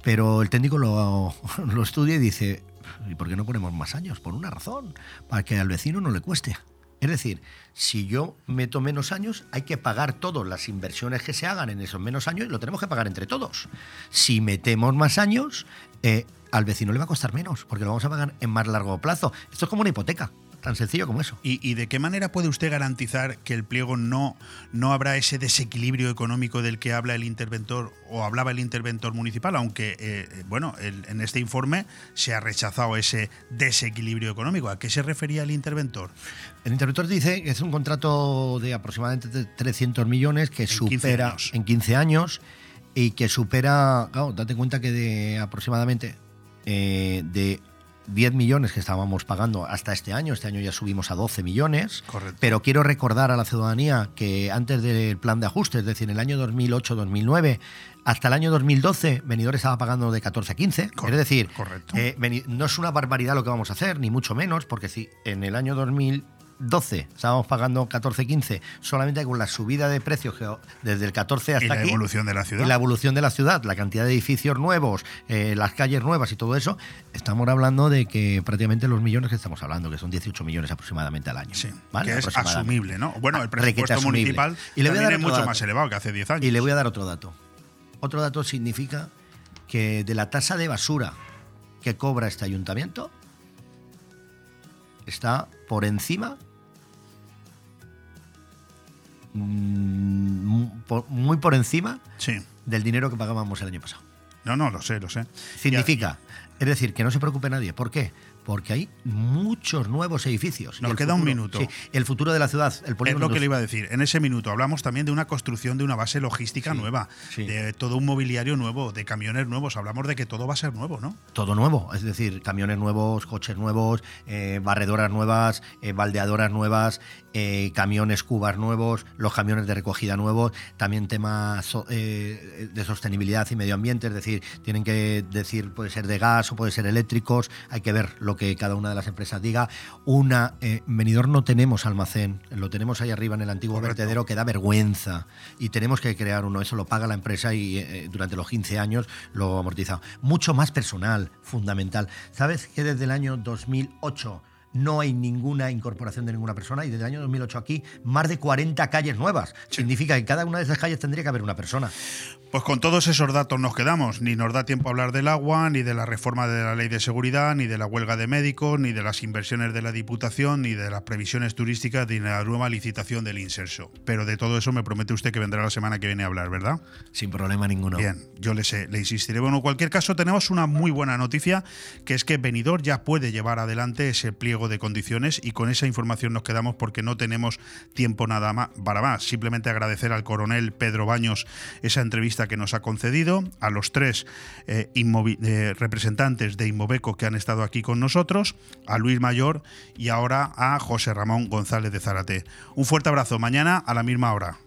Pero el técnico lo, lo estudia y dice, ¿y por qué no ponemos más años? Por una razón, para que al vecino no le cueste. Es decir, si yo meto menos años, hay que pagar todas las inversiones que se hagan en esos menos años y lo tenemos que pagar entre todos. Si metemos más años, eh, al vecino le va a costar menos, porque lo vamos a pagar en más largo plazo. Esto es como una hipoteca, tan sencillo como eso. ¿Y, y de qué manera puede usted garantizar que el pliego no, no habrá ese desequilibrio económico del que habla el interventor o hablaba el interventor municipal? Aunque, eh, eh, bueno, el- en este informe se ha rechazado ese desequilibrio económico. ¿A qué se refería el interventor? El interventor dice que es un contrato de aproximadamente 300 millones que 15 supera en 15 años y que supera, claro, date cuenta que de aproximadamente eh, de 10 millones que estábamos pagando hasta este año, este año ya subimos a 12 millones, Correcto. pero quiero recordar a la ciudadanía que antes del plan de ajuste, es decir, en el año 2008-2009, hasta el año 2012, Benidorm estaba pagando de 14 a 15, es decir, eh, Beni- no es una barbaridad lo que vamos a hacer, ni mucho menos, porque si en el año 2012 estábamos pagando 14-15, solamente con la subida de precios que desde el 14 hasta Y la aquí, evolución de la ciudad. y la evolución de la ciudad, la cantidad de edificios nuevos, eh, las calles nuevas y todo eso, estamos hablando de que prácticamente los millones que estamos hablando, que son 18 millones aproximadamente al año. ¿vale? que es asumible, ¿no? Bueno, el Requete presupuesto municipal Y le voy a dar es mucho dato. más elevado que hace 10 años. Y le voy a dar otro dato. Otro dato significa que de la tasa de basura que cobra este ayuntamiento está por encima mm, por- muy por encima del dinero que pagábamos el año pasado. No, no, lo sé, lo sé. Significa, es decir, que no se preocupe nadie. ¿Por qué? Porque hay muchos nuevos edificios. Nos queda un minuto. sí, el futuro de la ciudad, el Es polígono lo que le iba a decir. En ese minuto hablamos también de una construcción de una base logística nueva, de todo un mobiliario nuevo, de camiones nuevos. Hablamos de que todo va a ser nuevo, ¿no? todo nuevo, es decir, camiones nuevos, coches nuevos, eh, barredoras nuevas, eh, baldeadoras nuevas, eh, camiones cubas nuevos, los camiones de recogida nuevos, también temas so- eh, de sostenibilidad y medio ambiente, es decir, tienen que decir, puede ser de gas o puede ser eléctricos, hay que ver lo que cada una de las empresas diga. Una, eh, en Benidorm no tenemos almacén, lo tenemos ahí arriba en el antiguo vertedero que da vergüenza y tenemos que crear uno, eso lo paga la empresa y eh, durante los 15 años lo amortiza. Mucho más personal, fundamental. ¿Sabes que desde el año 2008 no hay ninguna incorporación de ninguna persona y desde el año 2008 aquí más de 40 calles nuevas? Significa que en cada una de esas calles tendría que haber una persona. Pues con todos esos datos nos quedamos. Ni nos da tiempo a hablar del agua, ni de la reforma de la ley de seguridad, ni de la huelga de médicos, ni de las inversiones de la Diputación, ni de las previsiones turísticas, ni de la nueva licitación del Inserso. Pero de todo eso me promete usted que vendrá la semana que viene a hablar, ¿verdad? Sin problema ninguno. Bien, yo le sé, le insistiré. Bueno, en cualquier caso, tenemos una muy buena noticia, que es que Benidorm ya puede llevar adelante ese pliego de condiciones y con esa información nos quedamos porque no tenemos tiempo nada más para más. Simplemente agradecer al coronel Pedro Baños esa entrevista que nos ha concedido, a los tres eh, eh, representantes de Inmobeco que han estado aquí con nosotros, a Luis Mayor y ahora a José Ramón González de Zárate. Un fuerte abrazo, mañana a la misma hora.